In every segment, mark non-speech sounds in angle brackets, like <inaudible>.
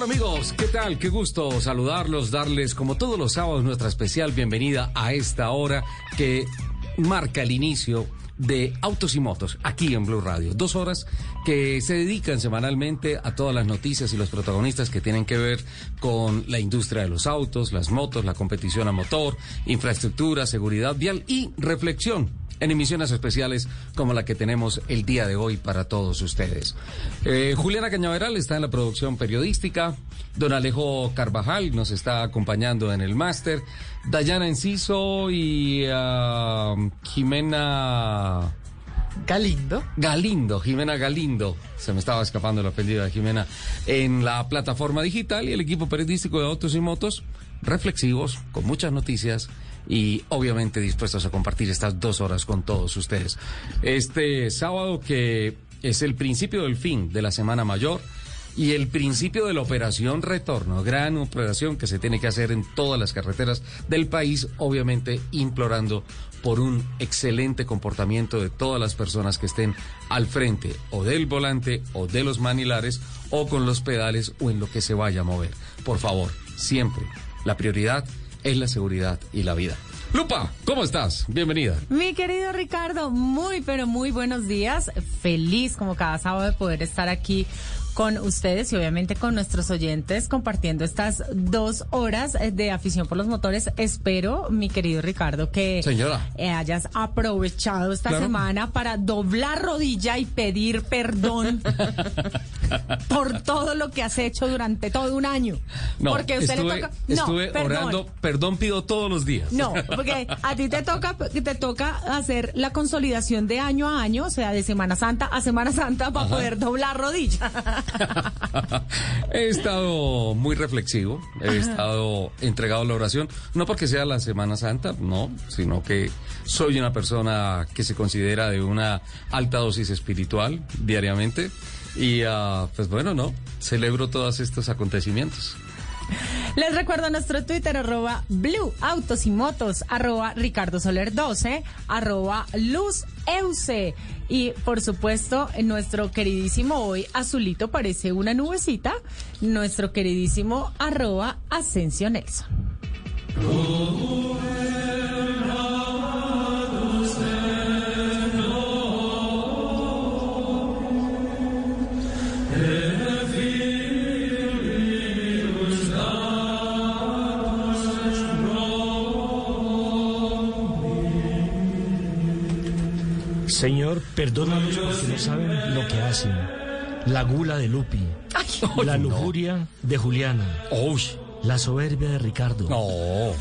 Hola amigos, ¿qué tal? Qué gusto saludarlos, darles como todos los sábados nuestra especial bienvenida a esta hora que marca el inicio de Autos y Motos aquí en Blue Radio. Dos horas que se dedican semanalmente a todas las noticias y los protagonistas que tienen que ver con la industria de los autos, las motos, la competición a motor, infraestructura, seguridad vial y reflexión en emisiones especiales como la que tenemos el día de hoy para todos ustedes. Eh, Juliana Cañaveral está en la producción periodística, don Alejo Carvajal nos está acompañando en el máster, Dayana Enciso y ah, Jimena... Galindo. Galindo, Jimena Galindo, se me estaba escapando el apellido de Jimena, en la plataforma digital y el equipo periodístico de Autos y Motos, reflexivos, con muchas noticias y obviamente dispuestos a compartir estas dos horas con todos ustedes. Este sábado que es el principio del fin de la Semana Mayor y el principio de la operación retorno, gran operación que se tiene que hacer en todas las carreteras del país, obviamente implorando por un excelente comportamiento de todas las personas que estén al frente o del volante o de los manilares o con los pedales o en lo que se vaya a mover. Por favor, siempre la prioridad es la seguridad y la vida. Lupa, ¿cómo estás? Bienvenida. Mi querido Ricardo, muy pero muy buenos días. Feliz como cada sábado de poder estar aquí con ustedes y obviamente con nuestros oyentes compartiendo estas dos horas de afición por los motores. Espero, mi querido Ricardo, que Señora. eh, hayas aprovechado esta Claro. semana para doblar rodilla y pedir perdón <laughs> por todo lo que has hecho durante todo un año. No, porque usted estuve, le toca. No, estuve perdón. orando, perdón pido todos los días. No, <laughs> porque a ti te toca, te toca hacer la consolidación de año a año, o sea, de Semana Santa a Semana Santa para poder doblar rodilla. <laughs> <laughs> he estado muy reflexivo, he estado entregado a la oración, no porque sea la Semana Santa, no, sino que soy una persona que se considera de una alta dosis espiritual diariamente y ah, pues bueno, no, celebro todos estos acontecimientos. Les recuerdo nuestro Twitter, arroba Blue Autos y Motos, arroba Ricardo Soler 12, arroba Luz Euse. Y por supuesto, nuestro queridísimo hoy, Azulito parece una nubecita, nuestro queridísimo arroba Asensio Nelson. Señor, perdónalos porque no saben lo que hacen. La gula de Lupi, la lujuria de Juliana, la soberbia de Ricardo. No.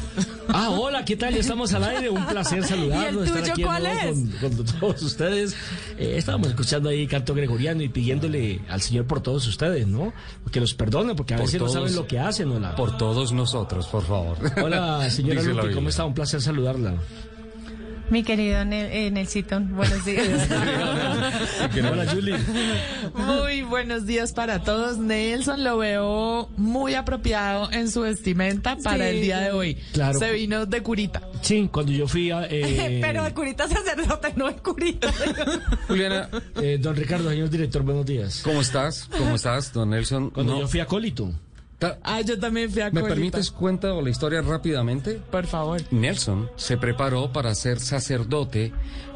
Ah, hola, ¿qué tal? Estamos al aire, un placer saludarlos, <laughs> ¿Y el estar tuyo aquí cuál nuevo con, con todos ustedes. Eh, estábamos escuchando ahí canto gregoriano y pidiéndole al Señor por todos ustedes, ¿no? Que los perdone, porque a Por veces todos. no saben lo que hacen. Hola, Por todos nosotros, por favor. hola señora <laughs> Lupi. ¿cómo está? Un placer saludarla. Mi querido Nel, eh, Nelsito, buenos días. <laughs> Hola, Julie. Muy buenos días para todos. Nelson lo veo muy apropiado en su vestimenta para Sí. el día de hoy. Claro. Se vino de curita. Sí, cuando yo fui a... <laughs> eh, Pero el curita sacerdote, no el curita. <laughs> Juliana, eh, don Ricardo, señor director, buenos días. ¿cómo estás? ¿Cómo estás, don Nelson? Cuando No. yo fui a Colito. Ah, yo también fui a ¿Me permites cuenta la historia rápidamente? Por favor. Nelson se preparó para ser sacerdote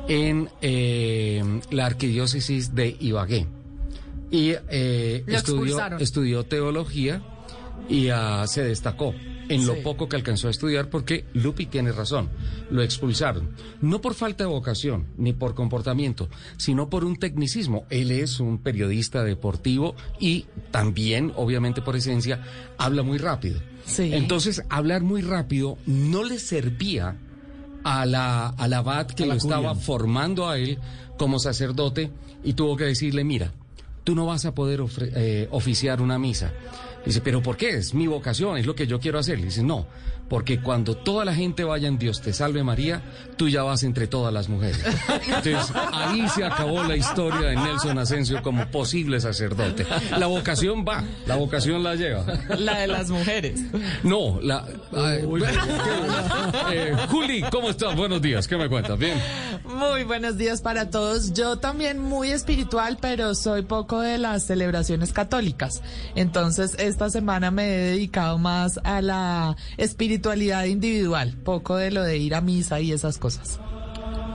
en eh, la arquidiócesis de Ibagué y eh, estudió, estudió teología y se destacó en lo poco que alcanzó a estudiar, porque Lupi tiene razón, lo expulsaron. No por falta de vocación, ni por comportamiento, sino por un tecnicismo. Él es un periodista deportivo y también, obviamente por esencia, habla muy rápido. Sí. Entonces, hablar muy rápido no le servía a la, a la abad que la lo estaba formando a él como sacerdote y tuvo que decirle, mira, tú no vas a poder ofre- eh, oficiar una misa. Dice, pero ¿por qué? Es mi vocación, es lo que yo quiero hacer. Dice, no, porque cuando toda la gente vaya en Dios te salve María, tú ya vas entre todas las mujeres. Entonces, ahí se acabó la historia de Nelson Asensio como posible sacerdote. La vocación va, la vocación la lleva. La de las mujeres. No, la... ay, eh, Juli, ¿cómo estás? Buenos días, ¿qué me cuentas? Bien. Muy buenos días para todos. Yo también muy espiritual, pero soy poco de las celebraciones católicas. Entonces, esta semana me he dedicado más a la espiritualidad individual, poco de lo de ir a misa y esas cosas.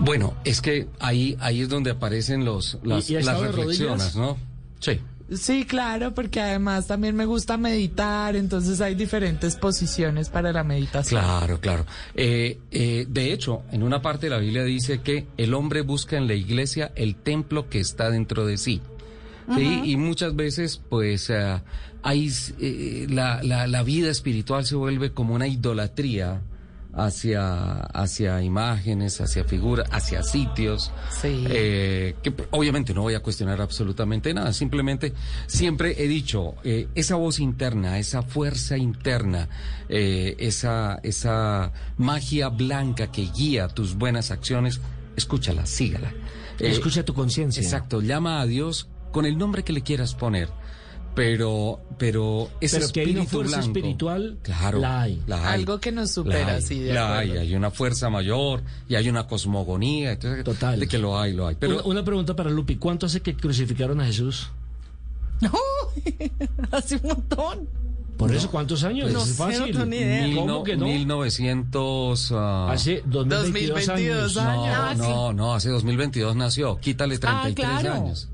Bueno, es que ahí, ahí es donde aparecen los, las, ¿Y- las reflexiones? ¿no? Sí. Sí, claro, porque además también me gusta meditar, entonces hay diferentes posiciones para la meditación. Claro, claro. Eh, eh, de hecho, en una parte de la Biblia dice que el hombre busca en la iglesia el templo que está dentro de sí. ¿sí? Y muchas veces, pues, eh, hay, eh, la, la, la vida espiritual se vuelve como una idolatría hacia, hacia imágenes, hacia figuras, hacia sitios. Sí. Eh, que obviamente no voy a cuestionar absolutamente nada, simplemente siempre he dicho, eh, esa voz interna, esa fuerza interna, eh, esa, esa magia blanca que guía tus buenas acciones, escúchala, sígala. Escucha tu conciencia. Exacto, llama a Dios con el nombre que le quieras poner. Pero, pero ese Pero que hay una fuerza blanco, espiritual, claro, la hay. Algo que nos supera, la hay, sí, de la acuerdo. hay, hay una fuerza mayor y hay una cosmogonía, entonces, Total. de que lo hay, lo hay. Pero una, una pregunta para Lupi. ¿Cuánto hace que crucificaron a Jesús? <laughs> No, <laughs> hace un montón. ¿Por eso cuántos años? No es sé, fácil. no tengo ni idea. ¿Cómo no- que no? 1900... ah, Hace 2022, 2022 años. años. no, Ah, no, no, hace 2022 nació. Quítale 33 Ah, claro. años.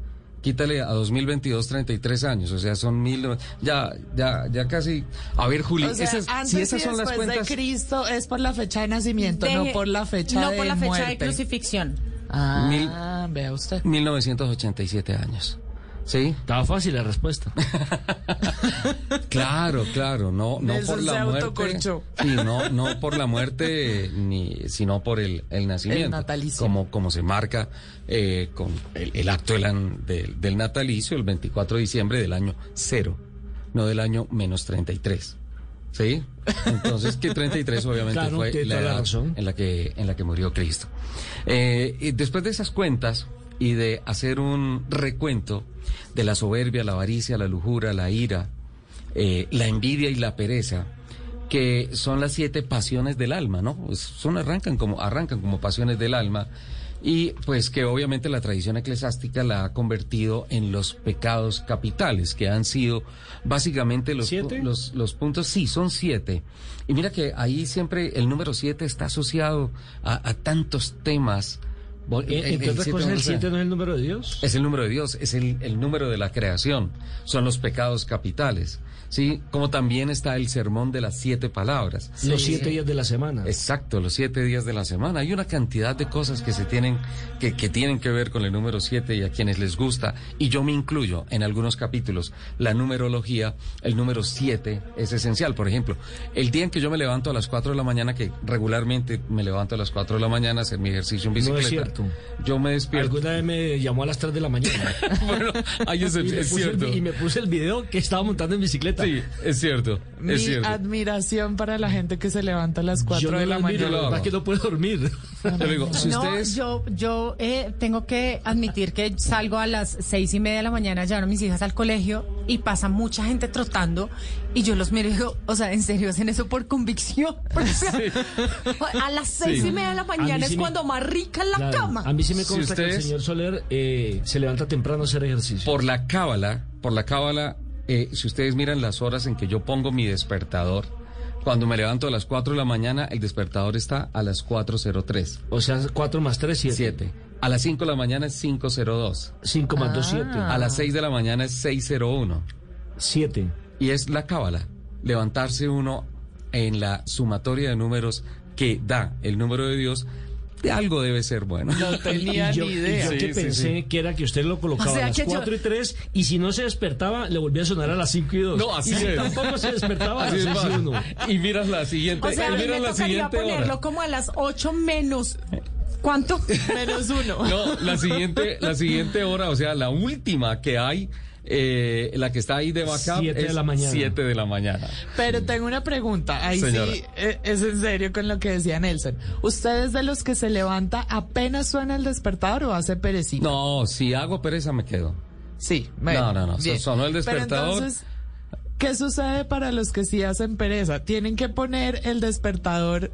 Quítale a 2022 33 años, o sea, son mil... Ya, ya, ya casi... A ver, Juli, O sea, esas, antes si esas y son las cuentas... de Cristo es por la fecha de nacimiento, no Deje- por la fecha no de por la fecha de crucifixión. Ah, Mil- vea usted. 1987 años. ¿Sí? Estaba fácil la respuesta. <laughs> Claro, claro, no, no Nelson por la muerte. Sí, no, no por la muerte, ni, sino por el, el nacimiento. El natalicio. Como, como se marca eh, con el, el acto del, del, del natalicio, el 24 de diciembre del año cero, no del año menos 33. ¿Sí? Entonces, que 33 obviamente Claro, fue la edad en la que, en la que murió Cristo. Eh, y después de esas cuentas y de hacer un recuento de la soberbia, la avaricia, la lujuria, la ira, eh, la envidia y la pereza, que son las siete pasiones del alma, ¿no? Son arrancan como arrancan como pasiones del alma y pues que obviamente la tradición eclesiástica la ha convertido en los pecados capitales que han sido básicamente los ¿Siete? los, los puntos sí son siete y mira que ahí siempre el número siete está asociado a, a tantos temas. Entre otras cosas, el sé. 7 no es el número de Dios. Es el número de Dios, es el, el número de la creación, son los pecados capitales, ¿sí? Como también está el sermón de las siete palabras. Los siete días de la semana. Exacto, los siete días de la semana. Hay una cantidad de cosas que se tienen, que, que tienen que ver con el número siete y a quienes les gusta, y yo me incluyo en algunos capítulos. La numerología, el número siete es esencial. Por ejemplo, el día en que yo me levanto a las cuatro de la mañana, que regularmente me levanto a las cuatro de la mañana a hacer mi ejercicio en No es bicicleta. cierto. Yo me despierto. Alguna vez me llamó a las 3 de la mañana. <laughs> bueno, ahí es, <laughs> y, me es puse el, cierto. y me puse el video que estaba montando en bicicleta. Sí, es cierto, Mi es cierto. admiración para la gente que se levanta a las 4 Yo no de la mañana. la verdad que no puedo dormir. Yo digo, si no, ustedes... yo, yo eh, tengo que admitir que salgo a las seis y media de la mañana a llevar a mis hijas al colegio y pasa mucha gente trotando y yo los miro y digo, o sea, ¿en serio hacen eso por convicción? Porque, <laughs> o sea, A las seis Sí. y media de la mañana sí es me- cuando más rica en la Claro, cama. A mí sí me Si consta que el ustedes- señor Soler eh, se levanta temprano a hacer ejercicio. por la cábala, por la cábala, eh, si ustedes miran las horas en que yo pongo mi despertador, cuando me levanto a las 4 de la mañana, el despertador está a las 4.03. O sea, 4 más 3, 7. 7. A las 5 de la mañana es 5.02. 5 más 2, 7. A las 6 de la mañana es 6.01. 7. Y es la cábala. Levantarse uno en la sumatoria de números que da el número de Dios, algo debe ser bueno. No <laughs> tenía y yo, ni y idea. yo Sí, que sí, pensé sí. que era que usted lo colocaba O sea a las que yo- 4 y 3 y si no se despertaba le volvía a sonar a las 5 y 2. No, así y si es. tampoco se despertaba a Así las es, 6 y 1. y miras la siguiente, O sea, a y mí miras me la siguiente ponerlo hora. como a las 8 menos. ¿Cuánto? <laughs> Menos uno. No, la siguiente, la siguiente hora, o sea, la última que hay, eh, la que está ahí de backup Siete de la mañana. 7 de la mañana. Pero tengo una pregunta, ahí Señora. sí eh, es en serio con lo que decía Nelson. ¿Usted es de los que se levanta apenas suena el despertador o hace perecita? No, si hago pereza me quedo. Sí, bueno, No, no, no, bien. sonó el despertador. Pero entonces, ¿qué sucede para los que sí hacen pereza? Tienen que poner el despertador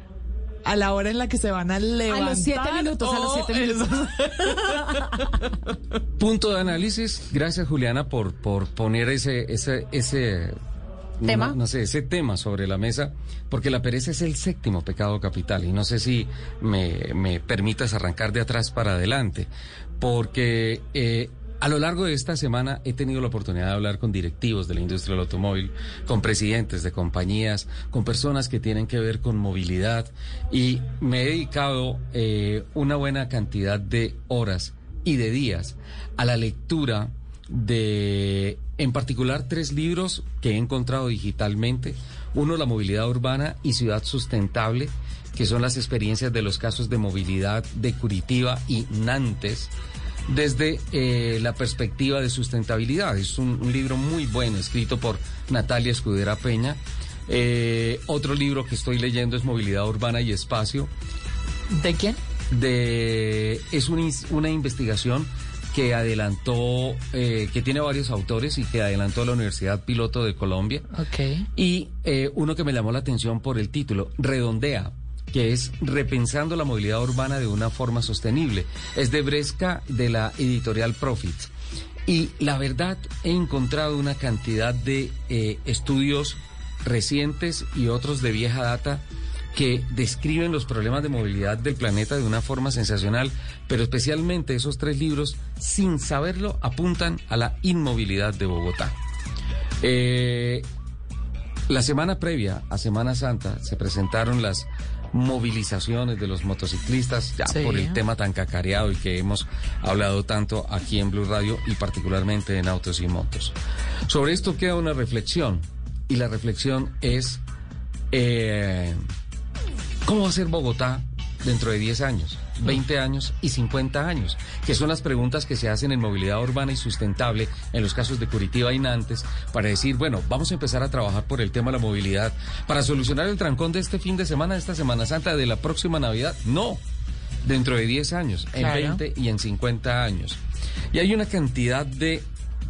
a la hora en la que se van a levantar. los siete minutos, a los siete minutos. <laughs> Punto de análisis. Gracias, Juliana, por, por poner ese, ese, ese ¿Tema? No, no sé, ese tema sobre la mesa, porque la pereza es el séptimo pecado capital. Y no sé si me, me permitas arrancar de atrás para adelante, porque eh, a lo largo de esta semana he tenido la oportunidad de hablar con directivos de la industria del automóvil, con presidentes de compañías, con personas que tienen que ver con movilidad y me he dedicado eh, una buena cantidad de horas y de días a la lectura de, en particular, tres libros que he encontrado digitalmente. Uno, La movilidad urbana y ciudad sustentable, que son las experiencias de los casos de movilidad de Curitiba y Nantes desde eh, la perspectiva de sustentabilidad. Es un, un libro muy bueno, escrito por Natalia Escudera Peña. Eh, otro libro que estoy leyendo es Movilidad Urbana y Espacio, ¿De quién? de es un una investigación que adelantó, eh, que tiene varios autores y que adelantó la Universidad Piloto de Colombia. Ok. Y eh, uno que me llamó la atención por el título, Redondea, que es Repensando la movilidad urbana de una forma sostenible. Es de Bresca, de la editorial Profit. Y la verdad, he encontrado una cantidad de eh, estudios recientes y otros de vieja data que describen los problemas de movilidad del planeta de una forma sensacional, pero especialmente esos tres libros, sin saberlo, apuntan a la inmovilidad de Bogotá. Eh, la semana previa a Semana Santa se presentaron las movilizaciones de los motociclistas, ya Sí. por el tema tan cacareado y que hemos hablado tanto aquí en Blue Radio y particularmente en Autos y Motos. Sobre esto queda una reflexión y la reflexión es eh, ¿cómo va a ser Bogotá dentro de 10 años, 20 años y 50 años? Que son las preguntas que se hacen en movilidad urbana y sustentable en los casos de Curitiba y Nantes para decir, bueno, vamos a empezar a trabajar por el tema de la movilidad para solucionar el trancón de este fin de semana, de esta Semana Santa, de la próxima Navidad. No, dentro de 10 años, en Claro. 20 y en 50 años. Y hay una cantidad de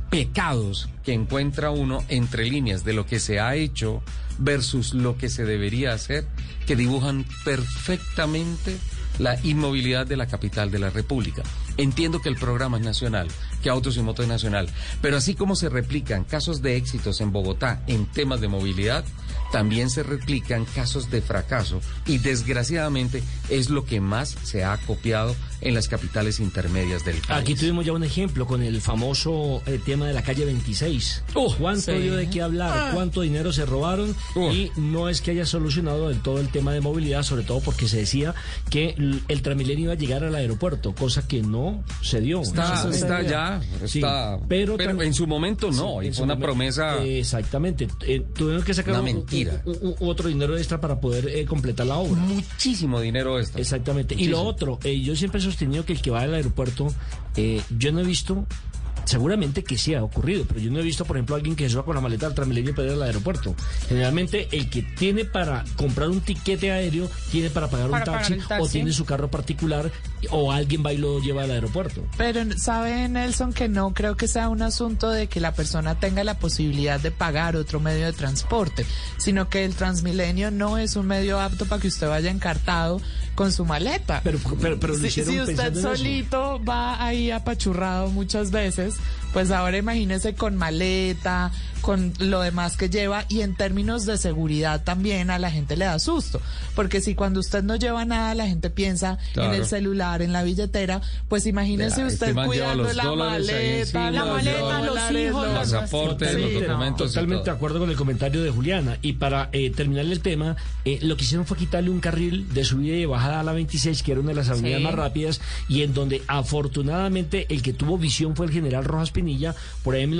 pecados que encuentra uno entre líneas de lo que se ha hecho versus lo que se debería hacer, que dibujan perfectamente la inmovilidad de la capital de la República. Entiendo que el programa es nacional, que Autos y Motos es nacional, pero así como se replican casos de éxitos en Bogotá en temas de movilidad, también se replican casos de fracaso y desgraciadamente es lo que más se ha copiado en las capitales intermedias del país. Aquí tuvimos ya un ejemplo con el famoso eh, tema de la calle 26. Oh, ¿Cuánto sí. dio de qué hablar? ¿Cuánto dinero se robaron? Oh. Y no es que haya solucionado del todo el tema de movilidad, sobre todo porque se decía que el Transmilenio iba a llegar al aeropuerto, cosa que no se dio. Está, se está ya, Sí, está, pero, en su momento no, Sí, y fue una momento. promesa. Exactamente. Eh, tuvieron que sacar Una un- mentira. un- un- otro dinero extra para poder eh, completar la obra. muchísimo dinero esto. Exactamente. Y lo otro, eh, yo siempre sostenido que el que va al aeropuerto, eh, yo no he visto, seguramente que sí ha ocurrido, pero yo no he visto, por ejemplo, a alguien que se va con la maleta al Transmilenio para ir al aeropuerto. Generalmente, el que tiene para comprar un tiquete aéreo, tiene para pagar un Para taxi. o tiene su carro particular, o alguien va y lo lleva al aeropuerto. Pero sabe Nelson que no creo que sea un asunto de que la persona tenga la posibilidad de pagar otro medio de transporte, sino que el Transmilenio no es un medio apto para que usted vaya encartado con su maleta. Pero, pero, si, usted eso. solito va ahí apachurrado muchas veces, pues ahora imagínese con maleta, con lo demás que lleva y en términos de seguridad también a la gente le da susto, porque si cuando usted no lleva nada la gente piensa en Claro. el celular, en la billetera, pues imagínese Vea, este usted lleva cuidando los la maleta, encima, La maleta, los dólares, hijos, los- los- pasaporte, Sí, los no. documentos. y Totalmente de acuerdo con el comentario de Juliana. Y para eh, terminar el tema, eh, lo que hicieron fue quitarle un carril de subida y de bajada a la 26, que era una de las avenidas Sí. más rápidas, y en donde afortunadamente el que tuvo visión fue el general Rojas Pinilla, por ahí en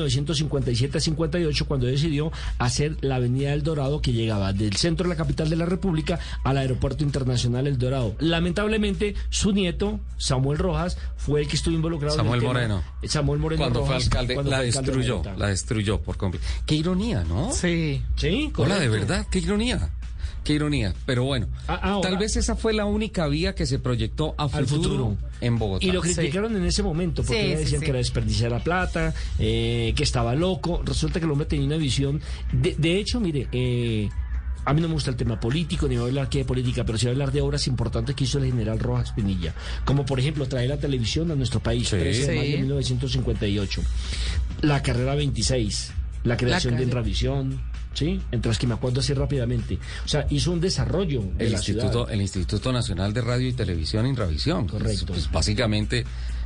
1957-58, cuando decidió hacer la avenida El Dorado, que llegaba del centro de la capital de la República al aeropuerto internacional El Dorado. Lamentablemente, su nieto, Samuel Rojas, fue el que estuvo involucrado en el Samuel tema. Moreno. Samuel Moreno Cuando fue alcalde, cuando la fue alcalde de destruyó, la destruyó por completo. Qué ironía, ¿no? Sí. Sí, Hola, de verdad, qué ironía. Qué ironía. Pero bueno, Ah, ahora- tal vez esa fue la única vía que se proyectó a Al futuro, futuro. en Bogotá. Y lo Sí. criticaron en ese momento, porque Sí, le sí, decían sí. que era desperdiciar la plata, eh, que estaba loco. Resulta que el hombre tenía una visión. De, de hecho, mire, eh, a mí no me gusta el tema político, ni voy a hablar aquí de política, pero sí voy a hablar de obras importantes que hizo el general Rojas Pinilla. Como por ejemplo, traer la televisión a nuestro país, Sí. 13 de Sí. mayo de 1958. La carrera 26, la creación de carrera. Sí, entre las que me acuerdo así rápidamente. O sea, hizo un desarrollo de el la Instituto, ciudad. el Instituto Nacional de Radio y Televisión, Intravisión. Correcto. Pues, pues, básicamente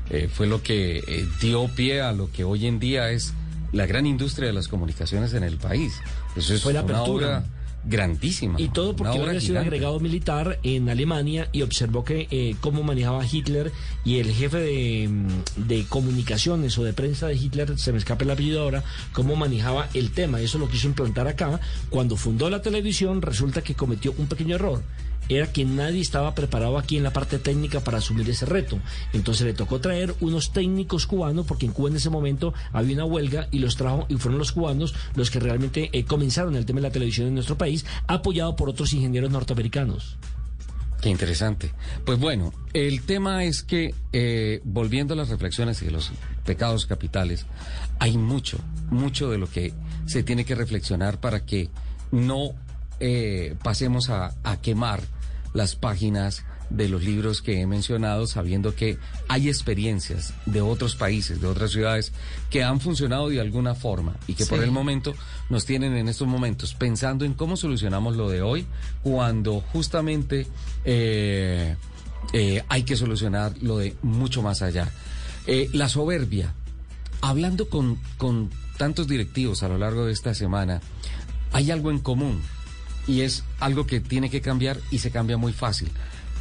eh, fue lo que eh, dio pie a lo que hoy en día es la gran industria de las comunicaciones en el país. Eso es Fue la una apertura. obra grandísima. Y todo porque había sido agregado militar en Alemania y observó que eh, cómo manejaba Hitler y el jefe de, mm, de comunicaciones o de prensa de Hitler, se me escapa el apellido ahora, cómo manejaba el tema. Eso lo quiso implantar acá. Cuando fundó la televisión resulta que cometió un pequeño error. Era que nadie estaba preparado aquí en la parte técnica para asumir ese reto. Entonces le tocó traer unos técnicos cubanos, porque en Cuba en ese momento había una huelga y los trajo y fueron los cubanos los que realmente eh, comenzaron el tema de la televisión en nuestro país, apoyado por otros ingenieros norteamericanos. Qué interesante. Pues bueno, el tema es que, eh, volviendo a las reflexiones y de los pecados capitales, hay mucho, mucho de lo que se tiene que reflexionar para que no eh, pasemos a, a quemar las páginas de los libros que he mencionado, sabiendo que hay experiencias de otros países, de otras ciudades, que han funcionado de alguna forma y que por el momento nos tienen en estos momentos pensando en cómo solucionamos lo de hoy, cuando justamente eh, eh, hay que solucionar lo de mucho más allá. Eh, la soberbia. Hablando con, con tantos directivos a lo largo de esta semana, hay algo en común y es algo que tiene que cambiar y se cambia muy fácil.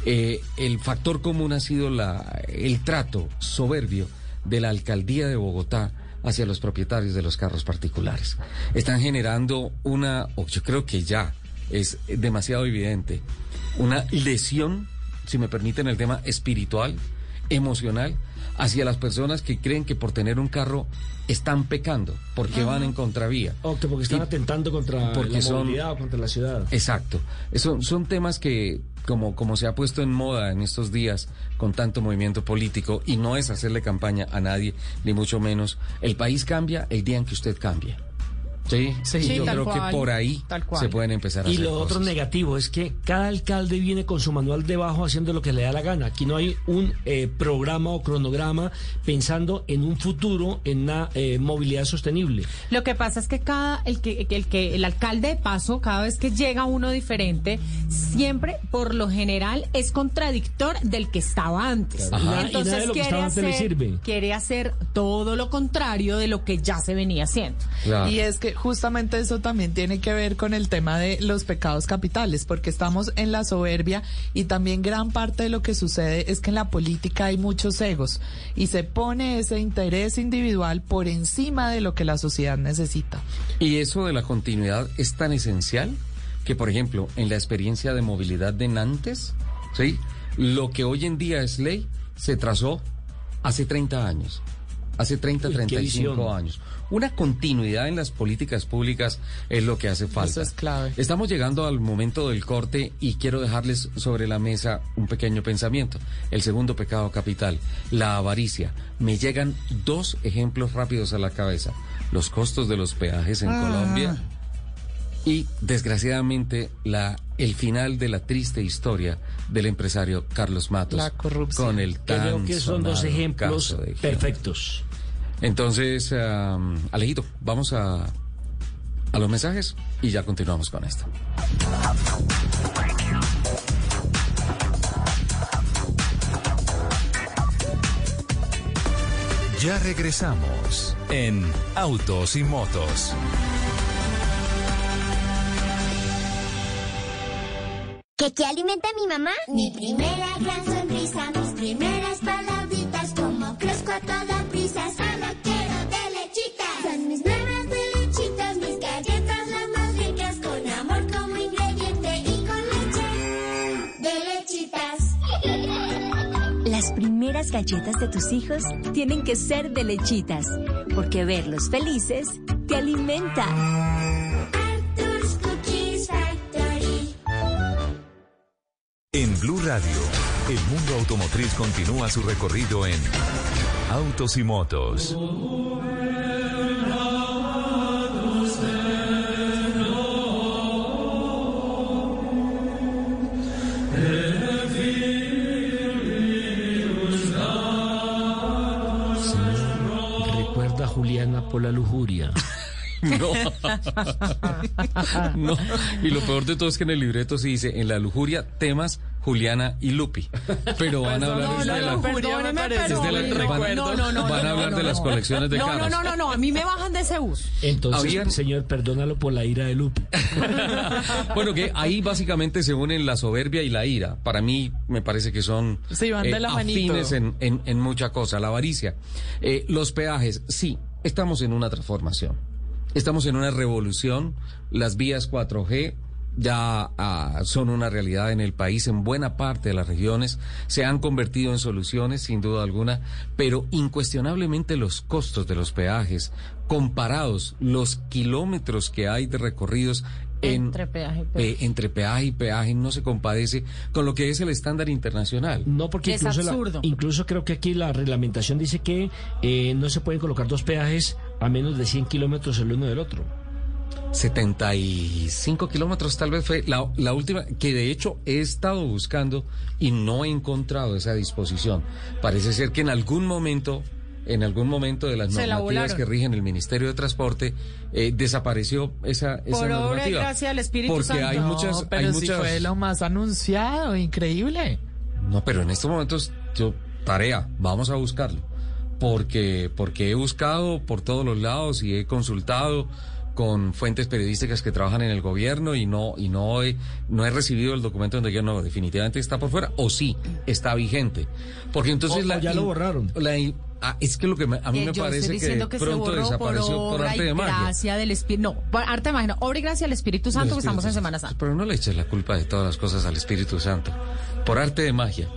Eh, el factor común ha sido la, el trato soberbio de la alcaldía de Bogotá hacia los propietarios de los carros particulares. Están generando una, yo creo que ya es demasiado evidente, una lesión, si me permiten el tema espiritual, emocional, hacia las personas que creen que por tener un carro están pecando, porque van en contravía. O que porque están Y- atentando contra porque la son- o contra la ciudad. Exacto. Son, son temas que, como, como se ha puesto en moda en estos días con tanto movimiento político, y no es hacerle campaña a nadie, ni mucho menos, el país cambia el día en que usted cambie. Sí, Sí. Sí, yo creo cual, que por ahí tal cual. se pueden empezar a Y hacer lo otro negativo es que cada alcalde viene con su manual debajo haciendo lo que le da la gana. Aquí no hay un eh, programa o cronograma pensando en un futuro, en una eh, movilidad sostenible. Lo que pasa es que cada el que el que el alcalde de paso cada vez que llega uno diferente siempre por lo general es contradictor del que estaba antes. Ajá, y Entonces nada de lo que quiere estaba antes le hacer sirve. quiere hacer todo lo contrario de lo que ya se venía haciendo. Claro. Y es que justamente eso también tiene que ver con el tema de los pecados capitales, porque estamos en la soberbia y también gran parte de lo que sucede es que en la política hay muchos egos y se pone ese interés individual por encima de lo que la sociedad necesita. Y eso de la continuidad es tan esencial que, por ejemplo, en la experiencia de movilidad de Nantes, ¿sí? lo que hoy en día es ley se trazó hace 30 años, hace 30, Uy, qué 35 visión. años. Una continuidad en las políticas públicas es lo que hace falta. Eso es clave. Estamos llegando al momento del corte y quiero dejarles sobre la mesa un pequeño pensamiento. El segundo pecado capital, la avaricia. Me llegan dos ejemplos rápidos a la cabeza. Los costos de los peajes en Colombia y desgraciadamente la el final de la triste historia del empresario Carlos Matos La corrupción. con el tan Creo que son dos ejemplos perfectos. Entonces, am, Alejito, vamos a a los mensajes y ya continuamos con esto. Ya regresamos en Autos y Motos. ¿Qué, qué alimenta mi mamá? Mi primera gran sonrisa, mis primeras palabritas, como crezco a toda primeras galletas de tus hijos tienen que ser de lechitas, porque verlos felices te alimenta. Arthur's Cookies Factory. En Blue Radio, el mundo automotriz continúa su recorrido en Autos y Motos. Juliana por la lujuria. <laughs> <laughs> No. Y lo peor de todo es que en el libreto se dice en la lujuria temas Juliana y Lupi. Pero van a hablar de la- no, la- no, van- no, no, no, van a no, hablar no, de las colecciones de no, carros. No, no, no, no, a mí me bajan de ese bus. Entonces, Habían- señor, perdónalo por la ira de Lupe. <laughs> Bueno, que ahí básicamente se unen la soberbia y la ira. Para mí me parece que son eh, Sí, van de la manito. afines en, en, en mucha cosa. La avaricia. Eh, los peajes, sí, estamos en una transformación. Estamos en una revolución. Las vías 4G ya ah, son una realidad en el país, en buena parte de las regiones. Se han convertido en soluciones, sin duda alguna, pero incuestionablemente los costos de los peajes, comparados los kilómetros que hay de recorridos en, Entre peaje y peaje. eh, entre peaje y peaje no se compadece con lo que es el estándar internacional. No, porque Es incluso, la- absurdo. incluso creo que aquí la reglamentación dice que eh, no se pueden colocar dos peajes a menos de 100 kilómetros el uno del otro. 75 kilómetros tal vez fue la, la última, que de hecho he estado buscando y no he encontrado esa disposición. Parece ser que en algún momento, en algún momento de las Se normativas que rigen el Ministerio de Transporte, eh, desapareció esa, esa Por obra y normativa. gracia del Espíritu Porque Santo. hay No, muchas, pero hay si muchas. fue lo más anunciado, increíble. No, pero en estos momentos, yo, tarea, vamos a buscarlo. Porque, porque he buscado por todos los lados y he consultado con fuentes periodísticas que trabajan en el gobierno y no, y no he, no he recibido el documento donde yo no, definitivamente está por fuera, o sí, está vigente. Porque entonces O- o ya lo borraron. la ah, es que lo que me- a mí Eh, me parece que pronto borró desapareció por, arte y de magia. gracia del Espíritu. No, por arte de magia, no, obra y gracia del Espíritu Santo, que estamos en Semana Santa. Pero no le eches la culpa de todas las cosas al Espíritu Santo. Por arte de magia.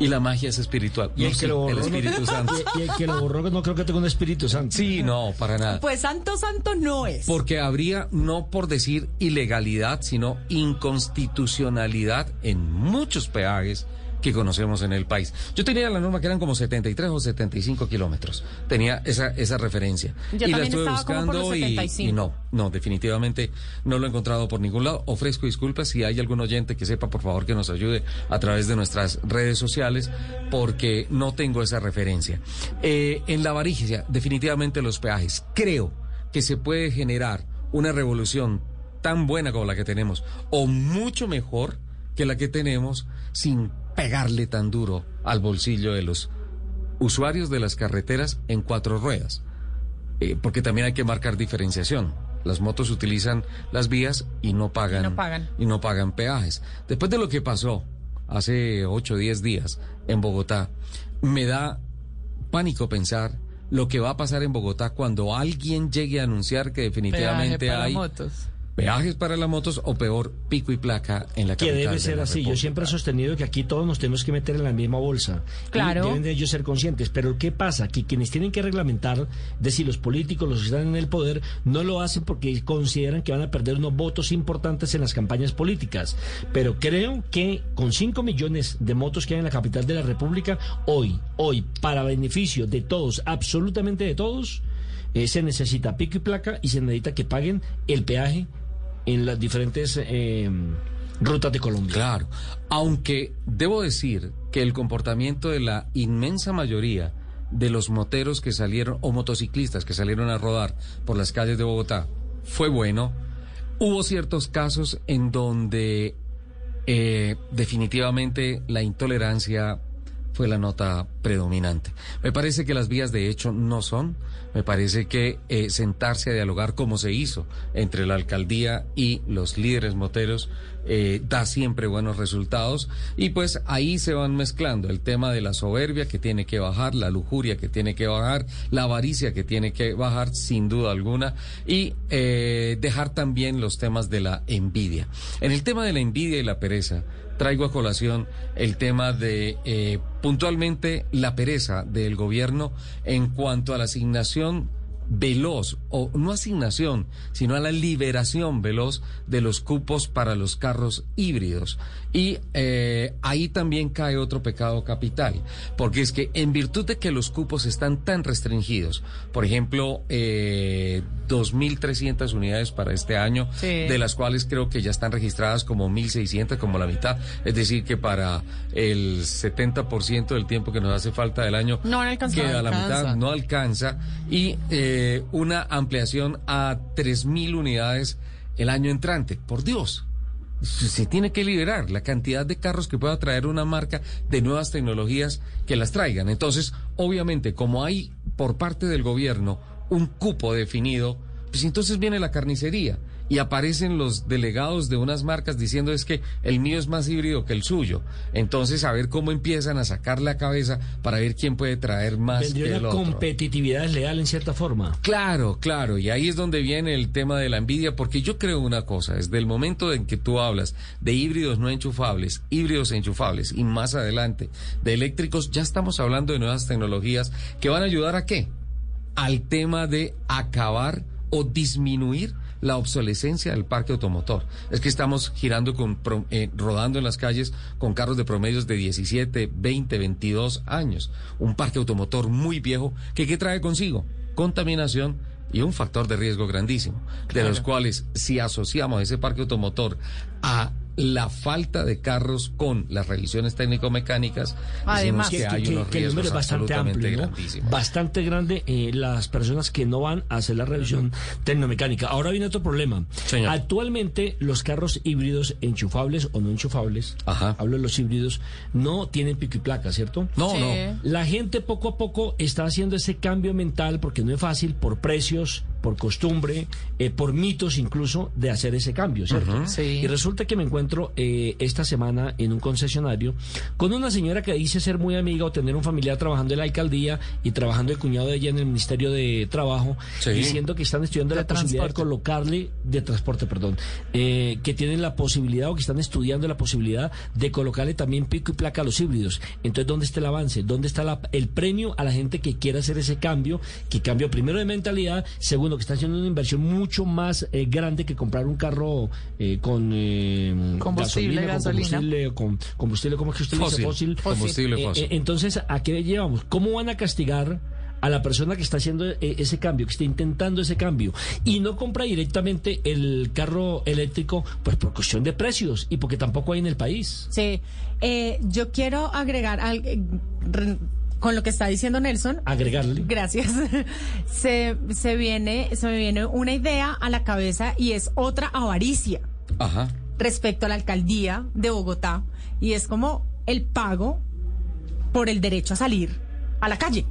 Y la magia es espiritual. Y No, el sí, que lo borró, el Espíritu Santo. Y, <laughs> y el que lo borró no creo que tenga un Espíritu Santo. Sí, no, para nada. Pues santo, santo no es. Porque habría, no por decir ilegalidad, sino inconstitucionalidad en muchos peajes que conocemos en el país. Yo tenía la norma que eran como 73 o 75 kilómetros. Tenía esa, esa referencia. Yo y la estuve buscando y, 75. y no, no, definitivamente no lo he encontrado por ningún lado. Ofrezco disculpas si hay algún oyente que sepa, por favor, que nos ayude a través de nuestras redes sociales, porque no tengo esa referencia. Eh, en la avaricia, definitivamente los peajes. Creo que se puede generar una revolución tan buena como la que tenemos, o mucho mejor que la que tenemos, sin pegarle tan duro al bolsillo de los usuarios de las carreteras en cuatro ruedas. Eh, porque también hay que marcar diferenciación. Las motos utilizan las vías y no pagan, Y no pagan. y no pagan peajes. Después de lo que pasó hace ocho o diez días en Bogotá, me da pánico pensar lo que va a pasar en Bogotá cuando alguien llegue a anunciar que definitivamente hay motos. Peajes para las motos o peor, pico y placa en la Que capital debe de ser así. Yo siempre he sostenido que aquí todos nos tenemos que meter en la misma bolsa. Y Claro. deben de ellos ser conscientes. Pero ¿qué pasa? Que quienes tienen que reglamentar, es decir, los políticos, los que están en el poder, no lo hacen porque consideran que van a perder unos votos importantes en las campañas políticas. Pero creo que con 5 millones de motos que hay en la capital de la República, hoy, hoy, para beneficio de todos, absolutamente de todos, eh, se necesita pico y placa y se necesita que paguen el peaje en las diferentes eh, rutas de Colombia. Claro, aunque debo decir que el comportamiento de la inmensa mayoría de los moteros que salieron o motociclistas que salieron a rodar por las calles de Bogotá fue bueno Hubo ciertos casos en donde eh, definitivamente la intolerancia fue la nota predominante. Me parece que las vías de hecho no son. Me parece que eh, sentarse a dialogar como se hizo entre la alcaldía y los líderes moteros eh, da siempre buenos resultados y pues ahí se van mezclando el tema de la soberbia que tiene que bajar, la lujuria que tiene que bajar, la avaricia que tiene que bajar sin duda alguna y eh, dejar también los temas de la envidia. En el tema de la envidia y la pereza, traigo a colación el tema de eh, puntualmente la pereza del gobierno en cuanto a la asignación veloz, o no asignación, sino a la liberación veloz de los cupos para los carros híbridos. Y eh, ahí también cae otro pecado capital, porque es que en virtud de que los cupos están tan restringidos, por ejemplo, eh, 2.300 unidades para este año, Sí. de las cuales creo que ya están registradas como 1.600, como la mitad, es decir, que para el 70% del tiempo que nos hace falta del año, No van a alcanzar. queda la alcanza. mitad, no alcanza, y eh, una ampliación a 3.000 unidades el año entrante. Por Dios, se tiene que liberar la cantidad de carros que pueda traer una marca de nuevas tecnologías que las traigan. Entonces, obviamente, como hay por parte del gobierno un cupo definido, pues entonces viene la carnicería y aparecen los delegados de unas marcas diciendo es que el mío es más híbrido que el suyo. Entonces, a ver cómo empiezan a sacar la cabeza para ver quién puede traer más Vendría que el otro. competitividad desleal en cierta forma. Claro, claro, y ahí es donde viene el tema de la envidia, porque yo creo una cosa, desde el momento en que tú hablas de híbridos no enchufables, híbridos enchufables y más adelante de eléctricos, ya estamos hablando de nuevas tecnologías que van a ayudar a qué? Al tema de acabar o disminuir la obsolescencia del parque automotor. Es que estamos girando con, eh, rodando en las calles con carros de promedios de 17, 20, 22 años. Un parque automotor muy viejo que ¿qué trae consigo? Contaminación y un factor de riesgo grandísimo, de los cuales si asociamos ese parque automotor a la falta de carros con las revisiones técnico-mecánicas, Además, que, hay que- unos que el número es bastante amplio, ¿no? Bastante grande eh, las personas que no van a hacer la revisión tecnomecánica. Ahora viene otro problema. Señor. Actualmente los carros híbridos enchufables o no enchufables, Ajá. hablo de los híbridos, no tienen pico y placa, ¿cierto? No, Sí. no. La gente poco a poco está haciendo ese cambio mental porque no es fácil por precios, por costumbre, eh, por mitos incluso de hacer ese cambio, ¿cierto? Sí. Y resulta que me encuentro eh, esta semana en un concesionario con una señora que dice ser muy amiga o tener un familiar trabajando en la alcaldía y trabajando el cuñado de ella en el Ministerio de Trabajo, Sí. diciendo que están estudiando De la posibilidad de colocarle, de transporte, perdón, eh, que tienen la posibilidad o que están estudiando la posibilidad de colocarle también pico y placa a los híbridos. Entonces, ¿dónde está el avance? ¿Dónde está la- el premio a la gente que quiera hacer ese cambio? Que cambio primero de mentalidad, segundo, que está haciendo una inversión mucho más eh, grande que comprar un carro eh, con eh, Combustible, con gasolina. combustible, o con combustible, ¿cómo es que usted le dice? Fósil. Fósil. Combustible Eh, fósil. eh, entonces, ¿a qué llevamos? ¿Cómo van a castigar a la persona que está haciendo ese cambio, que está intentando ese cambio y no compra directamente el carro eléctrico, pues por cuestión de precios y porque tampoco hay en el país? Sí, eh, yo quiero agregar al- eh, con lo que está diciendo Nelson. Agregarle. Gracias. <laughs> Se, se viene, se me viene una idea a la cabeza y es otra avaricia Ajá. respecto a la alcaldía de Bogotá y es como el pago por el derecho a salir a la calle.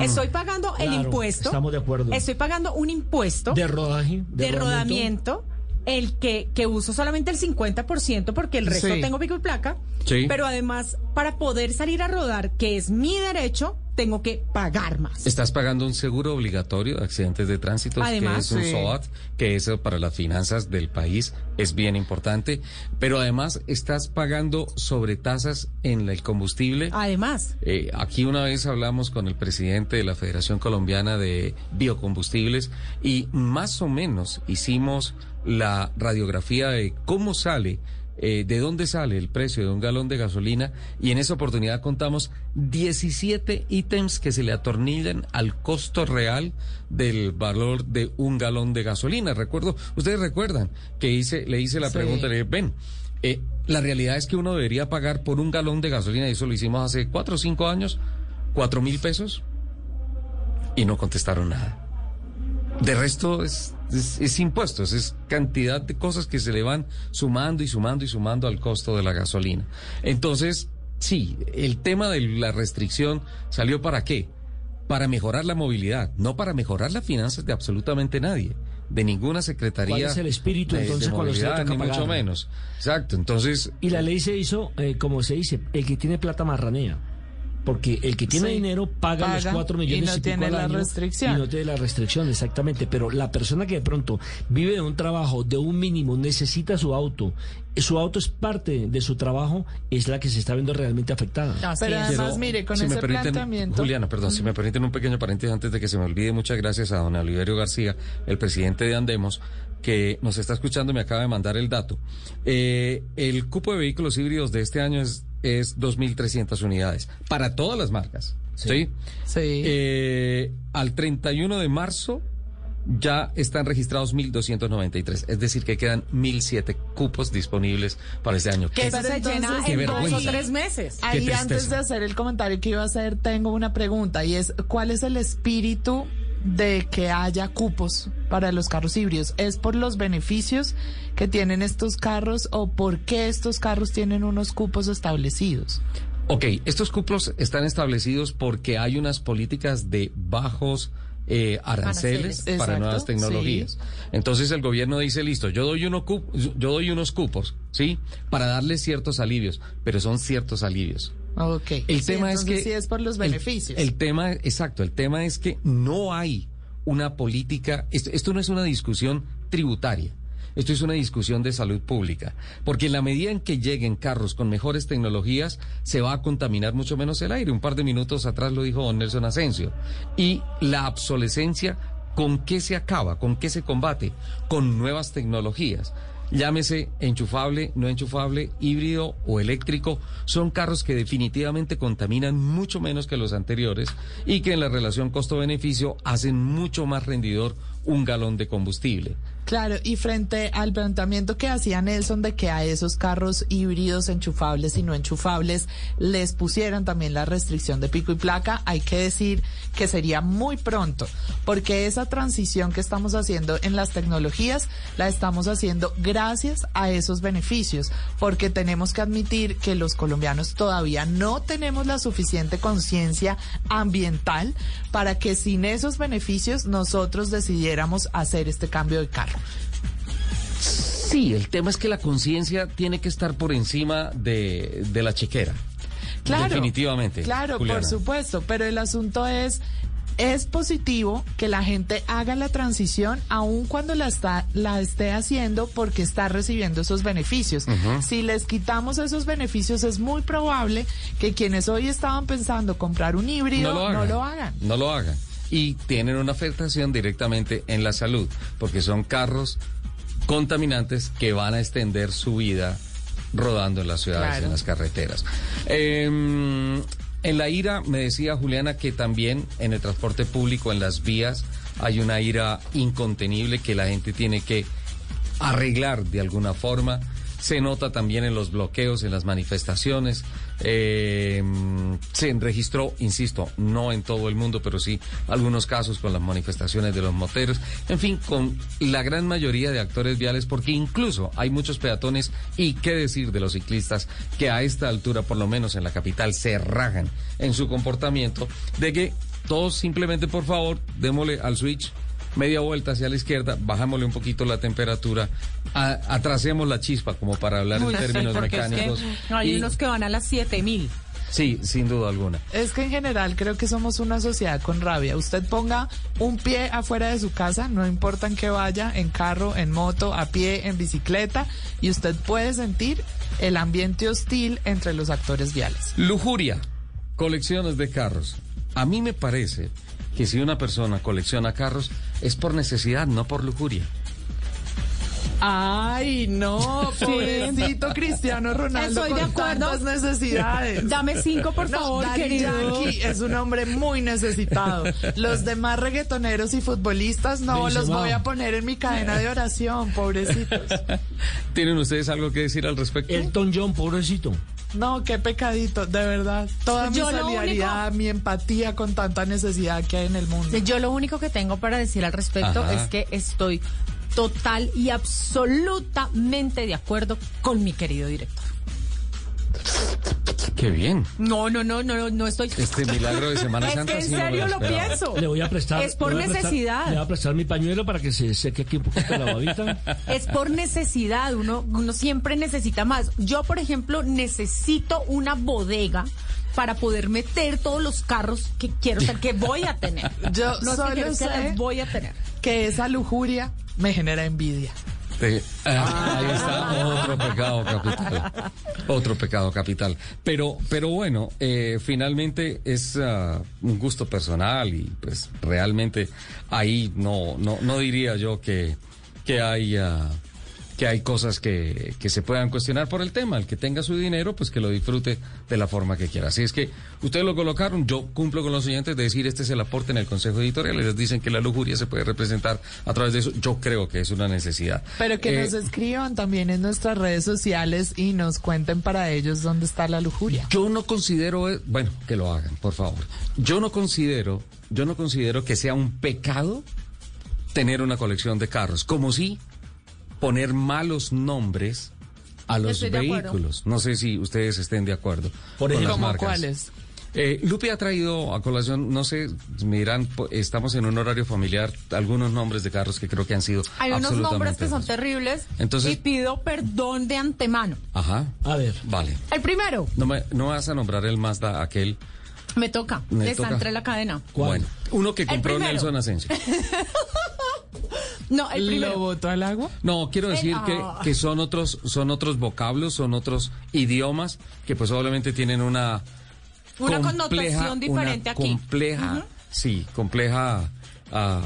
Estoy pagando el impuesto. estamos de acuerdo. Estoy pagando un impuesto De rodaje. de, rodamiento, el que, que uso solamente el 50% porque el resto Sí. tengo pico y placa. Sí. Pero además, para poder salir a rodar, que es mi derecho, tengo que pagar más. Estás pagando un seguro obligatorio de accidentes de tránsito, Además, que es un sí. SOAT, que eso para las finanzas del país es bien importante, pero además estás pagando sobretasas en el combustible. Además, Eh, aquí una vez hablamos con el presidente de la Federación Colombiana de Biocombustibles y más o menos hicimos la radiografía de cómo sale, eh, de dónde sale el precio de un galón de gasolina y en esa oportunidad contamos 17 ítems que se le atornillan al costo real del valor de un galón de gasolina. Recuerdo, ustedes recuerdan que hice, le hice la Sí. pregunta, le dije, ven, eh, la realidad es que uno debería pagar por un galón de gasolina, y eso lo hicimos hace cuatro o cinco años, cuatro mil pesos, y no contestaron nada. De resto es, es, es impuestos, es cantidad de cosas que se le van sumando y sumando y sumando al costo de la gasolina. Entonces, sí, el tema de la restricción salió para qué? Para mejorar la movilidad, no para mejorar las finanzas de absolutamente nadie, de ninguna secretaría. ¿Cuál es el espíritu, de- entonces, de cuando usted movilidad, toca ni mucho menos. Exacto, entonces Y la ley se hizo, eh, como se dice, el que tiene plata marranea. Porque el que tiene Sí. dinero paga, los Paga 4 y millones no y pico tiene la año restricción. Y no tiene la restricción, exactamente. Pero la persona que de pronto vive de un trabajo, de un mínimo, necesita su auto, su auto es parte de su trabajo, es la que se está viendo realmente afectada. Así Pero además, Pero, mire, con si me ese permiten, planteamiento. Juliana, perdón, si me permiten un pequeño paréntesis antes de que se me olvide, muchas gracias a don Oliverio García, el presidente de Andemos, que nos está escuchando me acaba de mandar el dato. Eh, el cupo de vehículos híbridos de este año es, es 2.300 unidades para todas las marcas. Sí. Sí. Eh, al 31 de marzo ya están registrados 1.293, es decir, que quedan 1.007 cupos disponibles para este año. Que se llena Qué en dos o tres meses. Ahí antes de hacer el comentario que iba a hacer, tengo una pregunta y es, ¿cuál es el espíritu de que haya cupos para los carros híbridos? ¿Es por los beneficios que tienen estos carros o por qué estos carros tienen unos cupos establecidos? Ok, estos cupos están establecidos porque hay unas políticas de bajos eh, aranceles, Aranceles. para Exacto, nuevas tecnologías. Entonces el gobierno dice, listo, yo doy, uno cup- yo doy unos cupos, ¿sí? Para darle ciertos alivios, pero son ciertos alivios. Ok. El Sí, tema es que... sí es por los el- beneficios. El, tema, exacto, el tema es que no hay una política, esto, esto no es una discusión tributaria. Esto es una discusión de salud pública, porque en la medida en que lleguen carros con mejores tecnologías, se va a contaminar mucho menos el aire. Un par de minutos atrás lo dijo don Nelson Asensio. Y la obsolescencia, ¿con qué se acaba? ¿Con qué se combate? Con nuevas tecnologías. Llámese enchufable, no enchufable, híbrido o eléctrico, son carros que definitivamente contaminan mucho menos que los anteriores y que en la relación costo-beneficio hacen mucho más rendidor un galón de combustible. Claro, y frente al planteamiento que hacía Nelson de que a esos carros híbridos enchufables y no enchufables les pusieran también la restricción de pico y placa, hay que decir que sería muy pronto, porque esa transición que estamos haciendo en las tecnologías la estamos haciendo gracias a esos beneficios, porque tenemos que admitir que los colombianos todavía no tenemos la suficiente conciencia ambiental para que sin esos beneficios nosotros decidiéramos hacer este cambio de carro. Sí, el tema es que la conciencia tiene que estar por encima de, de la chequera. Claro. Definitivamente. Claro, Juliana. por supuesto, pero el asunto es es positivo que la gente haga la transición aun cuando la está la esté haciendo porque está recibiendo esos beneficios. Si les quitamos esos beneficios es muy probable que quienes hoy estaban pensando comprar un híbrido no lo hagan. no lo hagan. No lo hagan. Y tienen una afectación directamente en la salud, porque son carros contaminantes que van a extender su vida rodando en las ciudades Claro. en las carreteras. Eh, en la ira, me decía Juliana que también en el transporte público, en las vías, hay una ira incontenible que la gente tiene que arreglar de alguna forma. Se nota también en los bloqueos, en las manifestaciones. Eh, se registró, insisto, no en todo el mundo, pero sí algunos casos con las manifestaciones de los moteros. En fin, con la gran mayoría de actores viales, porque incluso hay muchos peatones y qué decir de los ciclistas que a esta altura, por lo menos en la capital, se rajan en su comportamiento de que todos simplemente, por favor, démosle al switch media vuelta hacia la izquierda, bajámosle un poquito la temperatura, a- atrasemos la chispa, como para hablar Uy, en sí, términos porque es que mecánicos. hay Y- unos que van a las 7000. Sí, sin duda alguna. Es que en general creo que somos una sociedad con rabia. Usted ponga un pie afuera de su casa, no importa en qué vaya, en carro, en moto, a pie, en bicicleta, y usted puede sentir el ambiente hostil entre los actores viales. Lujuria, colecciones de carros. A mí me parece que si una persona colecciona carros es por necesidad, no por lujuria. Ay, no, pobrecito Cristiano Ronaldo Estoy de con acuerdo. tantas necesidades. Dame cinco, por No, favor, Daddy querido. Yankee es un hombre muy necesitado. Los demás reggaetoneros y futbolistas no los voy a poner en mi cadena de oración, pobrecitos. <laughs> ¿Tienen ustedes algo que decir al respecto? Elton John, pobrecito. No, qué pecadito, de verdad. Toda mi Yo solidaridad, único- mi empatía con tanta necesidad que hay en el mundo. Yo lo único que tengo para decir al respecto Ajá. es que estoy total y absolutamente de acuerdo con mi querido director. Qué bien. No, no, no, no, no estoy. Este milagro de Semana <laughs> es Santa que en sí no me serio lo pienso. Le voy a prestar. Es por le voy a prestar- necesidad. le voy a prestar mi pañuelo para que se seque aquí un poquito la babita. Es por necesidad, uno, uno siempre necesita más. Yo, por ejemplo, necesito una bodega para poder meter todos los carros que quiero, o sea, que voy a tener. Yo no es que solo quiero, es que sé- las voy a tener. Que esa lujuria me genera envidia. Ah, ahí está otro pecado capital. Otro pecado capital. Pero, pero bueno, eh, finalmente es ah, un gusto personal y pues realmente ahí no, no, no diría yo que, que hay ah, que hay cosas que, que se puedan cuestionar por el tema. El que tenga su dinero, pues que lo disfrute de la forma que quiera. Así es que ustedes lo colocaron, yo cumplo con los oyentes de decir este es el aporte en el Consejo Editorial. Ellos dicen que la lujuria se puede representar a través de eso. Yo creo que es una necesidad. Pero que Eh, nos escriban también en nuestras redes sociales y nos cuenten para ellos dónde está la lujuria. Yo no considero, eh, bueno, que lo hagan, por favor. Yo no considero, yo no considero que sea un pecado tener una colección de carros, como si poner malos nombres a los Estoy vehículos. No sé si ustedes estén de acuerdo. Por ejemplo, las ¿Cómo marcas. cuáles? Eh, Lupe ha traído a colación, no sé, me dirán, estamos en un horario familiar, algunos nombres de carros que creo que han sido Hay unos nombres que son terribles Entonces- y pido perdón de antemano. Ajá. A ver. Vale. El primero, No me, no vas a nombrar el Mazda aquel. me toca, Me les toca. entre la cadena. ¿Cuál? Bueno, uno que compró. Nelson Asensio. <laughs> No, el ¿Lo primero. botó al agua? No, quiero decir que, ah. que son otros, son otros vocablos, son otros idiomas que pues obviamente tienen una Una compleja- connotación diferente una aquí. Compleja, sí, compleja ah,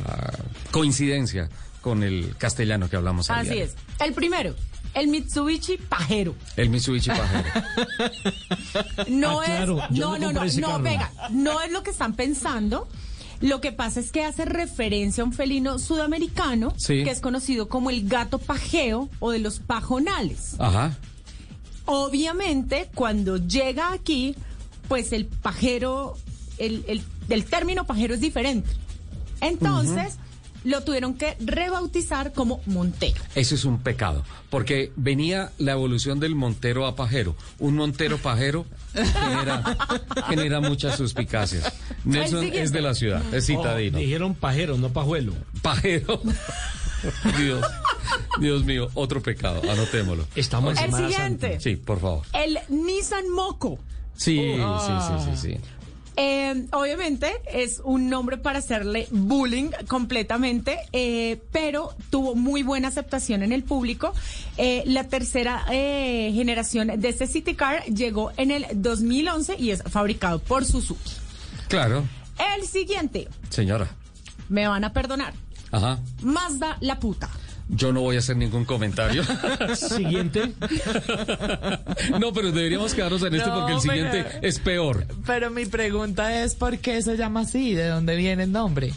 coincidencia con el castellano que hablamos Así diario. es. El primero, el Mitsubishi Pajero. El Mitsubishi Pajero. <laughs> No Ah, es, claro, yo no, no no, no, no, venga, no es lo que están pensando. Lo que pasa es que hace referencia a un felino sudamericano Sí. que es conocido como el gato pajeo o de los pajonales. Ajá. Obviamente, cuando llega aquí, pues el pajero, el, el, el término pajero es diferente. Entonces, lo tuvieron que rebautizar como Montero. Eso es un pecado, porque venía la evolución del montero a pajero. Un montero pajero genera, genera muchas suspicacias. Nelson es de la ciudad, es Oh, citadino. dijeron pajero, no pajuelo. Pajero. Dios, Dios mío, otro pecado, anotémoslo. Estamos en El siguiente. Santa. Sí, por favor. El Nissan Moco. Sí, Oh. sí, sí, sí, sí. Eh, obviamente es un nombre para hacerle bullying completamente, eh, pero tuvo muy buena aceptación en el público. Eh, la tercera eh, generación de este City Car llegó en el 2011 y es fabricado por Suzuki. Claro, El siguiente, señora. me van a perdonar, Ajá. Mazda la puta. Yo no voy a hacer ningún comentario. Siguiente. <laughs> no, pero deberíamos quedarnos en este No, porque el siguiente pero- es peor. Pero mi pregunta es ¿por qué se llama así? ¿De dónde viene el nombre?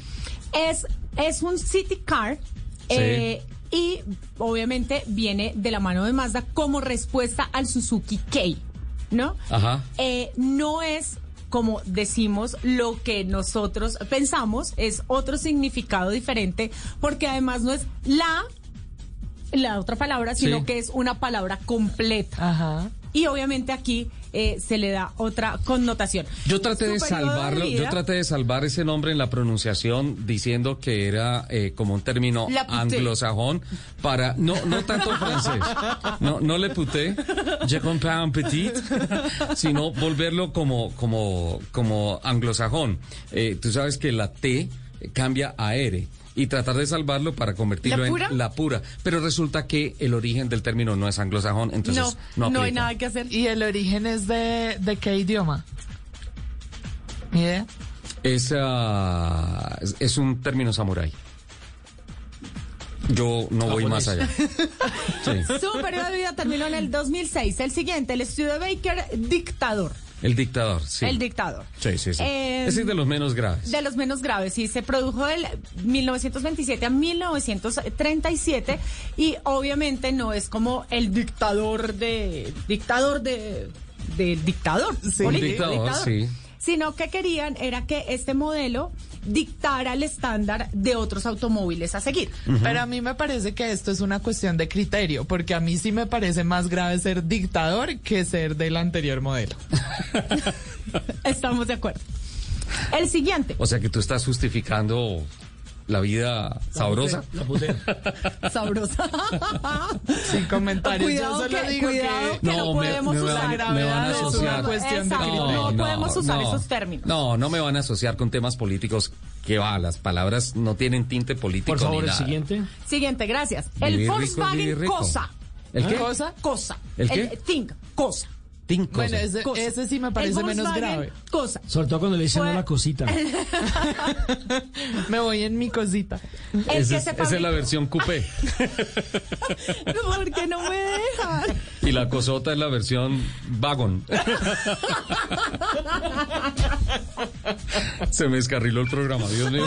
Es, es un City Car. eh, y obviamente viene de la mano de Mazda como respuesta al Suzuki K, ¿no? Ajá. Eh, no es como decimos lo que nosotros pensamos, es otro significado diferente, porque además no es la, la otra palabra, sino Sí. que es una palabra completa. Ajá. Y obviamente aquí eh, se le da otra connotación. Yo traté de Su salvarlo, yo traté de salvar ese nombre en la pronunciación diciendo que era eh, como un término anglosajón para no no tanto francés, no no le puté, je comprends un petit, sino volverlo como como como anglosajón. Eh, tú sabes que la T cambia a R y tratar de salvarlo para convertirlo ¿La en la pura, pero resulta que el origen del término no es anglosajón, entonces no, no, no, hay nada que hacer. ¿Y el origen es de, de qué idioma? ¿Ni idea? Es, ah, es- es un término samurái. Yo no voy más allá. <laughs> Sí. Su periodo de vida terminó en el 2006. El siguiente, el estudio de Baker, Dictador. El dictador, sí. El dictador. Sí, sí, sí. Eh, Ese es de los menos graves. De los menos graves, sí, se produjo del 1927 a 1937 y obviamente no es como el dictador de dictador de del dictador. Sí. político, dictador, sí. Sino que querían era que este modelo dictara el estándar de otros automóviles a seguir. Pero a mí me parece que esto es una cuestión de criterio, porque a mí sí me parece más grave ser dictador que ser del anterior modelo. <laughs> Estamos de acuerdo. El siguiente, O sea que tú estás justificando la vida sabrosa. La <laughs> sabrosa. Sin comentarios. Cuidado Yo solo que- digo cuidado que que no podemos me usar van, me van a gravedad, es una asociar. cuestión de Exacto, criterio. no podemos usar esos términos. No, no me van a asociar con temas políticos que va, las palabras no tienen tinte político Por favor, ni el nada. siguiente. Siguiente, gracias. El Vivir Volkswagen rico. Cosa. ¿El qué? ¿Cosa? Cosa. ¿El qué? Think, Cosa. Bueno, ese, cosa. ese sí me parece menos grave. Cosa. Sobre todo cuando le dicen Fue- a la cosita. <laughs> Me voy en mi cosita. El Esa que es, se esa es la versión coupé. <laughs> ¿Por qué no me dejan? y la cosota es la versión wagon. <laughs> Se me descarriló el programa, Dios mío.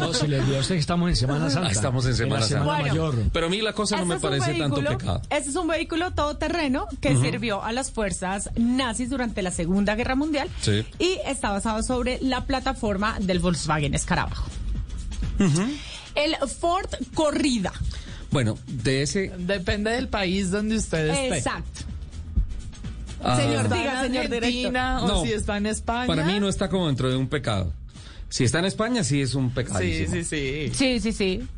No, se le olvidó a usted que estamos en Semana Santa. Ah, estamos en Semana la Santa. Bueno. Mayor. Pero a mí la cosa no me parece tanto pecado. Este es un vehículo todoterreno que sirvió a las fuerzas nazis durante la Segunda Guerra Mundial Sí. y está basado sobre la plataforma del Volkswagen Escarabajo. El Ford Corrida. Bueno, de ese... Depende del país donde usted esté. Exacto. ah, Señor, ¿Está diga, señor Argentina o No. si está en España? Para mí no está como dentro de un pecado. Si está en España, sí es un pecado. Sí, sí, sí. Sí, sí, sí.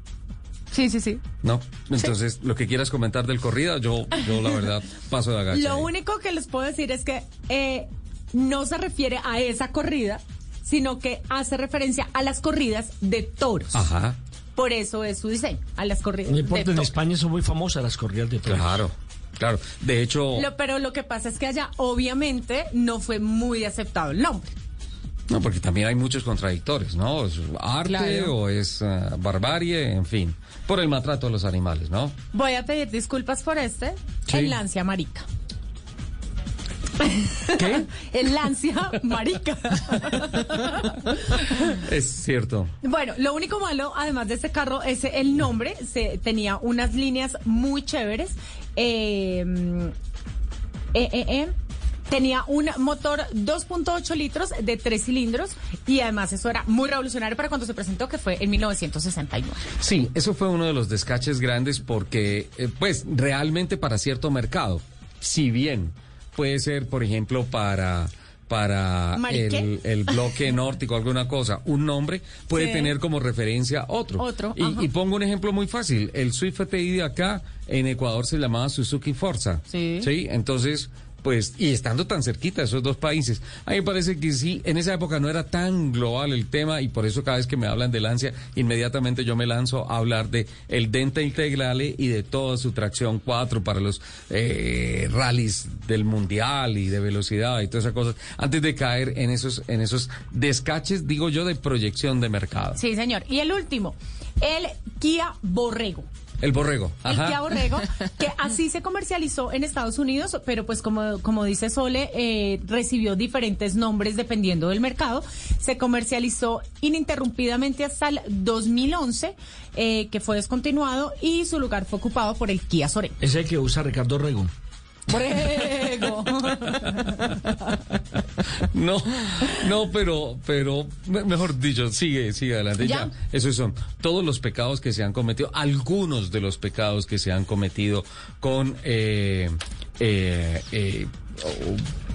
Sí, sí, sí. ¿No? Entonces, lo que quieras comentar del corrida, yo, yo la verdad paso de agacha. Lo ahí. único que les puedo decir es que eh, no se refiere a esa corrida, sino que hace referencia a las corridas de toros. Ajá, Por eso es su diseño, a las corridas No de importa, en toros. España son muy famosas las corridas de toros. claro, claro. De hecho, Lo- pero lo que pasa es que allá obviamente no fue muy aceptado el nombre. No, porque también hay muchos contradictores, ¿no? ¿Es arte Claro. o es ah, barbarie? En fin, por el maltrato de los animales, ¿no? Voy a pedir disculpas por este, Sí. el Lancia Marica. ¿Qué? <laughs> El Lancia Marica. <laughs> es cierto. Bueno, lo único malo, además de este carro, es el nombre. Se, tenía unas líneas muy chéveres. Eh, eh, eh, eh. Tenía un motor 2.8 litros de tres cilindros y además eso era muy revolucionario para cuando se presentó, que fue en 1969. Sí, eso fue uno de los descaches grandes porque, eh, pues, realmente para cierto mercado, si bien puede ser, por ejemplo, para para el, el bloque <laughs> nórdico, alguna cosa, un nombre puede Sí. tener como referencia otro. Otro, Y, y pongo un ejemplo muy fácil. El Swift FTI de acá, en Ecuador se llamaba Suzuki Forza. Sí. Sí, entonces, pues, y estando tan cerquita esos dos países, a mí me parece que sí, en esa época no era tan global el tema y por eso cada vez que me hablan de Lancia, inmediatamente yo me lanzo a hablar de el Denta Integrale y de toda su tracción 4 para los eh, rallies del mundial y de velocidad y todas esas cosas, antes de caer en esos, en esos descaches, digo yo, de proyección de mercado. Sí, señor. Y el último, el Kia Borrego. El borrego. El. Kia Borrego, que <laughs> así se comercializó en Estados Unidos, pero pues como, como dice Sole, eh, recibió diferentes nombres dependiendo del mercado. Se comercializó ininterrumpidamente hasta el 2011, eh, que fue descontinuado, y su lugar fue ocupado por el Kia Sorento. Es el que usa Ricardo Rego. <laughs> No, no, pero, pero, me- mejor dicho, sigue, sigue adelante. ¿Ya? Ya. esos son todos los pecados que se han cometido, algunos de los pecados que se han cometido con eh, eh, eh,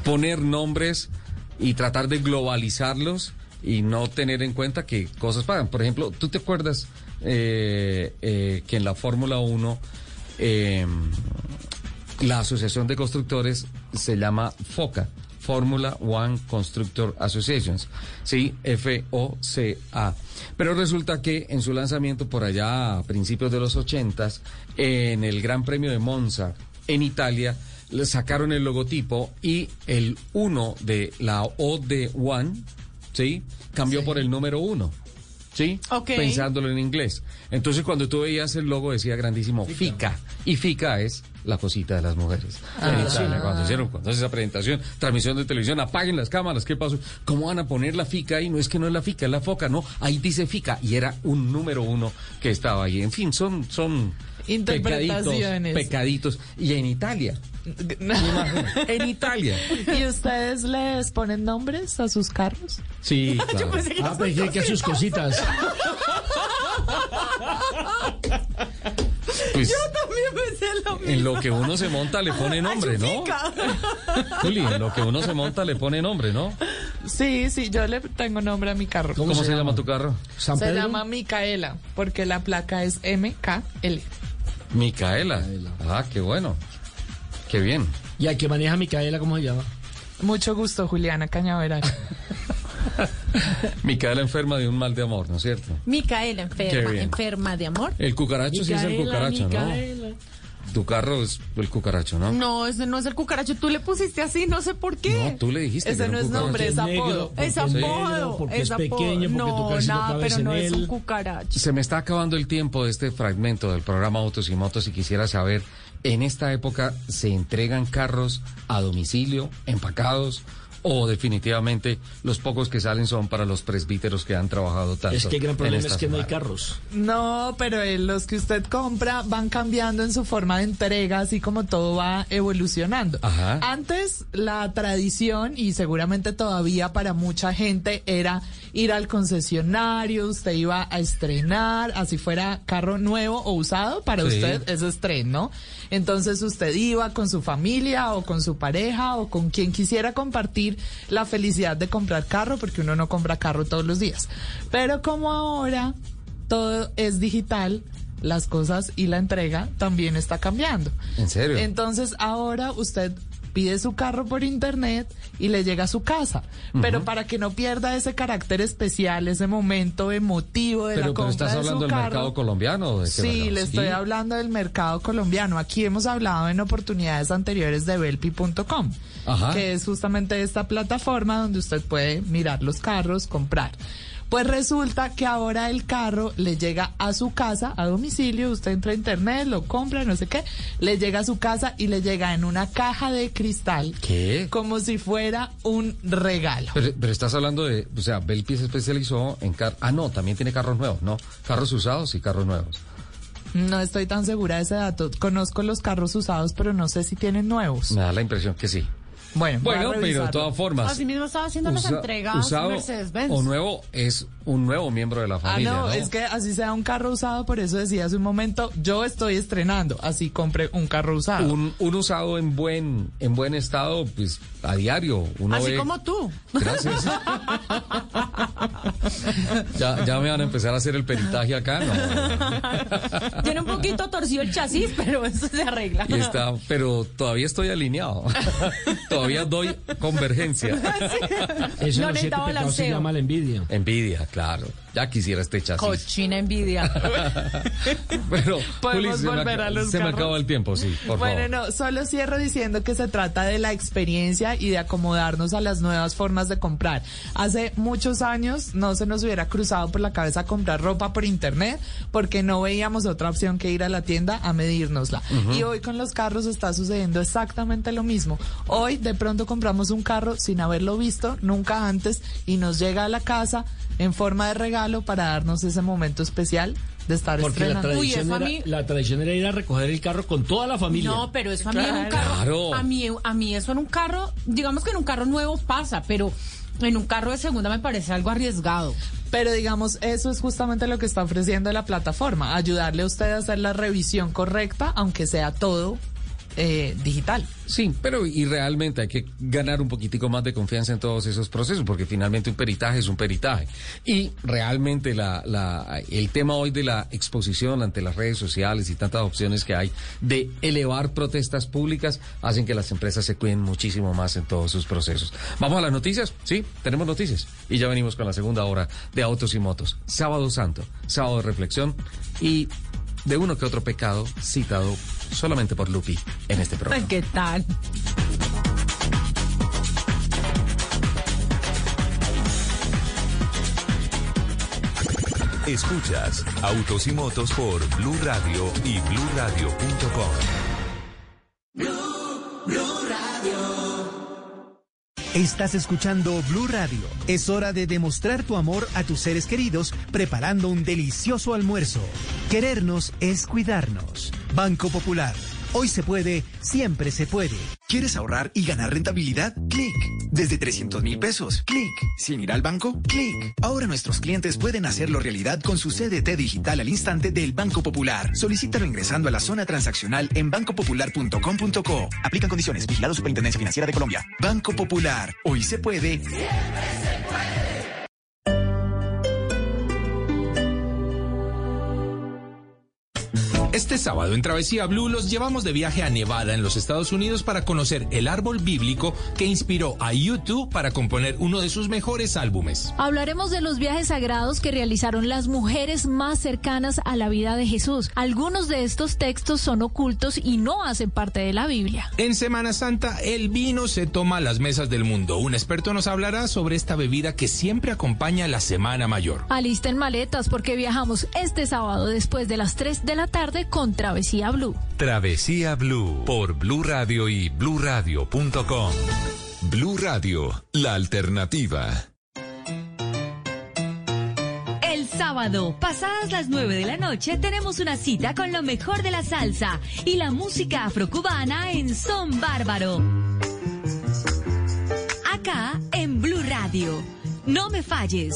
poner nombres y tratar de globalizarlos y no tener en cuenta que cosas pagan. Por ejemplo, ¿tú te acuerdas eh, que en la Fórmula 1 eh, la Asociación de Constructores se llama FOCA, Formula One Constructor Associations, sí, F-O-C-A. Pero resulta que en su lanzamiento por allá a principios de los ochentas, en el Gran Premio de Monza, en Italia, le sacaron el logotipo y el 1 de la O de One, sí, cambió por el número 1. ¿Sí? Ok. Pensándolo en inglés. Entonces, cuando tú veías el logo, decía grandísimo FICA. Y FICA es la cosita de las mujeres. En Italia, cuando hicieron cuando hace esa presentación, transmisión de televisión, apaguen las cámaras, ¿qué pasó? ¿Cómo van a poner la FICA ahí? No es que no es la FICA, es la foca, no. Ahí dice FICA. Y era un número uno que estaba ahí. En fin, son, son Interpretaciones. Pecaditos, pecaditos. Y en Italia. <laughs> en Italia. ¿Y ustedes les ponen nombres a sus carros? Sí, <laughs> claro. Ah, pues que a sus cositas. <laughs> Pues, También pensé lo mismo. en lo que uno se monta le pone nombre, ¿no? <laughs> Juli, en lo que uno se monta le pone nombre, ¿no? Sí, sí, yo le tengo nombre a mi carro. ¿Cómo, se, llama? tu carro? San Se Pedro. llama Micaela, porque la placa es MKL. Micaela. Ah, qué bueno. Qué bien. Y al que maneja Micaela, ¿cómo se llama? Mucho gusto, Juliana Cañaveral. <laughs> <laughs> Micaela enferma de un mal de amor, ¿no es cierto? Micaela enferma, enferma de amor. El cucaracho sí es el cucaracho, Micaela. ¿no? Tu carro es el cucaracho, ¿no? No, ese no es el cucaracho. Tú le pusiste así, no sé por qué. No, tú le dijiste Ese que no es nombre, es apodo. Es apodo. porque es, apodo. pequeño, porque no, tu nada, no pero no es él. un cucaracho. Se me está acabando el tiempo de este fragmento del programa Autos y Motos y quisiera saber, ¿en esta época se entregan carros a domicilio, empacados? ¿O definitivamente los pocos que salen son para los presbíteros que han trabajado tanto? Es que el gran problema es que no hay carros. No, pero eh, los que usted compra van cambiando en su forma de entrega, así como todo va evolucionando. Ajá. Antes la tradición, y seguramente todavía para mucha gente, era ir al concesionario, usted iba a estrenar, así fuera carro nuevo o usado, para Sí. usted es estreno. Entonces usted iba con su familia o con su pareja o con quien quisiera compartir la felicidad de comprar carro, porque uno no compra carro todos los días. Pero como ahora todo es digital, las cosas y la entrega también está cambiando. ¿En serio? Entonces ahora usted pide su carro por internet y le llega a su casa. Pero para que no pierda ese carácter especial, ese momento emotivo de Pero, la pero compra estás de hablando su del carro. mercado colombiano de Sí, le estoy hablando del mercado colombiano. Aquí hemos hablado en oportunidades anteriores de belpi.com, que es justamente esta plataforma donde usted puede mirar los carros, comprar. Pues resulta que ahora el carro le llega a su casa, a domicilio, usted entra a internet, lo compra, no sé qué, le llega a su casa y le llega en una caja de cristal, ¿Qué? como si fuera un regalo. Pero, pero estás hablando de, o sea, Belpi se especializó en carros. Ah, no, también tiene carros nuevos, ¿no? Carros usados y carros nuevos. No estoy tan segura de ese dato. Conozco los carros usados, pero no sé si tienen nuevos. Me da la impresión que sí. Bueno, Bueno, pero de todas formas. Así mismo estaba haciendo las entregas usado Mercedes-Benz. o nuevo es un nuevo miembro de la Ah, familia, no, ¿no? es que así sea un carro usado, por eso decía hace un momento, yo estoy estrenando, así compré un carro usado. un, un usado en buen en buen estado, pues a diario uno Así ve- como tú. Gracias. <laughs> ya, ya me van a empezar a hacer el peritaje acá, ¿no? Tiene un poquito torcido el chasis, pero eso se arregla. Y está, pero todavía estoy alineado. todavía <laughs> <laughs> doy convergencia. Eso No siete necesitaba pecados se balanceo. llama la envidia. Envidia, claro. Ya quisiera este chasis. Cochina envidia. <laughs> Pero, Podemos volver a los Se me acaba el tiempo, sí, por bueno, favor. no, solo cierro diciendo que se trata de la experiencia y de acomodarnos a las nuevas formas de comprar. Hace muchos años no se nos hubiera cruzado por la cabeza comprar ropa por internet porque no veíamos otra opción que ir a la tienda a medírnosla. Y hoy con los carros está sucediendo exactamente lo mismo. Hoy de pronto compramos un carro sin haberlo visto nunca antes y nos llega a la casa en forma de regalo para darnos ese momento especial de estar Porque la estrenando. Uy, tradición, a era, mí- la tradición era ir a recoger el carro con toda la familia. No, pero eso a mí en un Claro. carro, Claro. a mí, a mí eso en un carro, digamos que en un carro nuevo pasa, pero en un carro de segunda me parece algo arriesgado. Pero digamos, eso es justamente lo que está ofreciendo la plataforma, ayudarle a usted a hacer la revisión correcta, aunque sea todo eh, digital. Sí, pero y realmente hay que ganar un poquitico más de confianza en todos esos procesos, porque finalmente un peritaje es un peritaje. Y realmente la, el tema hoy de la exposición ante las redes sociales y tantas opciones que hay de elevar protestas públicas hacen que las empresas se cuiden muchísimo más en todos sus procesos. Vamos a las noticias, sí, tenemos noticias. Y ya venimos con la segunda hora de Autos y Motos. Sábado Santo, sábado de reflexión y de uno que otro pecado citado solamente por Lupi en este programa. ¿Qué tal? Escuchas Autos y Motos por Blue Radio y BlueRadio.com. Estás escuchando Blue Radio. Es hora de demostrar tu amor a tus seres queridos preparando un delicioso almuerzo. Querernos es cuidarnos. Banco Popular. Hoy se puede, siempre se puede. ¿Quieres ahorrar y ganar rentabilidad? Clic. Desde 300 mil pesos. Clic. Sin ir al banco. Clic. Ahora nuestros clientes pueden hacerlo realidad con su CDT digital al instante del Banco Popular. Solicítalo ingresando a la zona transaccional en bancopopular.com.co. Aplican condiciones. Vigilado Superintendencia Financiera de Colombia. Banco Popular. Hoy se puede. Este sábado en Travesía Blue los llevamos de viaje a Nevada en los Estados Unidos para conocer el árbol bíblico que inspiró a YouTube para componer uno de sus mejores álbumes. Hablaremos de los viajes sagrados que realizaron las mujeres más cercanas a la vida de Jesús. Algunos de estos textos son ocultos y no hacen parte de la Biblia. En Semana Santa el vino se toma a las mesas del mundo. Un experto nos hablará sobre esta bebida que siempre acompaña la Semana Mayor. Alisten maletas porque viajamos este sábado después de las 3 de la tarde con Travesía Blue. Travesía Blue por Blue Radio y bluradio.com. Blue Radio, la alternativa. El sábado, pasadas las 9 de la noche, tenemos una cita con lo mejor de la salsa y la música afrocubana en Son Bárbaro. Acá en Blue Radio. No me falles.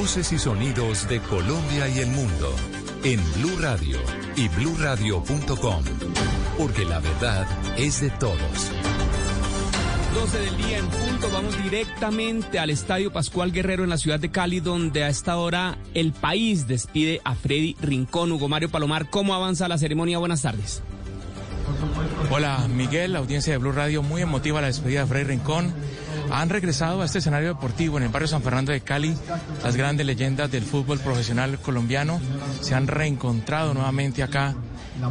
Voces y sonidos de Colombia y el mundo en Blue Radio y bluradio.com, porque la verdad es de todos. 12 del día en punto, vamos directamente al Estadio Pascual Guerrero en la ciudad de Cali, donde a esta hora el país despide a Freddy Rincón. Hugo Mario Palomar, ¿cómo avanza la ceremonia? Buenas tardes. Hola Miguel, audiencia de Blue Radio, muy emotiva la despedida de Freddy Rincón. Han regresado a este escenario deportivo en el barrio San Fernando de Cali las grandes leyendas del fútbol profesional colombiano. Se han reencontrado nuevamente acá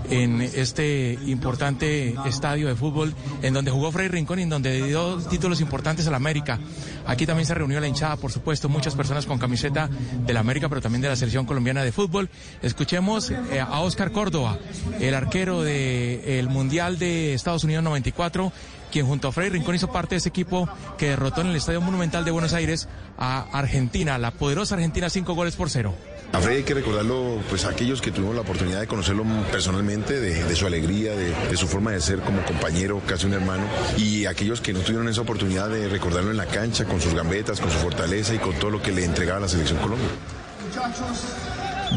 en este importante estadio de fútbol en donde jugó Freddy Rincón y en donde dio títulos importantes a la América. Aquí también se reunió la hinchada, por supuesto, muchas personas con camiseta de la América, pero también de la selección colombiana de fútbol. Escuchemos eh, a Oscar Córdoba, el arquero del Mundial de Estados Unidos 94 quien junto a Freddy Rincón hizo parte de ese equipo que derrotó en el Estadio Monumental de Buenos Aires a Argentina, la poderosa Argentina, cinco goles por cero. A Freddy hay que recordarlo, pues a aquellos que tuvimos la oportunidad de conocerlo personalmente, de, su alegría, de, su forma de ser como compañero, casi un hermano, y aquellos que no tuvieron esa oportunidad de recordarlo en la cancha, con sus gambetas, con su fortaleza y con todo lo que le entregaba la selección Colombia.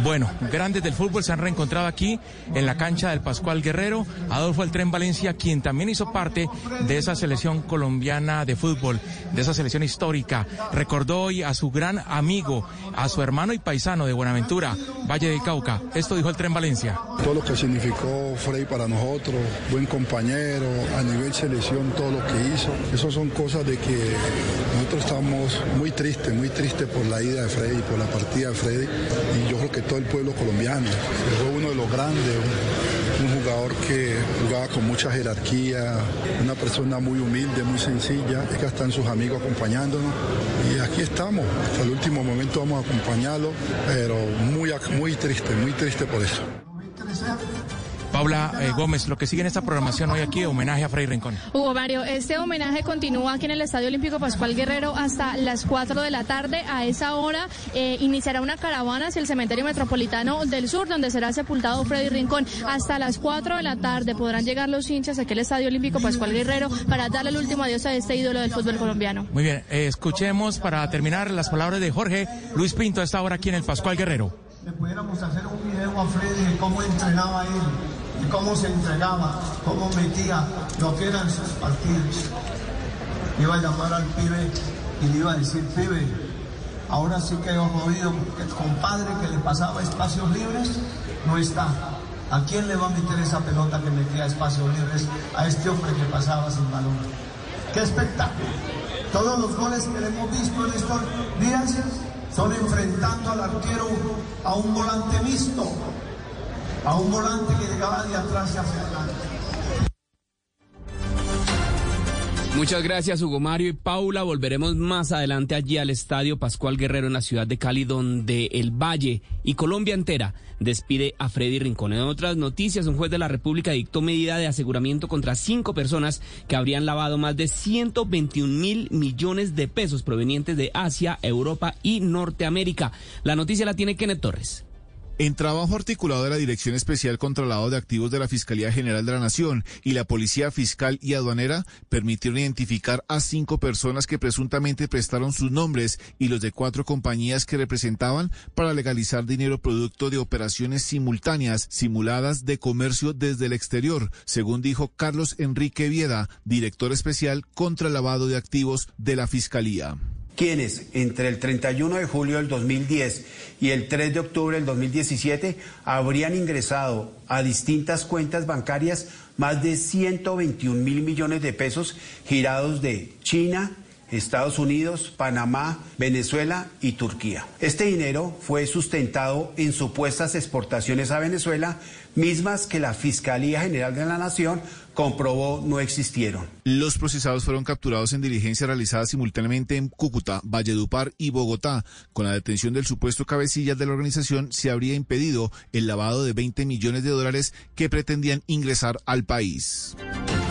Bueno, grandes del fútbol se han reencontrado aquí en la cancha del Pascual Guerrero. Adolfo El Tren Valencia, quien también hizo parte de esa selección colombiana de fútbol, de esa selección histórica. Recordó hoy a su gran amigo, a su hermano y paisano de Buenaventura, Valle de Cauca. Esto dijo El Tren Valencia. Todo lo que significó Frey para nosotros, buen compañero, a nivel selección, todo lo que hizo. Eso son cosas de que nosotros estamos muy tristes, muy tristes por la ida de Freddy, por la partida de Freddy. Y yo creo que todo el pueblo colombiano. Fue uno de los grandes, un, jugador que jugaba con mucha jerarquía, una persona muy humilde, muy sencilla, que están sus amigos acompañándonos. Y aquí estamos, hasta el último momento vamos a acompañarlo, pero muy, muy triste, muy triste por eso. Paula eh, Gómez, lo que sigue en esta programación hoy aquí, homenaje a Freddy Rincón. Hugo Mario, este homenaje continúa aquí en el Estadio Olímpico Pascual Guerrero hasta las 4 de la tarde. A esa hora eh, iniciará una caravana hacia el Cementerio Metropolitano del Sur, donde será sepultado Freddy Rincón. Hasta las 4 de la tarde podrán llegar los hinchas aquí al Estadio Olímpico Pascual Guerrero para darle el último adiós a este ídolo del fútbol colombiano. Muy bien, eh, escuchemos para terminar las palabras de Jorge Luis Pinto a esta hora aquí en el Pascual Guerrero. Le pudiéramos hacer un video a Freddy de cómo entrenaba él cómo se entregaba, cómo metía lo que eran sus partidos. Iba a llamar al pibe y le iba a decir, pibe, ahora sí que he jodido porque el compadre que le pasaba espacios libres no está. ¿A quién le va a meter esa pelota que metía espacios libres a este hombre que pasaba sin balón? ¡Qué espectáculo! Todos los goles que le hemos visto en estos días Son enfrentando al arquero a un volante mixto, a un volante que llegaba de atrás hacia adelante. Muchas gracias, Hugo Mario y Paula. Volveremos más adelante allí al Estadio Pascual Guerrero en la ciudad de Cali, donde el Valle y Colombia entera despide a Freddy Rincón. En otras noticias, un juez de la República dictó medida de aseguramiento contra cinco personas que habrían lavado más de 121 mil millones de pesos provenientes de Asia, Europa y Norteamérica. La noticia la tiene Kenneth Torres. En trabajo articulado de la Dirección Especial contra Lavado de Activos de la Fiscalía General de la Nación y la Policía Fiscal y Aduanera permitieron identificar a cinco personas que presuntamente prestaron sus nombres y los de cuatro compañías que representaban para legalizar dinero producto de operaciones simultáneas simuladas de comercio desde el exterior, según dijo Carlos Enrique Vieda, director especial contra el lavado de activos de la Fiscalía quienes entre el 31 de julio del 2010 y el 3 de octubre del 2017 habrían ingresado a distintas cuentas bancarias más de 121 mil millones de pesos girados de China, Estados Unidos, Panamá, Venezuela y Turquía. Este dinero fue sustentado en supuestas exportaciones a Venezuela, mismas que la Fiscalía General de la Nación comprobó no existieron. Los procesados fueron capturados en diligencia realizada simultáneamente en Cúcuta, Valledupar y Bogotá. Con la detención del supuesto cabecilla de la organización se habría impedido el lavado de 20 millones de dólares que pretendían ingresar al país.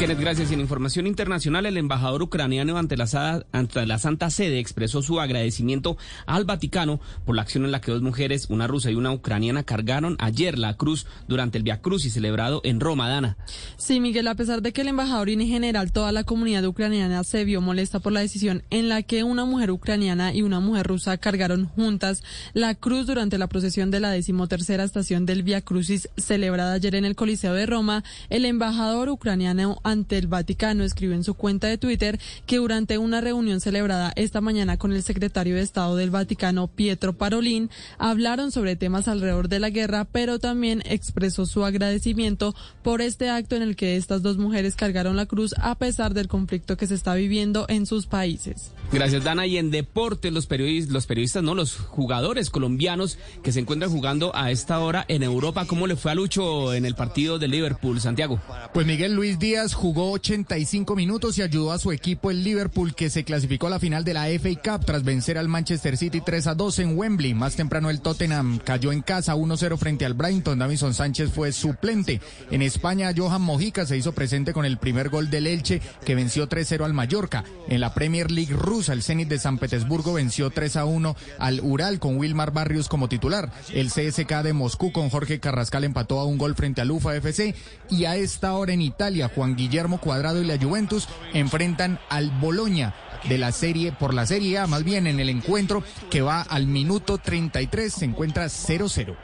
Gracias. En información internacional, el embajador ucraniano ante la, ante la Santa Sede expresó su agradecimiento al Vaticano por la acción en la que dos mujeres, una rusa y una ucraniana, cargaron ayer la cruz durante el Via Crucis celebrado en Roma, Dana. Sí, Miguel, a pesar de que el embajador y en general toda la comunidad ucraniana se vio molesta por la decisión en la que una mujer ucraniana y una mujer rusa cargaron juntas la cruz durante la procesión de la decimotercera estación del Via Crucis celebrada ayer en el Coliseo de Roma, el embajador ucraniano ante el Vaticano escribió en su cuenta de Twitter que durante una reunión celebrada esta mañana con el secretario de Estado del Vaticano, Pietro Parolin, hablaron sobre temas alrededor de la guerra, pero también expresó su agradecimiento por este acto en el que estas dos mujeres cargaron la cruz a pesar del conflicto que se está viviendo en sus países. Gracias, Dana. Y en deporte, los periodistas, los periodistas, no, los jugadores colombianos que se encuentran jugando a esta hora en Europa, ¿cómo le fue a Lucho en el partido de Liverpool, Santiago? Pues Miguel Luis Díaz jugó 85 minutos y ayudó a su equipo el Liverpool que se clasificó a la final de la FA Cup tras vencer al Manchester City 3 a 2 en Wembley. Más temprano el Tottenham cayó en casa 1-0 frente al Brighton. Davison Sánchez fue suplente. En España, Johan Mojica se hizo presente con el primer gol del Elche que venció 3-0 al Mallorca. En la Premier League rusa, el Zenit de San Petersburgo venció 3 a 1 al Ural con Wilmar Barrios como titular. El CSK de Moscú con Jorge Carrascal empató a un gol frente al UFA FC y a esta hora en Italia Juan Guillermo Cuadrado y la Juventus enfrentan al Boloña de la serie por la Serie A, más bien en el encuentro que va al minuto 33 se encuentra 0-0.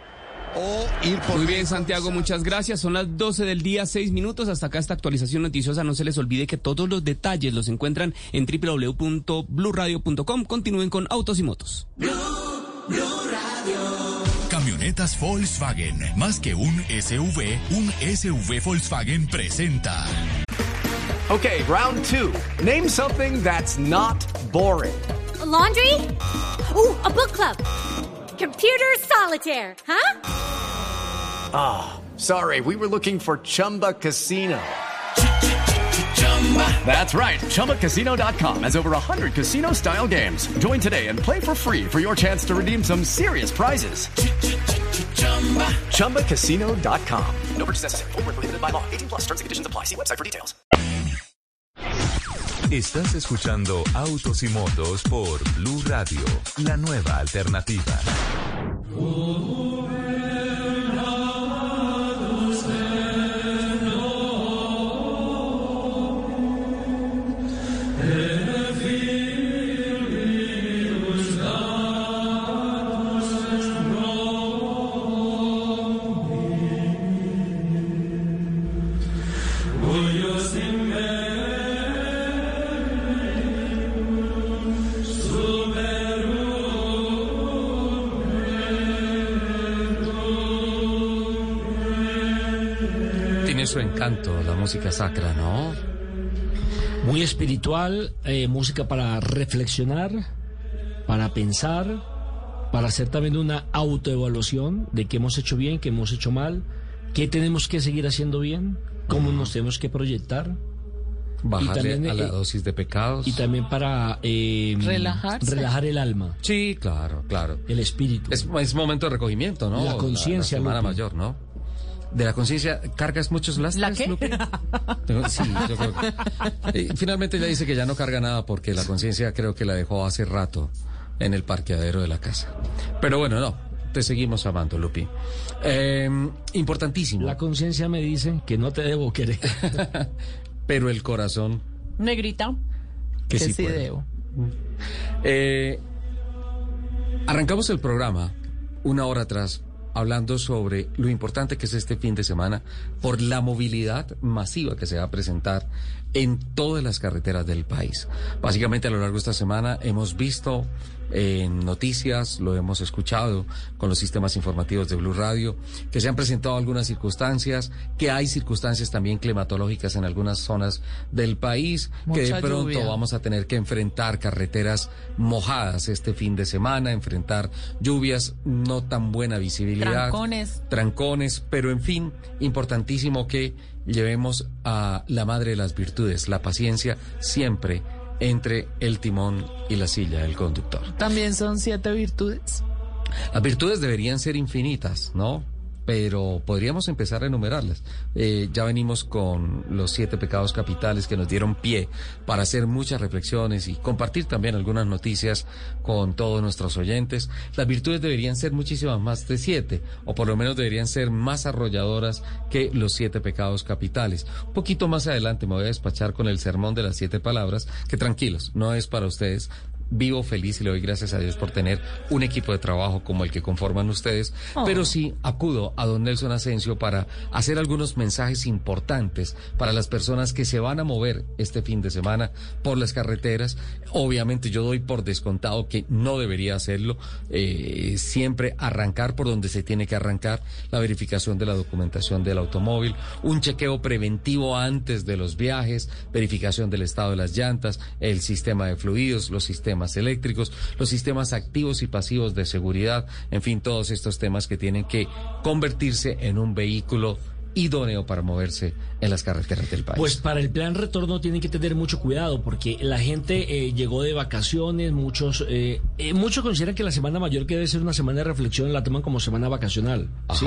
Muy bien, Santiago, muchas gracias. Son las 12 del día, 6 minutos. Hasta acá esta actualización noticiosa. No se les olvide que todos los detalles los encuentran en www.bluradio.com. Continúen con Autos y Motos. Camionetas Volkswagen. Más que un SUV, un SUV Volkswagen presenta. Okay, round two. Name something that's not boring. A laundry? Ooh, a book club. Computer solitaire, huh? Ah, sorry, we were looking for Chumba Casino. That's right. ChumbaCasino.com has over 100 casino style games. Join today and play for free for your chance to redeem some serious prizes. ChumbaCasino.com. No purchase necessary. Void where prohibited by law. 18 plus terms and conditions apply. See website for details. Estás escuchando Autos y Motos por Blue Radio, la nueva alternativa. Encanto la música sacra, ¿no? Muy espiritual, eh, música para reflexionar, para pensar para hacer también una autoevaluación de qué hemos hecho bien, qué hemos hecho mal, qué tenemos que seguir haciendo bien, cómo nos tenemos que proyectar. Bajarle también, a la eh, dosis de pecados. Y también para eh, relajar el alma, Sí, claro, claro. el espíritu. Es, es momento de recogimiento, ¿no? La conciencia, La, semana Lupi. mayor, ¿no? De la conciencia, ¿cargas muchos lastres, ¿La qué? Sí, yo creo que... <laughs> Finalmente ella dice que ya no carga nada porque la conciencia creo que la dejó hace rato en el parqueadero de la casa. Pero bueno, no, te seguimos amando, Lupi. Eh, importantísimo. La conciencia me dice que no te debo querer. <laughs> Pero el corazón, Negrita. que, Que sí, debo. Eh, arrancamos el programa una hora atrás hablando sobre lo importante que es este fin de semana por la movilidad masiva que se va a presentar en todas las carreteras del país. Básicamente a lo largo de esta semana hemos visto en noticias, lo hemos escuchado con los sistemas informativos de Blue Radio, que se han presentado algunas circunstancias, que hay circunstancias también climatológicas en algunas zonas del país, que de pronto lluvia. vamos a tener que enfrentar carreteras mojadas este fin de semana, enfrentar lluvias, no tan buena visibilidad. Trancones. Trancones, pero en fin, importantísimo que llevemos a la madre de las virtudes, la paciencia, siempre entre el timón y la silla del conductor. También son siete virtudes. Las virtudes deberían ser infinitas, ¿no? Pero podríamos empezar a enumerarlas. Eh, ya venimos con los siete pecados capitales que nos dieron pie para hacer muchas reflexiones y compartir también algunas noticias con todos nuestros oyentes. Las virtudes deberían ser muchísimas más de siete, o por lo menos deberían ser más arrolladoras que los siete pecados capitales. Un poquito más adelante me voy a despachar con el sermón de las siete palabras, que tranquilos, no es para ustedes, vivo feliz y le doy gracias a Dios por tener un equipo de trabajo como el que conforman ustedes, Oh. pero sí acudo a don Nelson Asensio para hacer algunos mensajes importantes para las personas que se van a mover este fin de semana por las carreteras. Obviamente yo doy por descontado que no debería hacerlo, eh, siempre arrancar por donde se tiene que arrancar, la verificación de la documentación del automóvil, un chequeo preventivo antes de los viajes, verificación del estado de las llantas, el sistema de fluidos, los sistemas eléctricos, los sistemas activos y pasivos de seguridad, en fin, todos estos temas que tienen que convertirse en un vehículo idóneo para moverse en las carreteras del país. Pues para el plan retorno tienen que tener mucho cuidado porque la gente eh, llegó de vacaciones, muchos eh, eh, muchos consideran que la semana mayor que debe ser una semana de reflexión la toman como semana vacacional, ¿sí?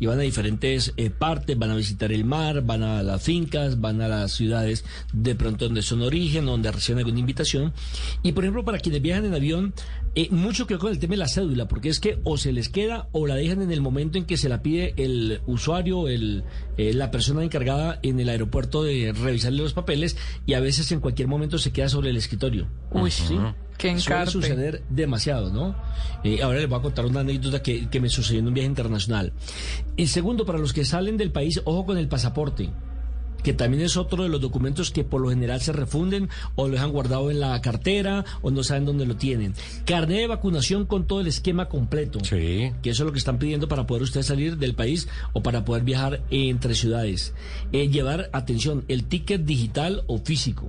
Y van a diferentes eh, partes, van a visitar el mar, van a las fincas, van a las ciudades de pronto donde son origen, donde reciben alguna invitación. Y por ejemplo, para quienes viajan en avión, eh, mucho creo con el tema de la cédula, porque es que o se les queda o la dejan en el momento en que se la pide el usuario, el, eh, la persona encargada en el aeropuerto de revisarle los papeles y a veces en cualquier momento se queda sobre el escritorio. Uy, ¿sí? qué Suele encarte. suceder demasiado, ¿no? Eh, ahora les voy a contar una anécdota que, que me sucedió en un viaje internacional. Y segundo, para los que salen del país, ojo con el pasaporte que también es otro de los documentos que por lo general se refunden o lo dejan guardado en la cartera o no saben dónde lo tienen. Carnet de vacunación con todo el esquema completo. Sí. Que eso es lo que están pidiendo para poder ustedes salir del país o para poder viajar entre ciudades. Eh, llevar, atención, el ticket digital o físico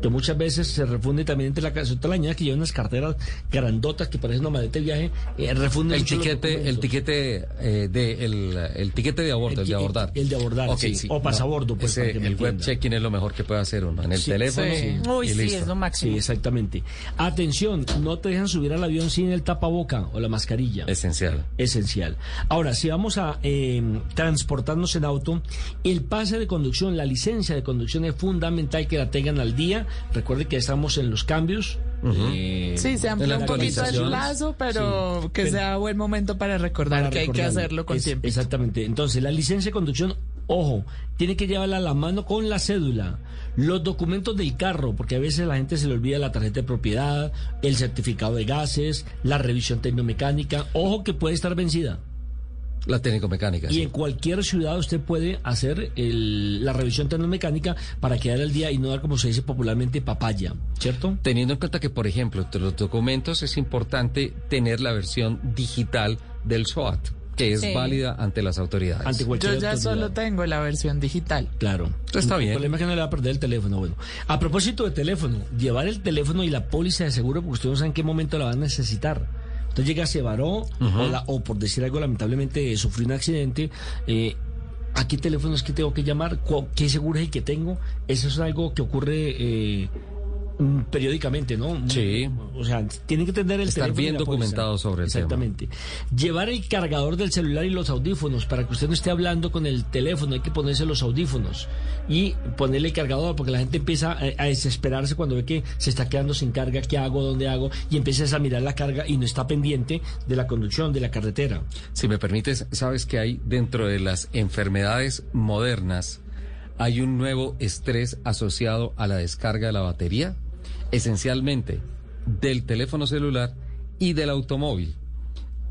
que muchas veces se refunde también entre la casa la niña que lleva unas carteras grandotas que parecen una maleta de viaje, eh, refunden el tiquete, el tiquete eh, de el, el tiquete de abordo, el, El de abordar. el de abordar, sí. O pasabordo, pues, Ese, para que me el web checking es lo mejor que puede hacer uno en el Sí, teléfono. sí. y Uy, sí, listo. es lo máximo. Sí, exactamente. Atención, no te dejan subir al avión sin el tapaboca o la mascarilla. Esencial. Esencial. Ahora, si vamos a eh, transportarnos en auto, el pase de conducción, la licencia de conducción es fundamental que la tengan al día. Recuerde que estamos en los cambios. eh, Sí, se amplió un poquito el plazo, pero Sí, que pero- sea buen momento para recordar para que hay que hacerlo con Es- tiempo. Exactamente. Entonces, la licencia de conducción, ojo, tiene que llevarla a la mano con la cédula, los documentos del carro, porque a veces la gente se le olvida la tarjeta de propiedad, el certificado de gases, la revisión tecnomecánica, ojo que puede estar vencida. La técnico-mecánica. Y sí. en cualquier ciudad usted puede hacer el- la revisión tecnomecánica para quedar al día y no dar, como se dice popularmente, papaya, ¿cierto? Teniendo en cuenta que, por ejemplo, entre los documentos es importante tener la versión digital del SOAT, que es Sí. válida ante las autoridades. Ante cualquier Yo ya autoridad. solo tengo la versión digital. Claro. Está bien. El problema es que no le va a perder el teléfono. Bueno, a propósito de teléfono, llevar el teléfono y la póliza de seguro, porque ustedes no saben en qué momento la van a necesitar. Entonces llega, se varó, o, la- o por decir algo, lamentablemente eh, sufrió un accidente. eh, ¿A qué teléfono es que tengo que llamar? ¿Cu- ¿Qué seguro es el que tengo? Eso es algo que ocurre eh, periódicamente, ¿no? Sí. O sea, tienen que tener el Estar bien documentado sobre el tema. Exactamente. Llevar el cargador del celular y los audífonos para que usted no esté hablando con el teléfono, hay que ponerse los audífonos y ponerle el cargador porque la gente empieza a, a desesperarse cuando ve que se está quedando sin carga, qué hago, dónde hago y empiezas a mirar la carga y no está pendiente de la conducción, de la carretera. Si me permites, sabes que hay dentro de las enfermedades modernas, hay un nuevo estrés asociado a la descarga de la batería, esencialmente del teléfono celular y del automóvil.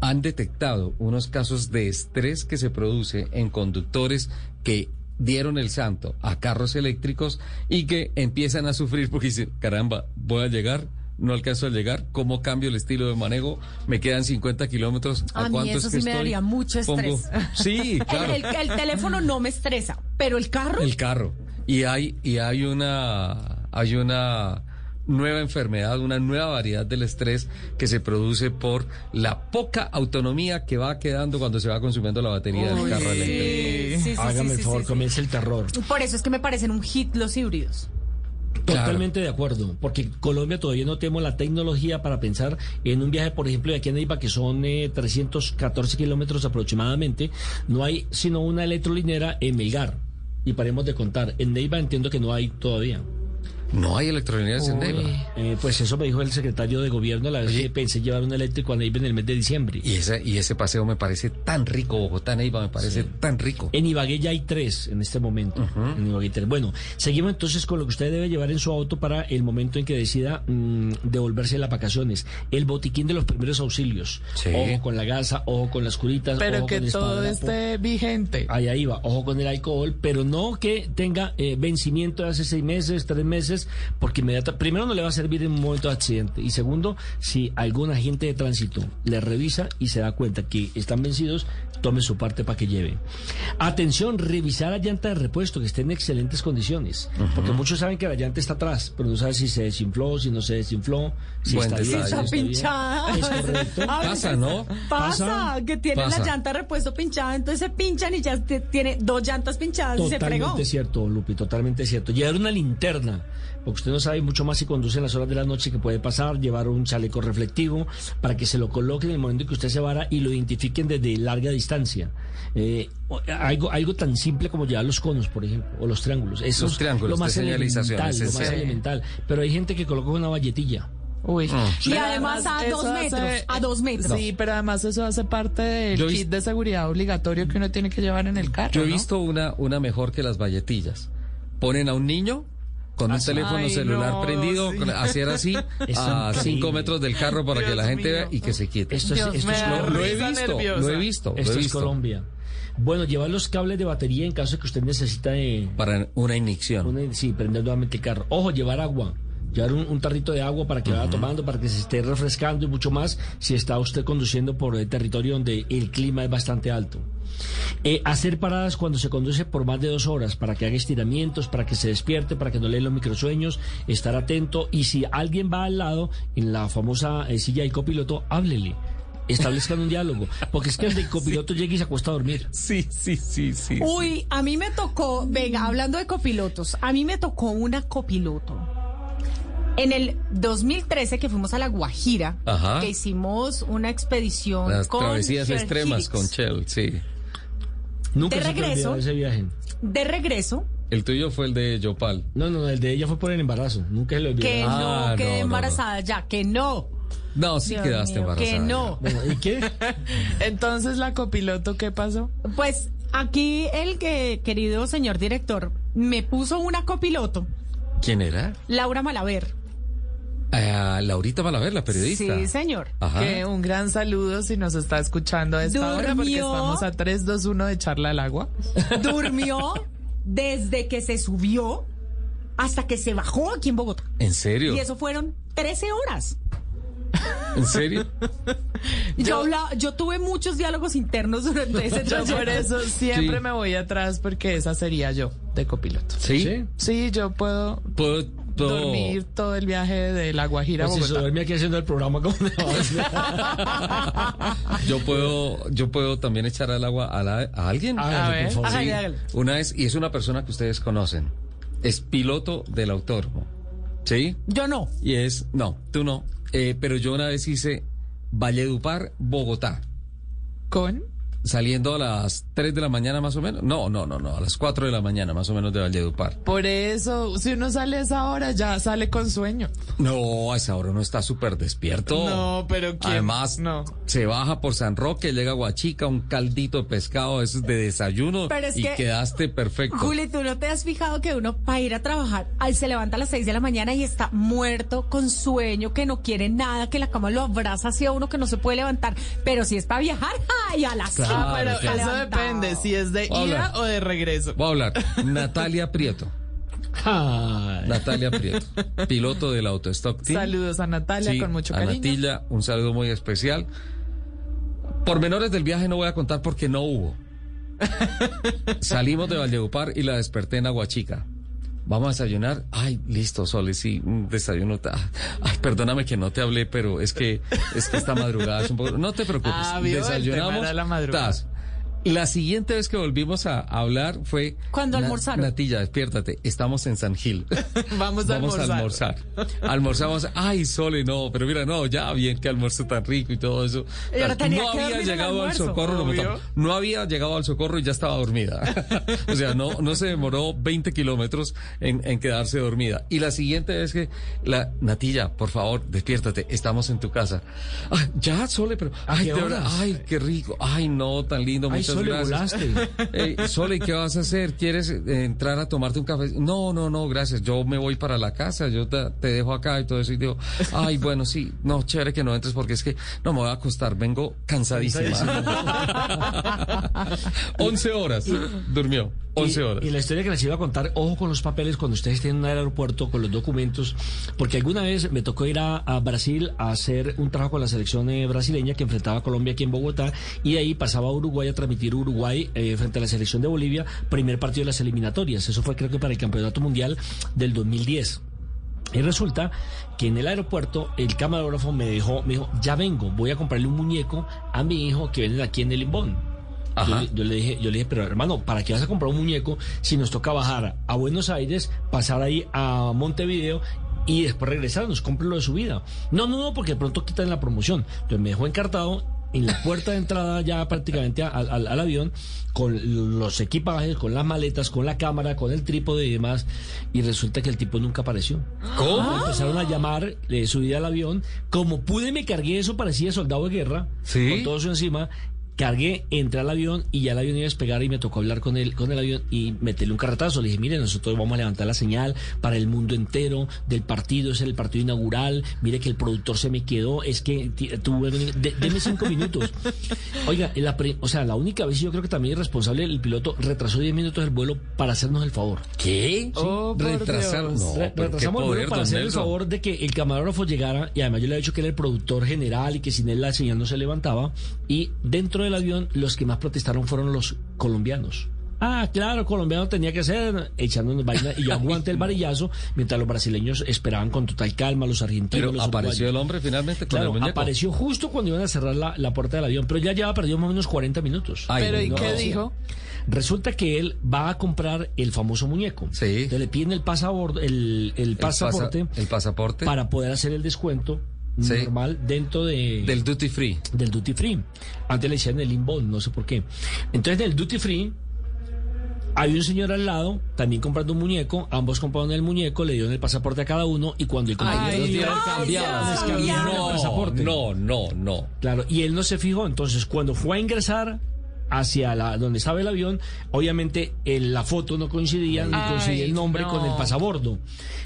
Han detectado unos casos de estrés que se produce en conductores que dieron el santo a carros eléctricos y que empiezan a sufrir porque dicen, caramba, voy a llegar, no alcanzo a llegar, ¿cómo cambio el estilo de manejo? Me quedan 50 kilómetros, ¿a, A mí eso sí me estoy? daría mucho Pongo- estrés. <laughs> Sí, claro. El, el- el teléfono no me estresa, pero el carro. El carro. Y hay, y hay una, hay una nueva enfermedad, una nueva variedad del estrés que se produce por la poca autonomía que va quedando cuando se va consumiendo la batería del carro sí. eléctrico. Sí, sí, Hágame sí, el sí, favor, sí, sí. comienza el terror. Por eso es que me parecen un hit los híbridos. Totalmente de acuerdo, porque Colombia todavía no tenemos la tecnología para pensar en un viaje, por ejemplo, de aquí a Neiva, que son eh, 314 kilómetros aproximadamente, no hay sino una electrolinera en Melgar. Y paremos de contar. En Neiva entiendo que no hay todavía. No hay electrolineras en Neiva. Eh, pues eso me dijo el secretario de gobierno la vez que pensé llevar un eléctrico a Neiva en el mes de diciembre. Y ese, y ese paseo me parece tan rico, Bogotá Neiva me parece tan rico. En Ibagué ya hay tres en este momento. En Ibagué tres. Bueno, seguimos entonces con lo que usted debe llevar en su auto para el momento en que decida mm, devolverse las vacaciones. El botiquín de los primeros auxilios. Sí. Ojo con la gasa, ojo con las curitas, Pero ojo que con el todo esté vigente. Ahí, ahí va, ojo con el alcohol, pero no que tenga eh, vencimiento de hace seis meses, tres meses, porque inmediata, primero no le va a servir en un momento de accidente, y segundo, si algún agente de tránsito le revisa y se da cuenta que están vencidos, tome su parte para que lleve. Atención, revisar la llanta de repuesto, que esté en excelentes condiciones, porque muchos saben que la llanta está atrás, pero no saben si se desinfló, si no se desinfló, si Buen está bien, Está está bien. pinchada. Es correcto. <laughs> A veces Pasa, ¿no? Pasa, Pasa. que tiene Pasa. la llanta de repuesto pinchada, entonces se pinchan y ya tiene dos llantas pinchadas y se fregó. Totalmente cierto, Lupi, totalmente cierto. Llevar una linterna, porque usted no sabe mucho más si conduce en las horas de la noche que puede pasar, llevar un chaleco reflectivo para que se lo coloquen en el momento en que usted se vara y lo identifiquen desde larga distancia. Eh, algo, algo tan simple como llevar los conos, por ejemplo, o los triángulos. Eso Los es triángulos lo más elemental, lo más elemental. Pero hay gente que coloca una valletilla. Uy. Y Pero además a dos metros, hace- a dos metros. Sí, pero además eso hace parte del Yo kit de seguridad obligatorio que uno tiene que llevar en el carro. Yo he ¿no? visto una, una mejor que las valletillas. Ponen a un niño con un teléfono Ay, celular no, prendido, sí. hacer así <laughs> Es a increíble. cinco metros del carro para que la gente mío. vea y que se quite. Esto es, esto es lo he visto, nerviosa. lo he visto, lo Esto he es. Colombia. Bueno, llevar los cables de batería en caso de que usted necesita de, Para una inyección. Una- sí, prender nuevamente el carro. Ojo, llevar agua. Llevar un, un tarrito de agua para que vaya tomando, para que se esté refrescando y mucho más si está usted conduciendo por el territorio donde el clima es bastante alto. Eh, hacer paradas cuando se conduce por más de dos horas para que haga estiramientos, para que se despierte, para que no le los microsueños, estar atento y si alguien va al lado en la famosa eh, silla del copiloto, háblele. Establezcan un diálogo, porque es que el <laughs> copiloto llega y se acuesta a dormir. Sí, sí, sí, sí. Uy, a mí me tocó, venga, hablando de copilotos, a mí me tocó una copiloto. En el 2013 que fuimos a La Guajira, Ajá. que hicimos una expedición Las con travesías extremas Higgs. con Shell, sí. Nunca De se te regreso. ese viaje. De regreso, El tuyo fue el de Yopal. No, no, el de ella fue por el embarazo. Nunca se lo olvidó. que Ah, no quedé no, no, no. embarazada ya, que no. No, sí Dios quedaste mío, embarazada. Que no. Bueno, ¿y qué? <laughs> Entonces, la copiloto, ¿qué pasó? Pues aquí el que, querido señor director, me puso una copiloto, ¿Quién era? Laura Malaver. Ah, Laurita Malaver, la periodista. Sí, señor. Ajá. Que un gran saludo si nos está escuchando a esta hora, porque estamos a 3, 2, 1 de echarla al agua. <laughs> Durmió desde que se subió hasta que se bajó aquí en Bogotá. ¿En serio? Y eso fueron 13 horas. <laughs> ¿En serio? <laughs> Yo, hablaba- yo tuve muchos diálogos internos durante ese Yo trayecto. por eso siempre Sí. me voy atrás porque esa sería yo de copiloto. ¿Sí? Sí, yo puedo. ¿Puedo, dormir todo el viaje de La Guajira a Pues si se Bogotá. duerme aquí haciendo el programa, ¿cómo le va a <laughs> Yo puedo, yo puedo también echar al agua a, la- a alguien. Hágale, A ver. por favor. Hágale, Sí. hágale. Una vez, y es una persona que ustedes conocen. Es piloto del autódromo. ¿Sí? Yo no. Y es, no, tú no. Eh, pero yo una vez hice Valledupar, Bogotá. ¿Con? Saliendo a las 3 de la mañana más o menos. No, no, no, no, a las 4 de la mañana más o menos de Valledupar. Por eso, si uno sale a esa hora, ya sale con sueño. No, a esa hora uno está súper despierto. No, pero ¿quién? Además, No. se baja por San Roque, llega a Guachica, un caldito de pescado, eso es de desayuno Pero es y que- quedaste perfecto. Juli, ¿tú no te has fijado que uno para ir a trabajar se levanta a las 6 de la mañana y está muerto, con sueño, que no quiere nada, que la cama lo abraza hacia uno, que no se puede levantar? Pero si es para viajar, <laughs> ¡ay! A las Claro, 5 pero claro. eso depende si es de ida o de regreso. Voy a hablar. Natalia Prieto. Natalia Prieto, piloto del Autostock Team. Saludos a Natalia Sí, con mucho a cariño. Natilla, un saludo muy especial. Pormenores del viaje no voy a contar porque no hubo. <laughs> Salimos de Valledupar y la desperté en Aguachica. Vamos a desayunar. Ay, listo, Sole, sí, un desayuno. Ay, perdóname que no te hablé, pero es que es que esta madrugada es un poco. No te preocupes. Ah, Desayunamos. era la madrugada. tas. La siguiente vez que volvimos a hablar fue ¿Cuándo Na- almorzaron? Natilla, despiértate. Estamos en San Gil. <laughs> Vamos a Vamos a almorzar. almorzar. Almorzamos. Ay, Sole, no, pero mira, no, ya bien que almuerzo tan rico y todo eso. Tenía no que había llegado al socorro, no, no había llegado al socorro y ya estaba dormida. <laughs> o sea, no, no se demoró 20 kilómetros en, en quedarse dormida. Y la siguiente vez que la Natilla, por favor, despiértate, estamos en tu casa. Ay, ya, Sole, pero ¿A ay, qué de verdad, ay, qué rico. Ay, no, tan lindo, Ay, muchas Sole, gracias. volaste. <laughs> Ey, Sole, ¿qué vas a hacer? ¿Quieres eh, entrar a tomarte un café? No, no, no, gracias. Yo me voy para la casa, yo te, te dejo acá y todo eso. Y digo, ay, bueno, sí, no, chévere que no entres porque es que no me voy a acostar, vengo cansadísima. 11 <laughs> horas durmió, 11 y, horas. Y la historia que les iba a contar, ojo con los papeles cuando ustedes estén en el aeropuerto, con los documentos, porque alguna vez me tocó ir a, a Brasil a hacer un trabajo con la selección eh, brasileña que enfrentaba a Colombia aquí en Bogotá, y de ahí pasaba a Uruguay a transmitir Uruguay eh, frente a la selección de Bolivia, primer partido de las eliminatorias. Eso fue creo que para el Campeonato Mundial del 2010. Y resulta que en el aeropuerto el camarógrafo me dejó, me dijo, ya vengo, voy a comprarle un muñeco a mi hijo que viene aquí en el Limbón. Yo, yo le dije, yo le dije, pero hermano, ¿para qué vas a comprar un muñeco si nos toca bajar a Buenos Aires, pasar ahí a Montevideo y después regresarnos? Cómprelo de su vida. No, no, no, porque de pronto quitan la promoción. Entonces me dejó encartado en la puerta de entrada ya prácticamente al, al- al avión con los equipajes, con las maletas, con la cámara, con el trípode y demás. Y resulta que el tipo nunca apareció. ¿Cómo? Empezaron a llamar, le subí al avión. Como pude, me cargué eso, parecía soldado de guerra. Sí. Con todo eso encima. Cargué, entré al avión y ya el avión iba a despegar y me tocó hablar con el, con el avión y meterle un carretazo. Le dije, mire, nosotros vamos a levantar la señal para el mundo entero del partido, es el partido inaugural. Mire que el productor se me quedó, es que tuve, de- deme cinco minutos. <laughs> Oiga, la pre- o sea, la única vez yo creo que también es responsable el piloto retrasó 10 minutos el vuelo para hacernos el favor. ¿Qué? Oh, por Retrasar. Dios. No, Re- pero qué retrasamos el vuelo para hacer el favor de que el camarógrafo llegara y además yo le había dicho que era el productor general y que sin él la señal no se levantaba y dentro del avión los que más protestaron fueron los colombianos. Ah, claro, colombiano tenía que ser echándonos vaina y yo <laughs> aguanté el varillazo mientras los brasileños esperaban con total calma, los argentinos, Pero los apareció uruguayos. el hombre finalmente con Claro, el apareció justo cuando iban a cerrar la, la puerta del avión, pero ya llevaba perdido más o menos 40 minutos. Ay, Pero ¿y no. qué dijo? Resulta que él va a comprar el famoso muñeco. Sí. Entonces le piden el pasaporte, el, el El pasa- pasaporte el pasaporte para poder hacer el descuento Sí. normal dentro de del duty free. del duty free. Antes le decían el inbound, no sé por qué. Entonces en el duty free había un señor al lado, también comprando un muñeco, ambos compraron el muñeco, le dieron el pasaporte a cada uno y cuando el compañero No, pasaporte. no, no, no. Claro, y él no se fijó, entonces cuando fue a ingresar hacia la donde estaba el avión, obviamente en la foto no coincidía, ni coincidía el nombre no. con el pasabordo.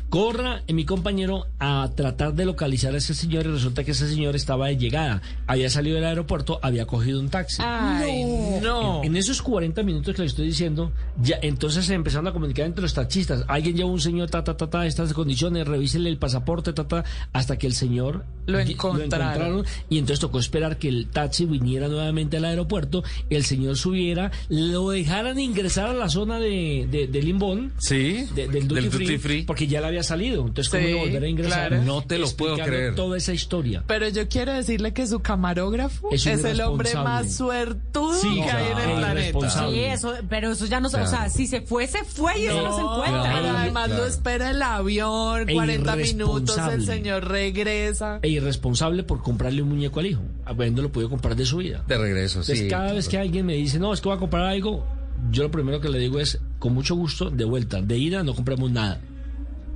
Corra eh, mi compañero a tratar de localizar a ese señor y resulta que ese señor estaba de llegada, había salido del aeropuerto, había cogido un taxi. Ay, En, en esos 40 minutos que le estoy diciendo, ya entonces se empezaron a comunicar entre los taxistas. Alguien lleva un señor, ta, ta, ta, ta, estas condiciones, revísele el pasaporte, ta, ta, hasta que el señor Lo encontraron. y entonces tocó esperar que el taxi viniera nuevamente al aeropuerto, el señor subiera, lo dejaran ingresar a la zona de, de, de Limbón. Sí, de- del, duty, del free, duty free. porque ya le había salido. Entonces, ¿cómo Sí, volver a ingresar? claro. No te lo puedo creer. Toda esa historia. Pero yo quiero decirle que su camarógrafo Es es, el hombre más suertudo Sí, que hay en claro, el planeta. Sí, eso, pero eso ya no, se- o sea, Claro. si se fue, se fue y eso no se encuentra. Pero Claro. además Claro. lo espera el avión, E 40 minutos, el señor regresa. E irresponsable por comprarle un muñeco al hijo, habiéndolo podido comprar de su vida. De regreso, Entonces, sí. cada vez que alguien me dice, no, es que voy a comprar algo, yo lo primero que le digo es, con mucho gusto, de vuelta. De ida no compremos nada.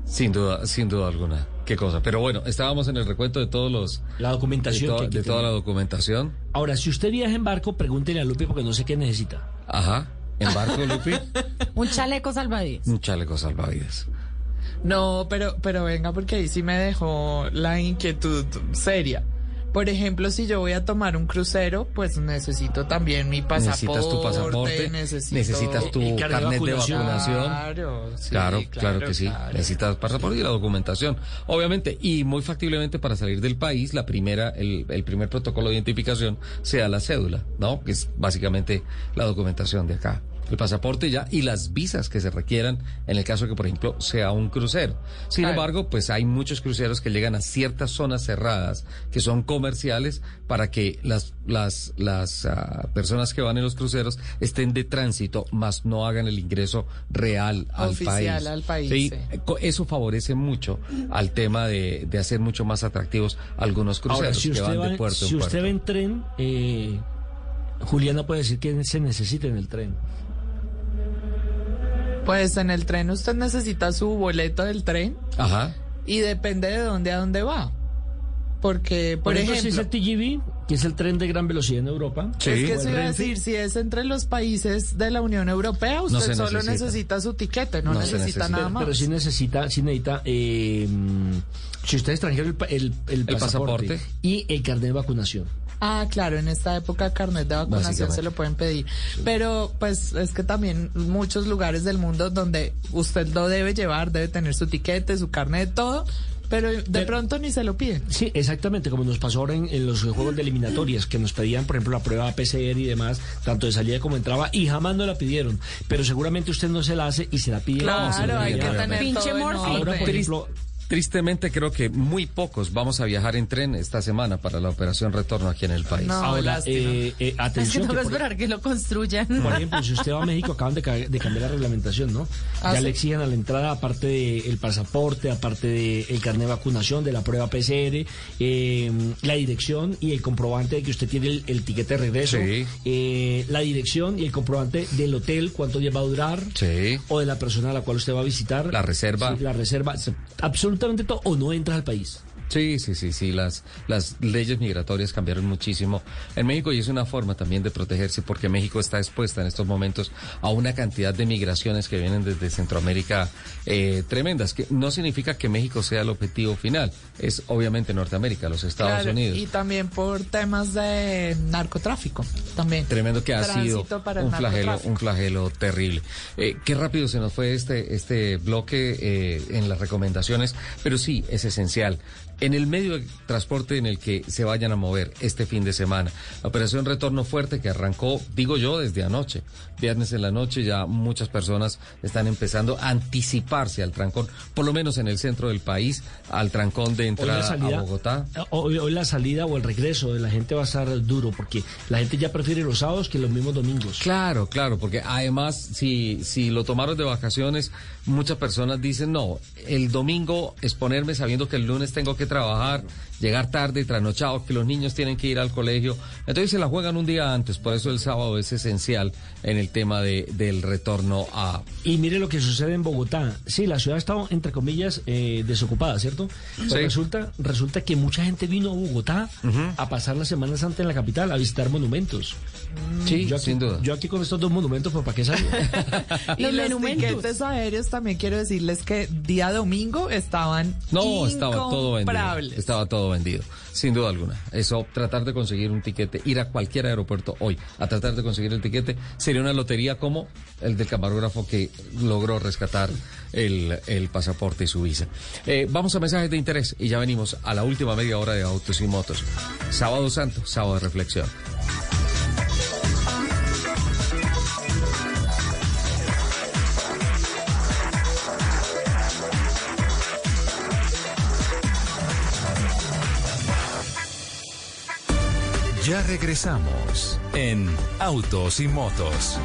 Sin duda, sin duda alguna. Qué cosa. Pero bueno, estábamos en el recuento de todos los. La documentación De, to- que hay que de toda la documentación. Ahora, si usted viaja en barco, pregúntele a Lupe porque no sé qué necesita. Ajá. En barco, Lupi. <laughs> Un chaleco salvavidas. Un chaleco salvavidas. No, pero, pero venga, porque ahí sí me dejó la inquietud seria. Por ejemplo, si yo voy a tomar un crucero, pues necesito también mi pasaporte. Necesitas tu pasaporte, necesito- necesitas tu carnet de vacunación. vacunación. Claro, sí, claro, claro, claro, que sí. claro. Necesitas pasaporte y la documentación. Obviamente, y muy factiblemente para salir del país, la primera, el, el primer protocolo de identificación sea la cédula, ¿no? Que es básicamente la documentación de acá. El pasaporte ya y las visas que se requieran en el caso que, por ejemplo, sea un crucero. Sin Claro. embargo, pues hay muchos cruceros que llegan a ciertas zonas cerradas que son comerciales para que las, las, las ah, personas que van en los cruceros estén de tránsito, más no hagan el ingreso real al Oficial país. al país, Sí, Eso favorece mucho al tema de, de hacer mucho más atractivos algunos cruceros Ahora, si que usted, van va, de puerto si en usted va en tren, eh, Juliana puede decir que se necesita en el tren. Pues en el tren usted necesita su boleto del tren Ajá. y depende de dónde a dónde va. Porque, por, Por, ejemplo, si es el TGV, que es el tren de gran velocidad en Europa. es que el iba a decir, si es entre los países de la Unión Europea, usted se solo necesita. necesita su tiquete, no, No se necesita necesita. nada más. pero sí necesita, sí necesita, eh, si usted es extranjero, el, pa- el, el pasaporte, pasaporte. y el carnet de vacunación. Ah, claro, en esta época carnet de vacunación se lo pueden pedir. Pero pues es que también muchos lugares del mundo donde usted lo debe llevar, debe tener su tiquete, su carnet, todo, pero de pronto ni se lo piden. Sí, exactamente, como nos pasó ahora en, en los juegos de eliminatorias, que nos pedían, por ejemplo, la prueba PCR y demás, tanto de salida como entraba, y jamás nos la pidieron. Pero seguramente usted no se la hace y se la pide. Claro, se la hay que tener Pinche todo en morfina. Ahora, por orden. ejemplo, Tristemente creo que muy pocos vamos a viajar en tren esta semana para la operación retorno aquí en el país. No. ahora, lástima. eh, eh, Es que atención. tengo que por- esperar que lo construyan. Por ejemplo, si usted va a México, acaban de, ca- de cambiar la reglamentación, ¿no? Ah, ya ¿sí? le exigen a la entrada, aparte del pasaporte, aparte del carnet de vacunación, de la prueba PCR, eh, la dirección y el comprobante de que usted tiene el, el tiquete de regreso, Sí. eh, la dirección y el comprobante del hotel, cuánto día va a durar, Sí. o de la persona a la cual usted va a visitar. La reserva. Sí, la reserva, se- o no entras al país. Sí, sí, sí, sí, las, las leyes migratorias cambiaron muchísimo en México y es una forma también de protegerse porque México está expuesta en estos momentos a una cantidad de migraciones que vienen desde Centroamérica eh, tremendas, que no significa que México sea el objetivo final, es obviamente Norteamérica, los Estados Claro, Unidos. Y también por temas de narcotráfico, también. Tremendo que ha sido para un flagelo, un flagelo terrible. Eh, qué rápido se nos fue este, este bloque eh, en las recomendaciones, pero sí, es esencial. En el medio de transporte en el que se vayan a mover este fin de semana, la operación Retorno Fuerte que arrancó, digo yo, desde anoche, viernes en la noche, ya muchas personas están empezando a anticiparse al trancón, por lo menos en el centro del país, al trancón de entrada salida, a Bogotá. Hoy, hoy la salida o el regreso de la gente va a estar duro porque la gente ya prefiere los sábados que los mismos domingos. Claro, claro, porque además si, si lo tomaron de vacaciones, muchas personas dicen, no, el domingo exponerme sabiendo que el lunes tengo que trabajar, llegar tarde, trasnochado, que los niños tienen que ir al colegio. Entonces se la juegan un día antes, por eso el sábado es esencial en el tema de, del retorno a... Y mire lo que sucede en Bogotá. Sí, la ciudad ha estado, entre comillas, eh, desocupada, ¿cierto? Pero Sí. resulta, resulta que mucha gente vino a Bogotá a pasar la Semana Santa en la capital, a visitar monumentos. Sí, yo aquí, sin duda. Yo aquí con estos dos monumentos, pues ¿para qué salgo? <laughs> <laughs> Y Los los monumentos. tiquetes aéreos también quiero decirles que día domingo estaban No, estaba todo vendido. Estaba todo vendido, sin duda alguna. Eso, tratar de conseguir un tiquete, ir a cualquier aeropuerto hoy a tratar de conseguir el tiquete, sería una lotería como el del camarógrafo que logró rescatar el, el pasaporte y su visa. Eh, vamos a mensajes de interés y ya venimos a la última media hora de Autos y Motos. Sábado Santo, sábado de reflexión. Ya regresamos en Autos y Motos.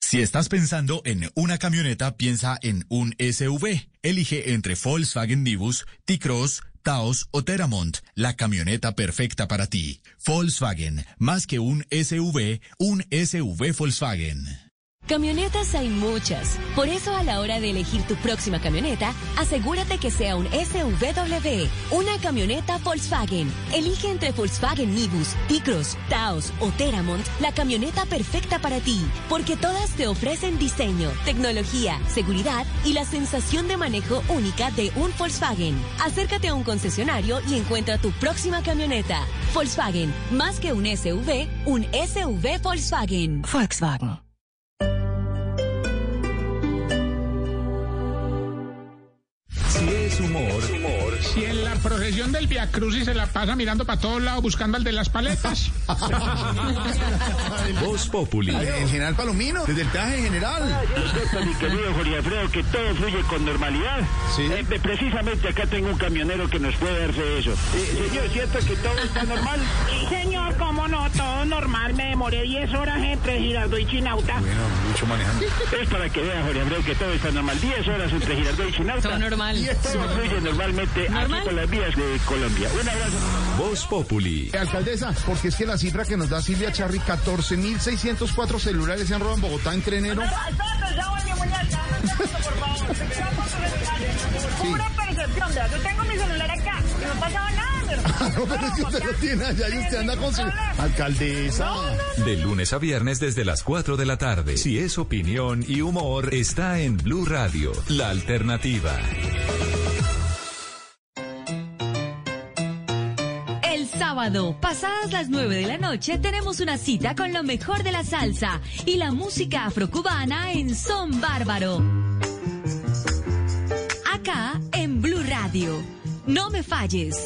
Si estás pensando en una camioneta, piensa en un SUV. Elige entre Volkswagen Nibus, T-Cross, Taos o Teramont, la camioneta perfecta para ti. Volkswagen, más que un SUV, un SUV Volkswagen. Camionetas hay muchas. Por eso a la hora de elegir tu próxima camioneta, asegúrate que sea un SUVW, una camioneta Volkswagen. Elige entre Volkswagen Nibus, T-Cross, Taos o Teramont la camioneta perfecta para ti, porque todas te ofrecen diseño, tecnología, seguridad y la sensación de manejo única de un Volkswagen. Acércate a un concesionario y encuentra tu próxima camioneta. Volkswagen, más que un SUV, un SUV Volkswagen. Volkswagen. Humor, Si en la procesión del Via Crucis se la pasa mirando para todos lados buscando al de las paletas. <laughs> Voz Populi. El general Palomino, desde el peaje general. Cierto, mi querido Jorge Alfredo, que todo fluye con normalidad. Eh, eh, precisamente acá tengo un camionero que nos puede darse de eso. Eh, señor, ¿cierto que todo está normal? Sí, señor, cómo no, todo normal. Me demoré 10 horas entre Girardot y Chinauta. Bueno, mucho manejando. Es para que vea, Jorge Alfredo, que todo está normal. 10 horas entre Girardot y Chinauta. Todo normal. Todo fluye normalmente ¿Normal? por las vías de Colombia. Un abrazo. Voz Populi. Alcaldesa, porque es que la cifra que nos da Silvia Charri, 14.604 celulares se han robado en Bogotá entre enero. <laughs> Pura percepción. Yo tengo mi celular acá y no ha pasado nada, mi hermano. No, pero es que usted lo tiene allá y usted anda con su... Alcaldesa. De lunes a viernes desde las 4 de la tarde. Si es opinión y humor, está en Blue Radio, la alternativa. Sábado, pasadas las 9 de la noche, tenemos una cita con lo mejor de la salsa y la música afrocubana en Son Bárbaro. Acá en Blue Radio. No me falles.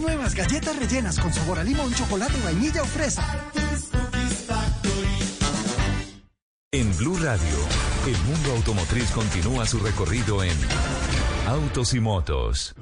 Nuevas galletas rellenas con sabor a limón, chocolate, vainilla o fresa. En Blue Radio, el mundo automotriz continúa su recorrido en Autos y Motos.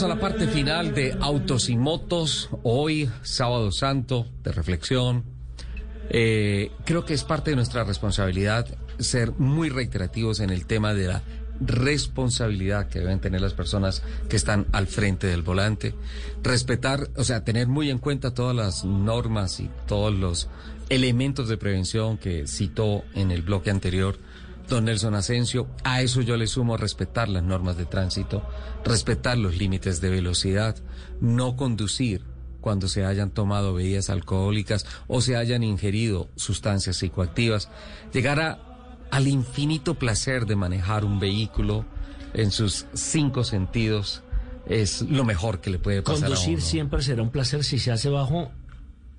A la parte final de Autos y Motos, hoy, sábado santo, de reflexión. Eh, creo que es parte de nuestra responsabilidad ser muy reiterativos en el tema de la responsabilidad que deben tener las personas que están al frente del volante, respetar, o sea, tener muy en cuenta todas las normas y todos los elementos de prevención que citó en el bloque anterior don Nelson Asensio. A eso yo le sumo respetar las normas de tránsito, respetar los límites de velocidad, no conducir cuando se hayan tomado bebidas alcohólicas o se hayan ingerido sustancias psicoactivas, llegar a al infinito placer de manejar un vehículo en sus cinco sentidos, es lo mejor que le puede pasar a Conducir uno. siempre será un placer si se hace bajo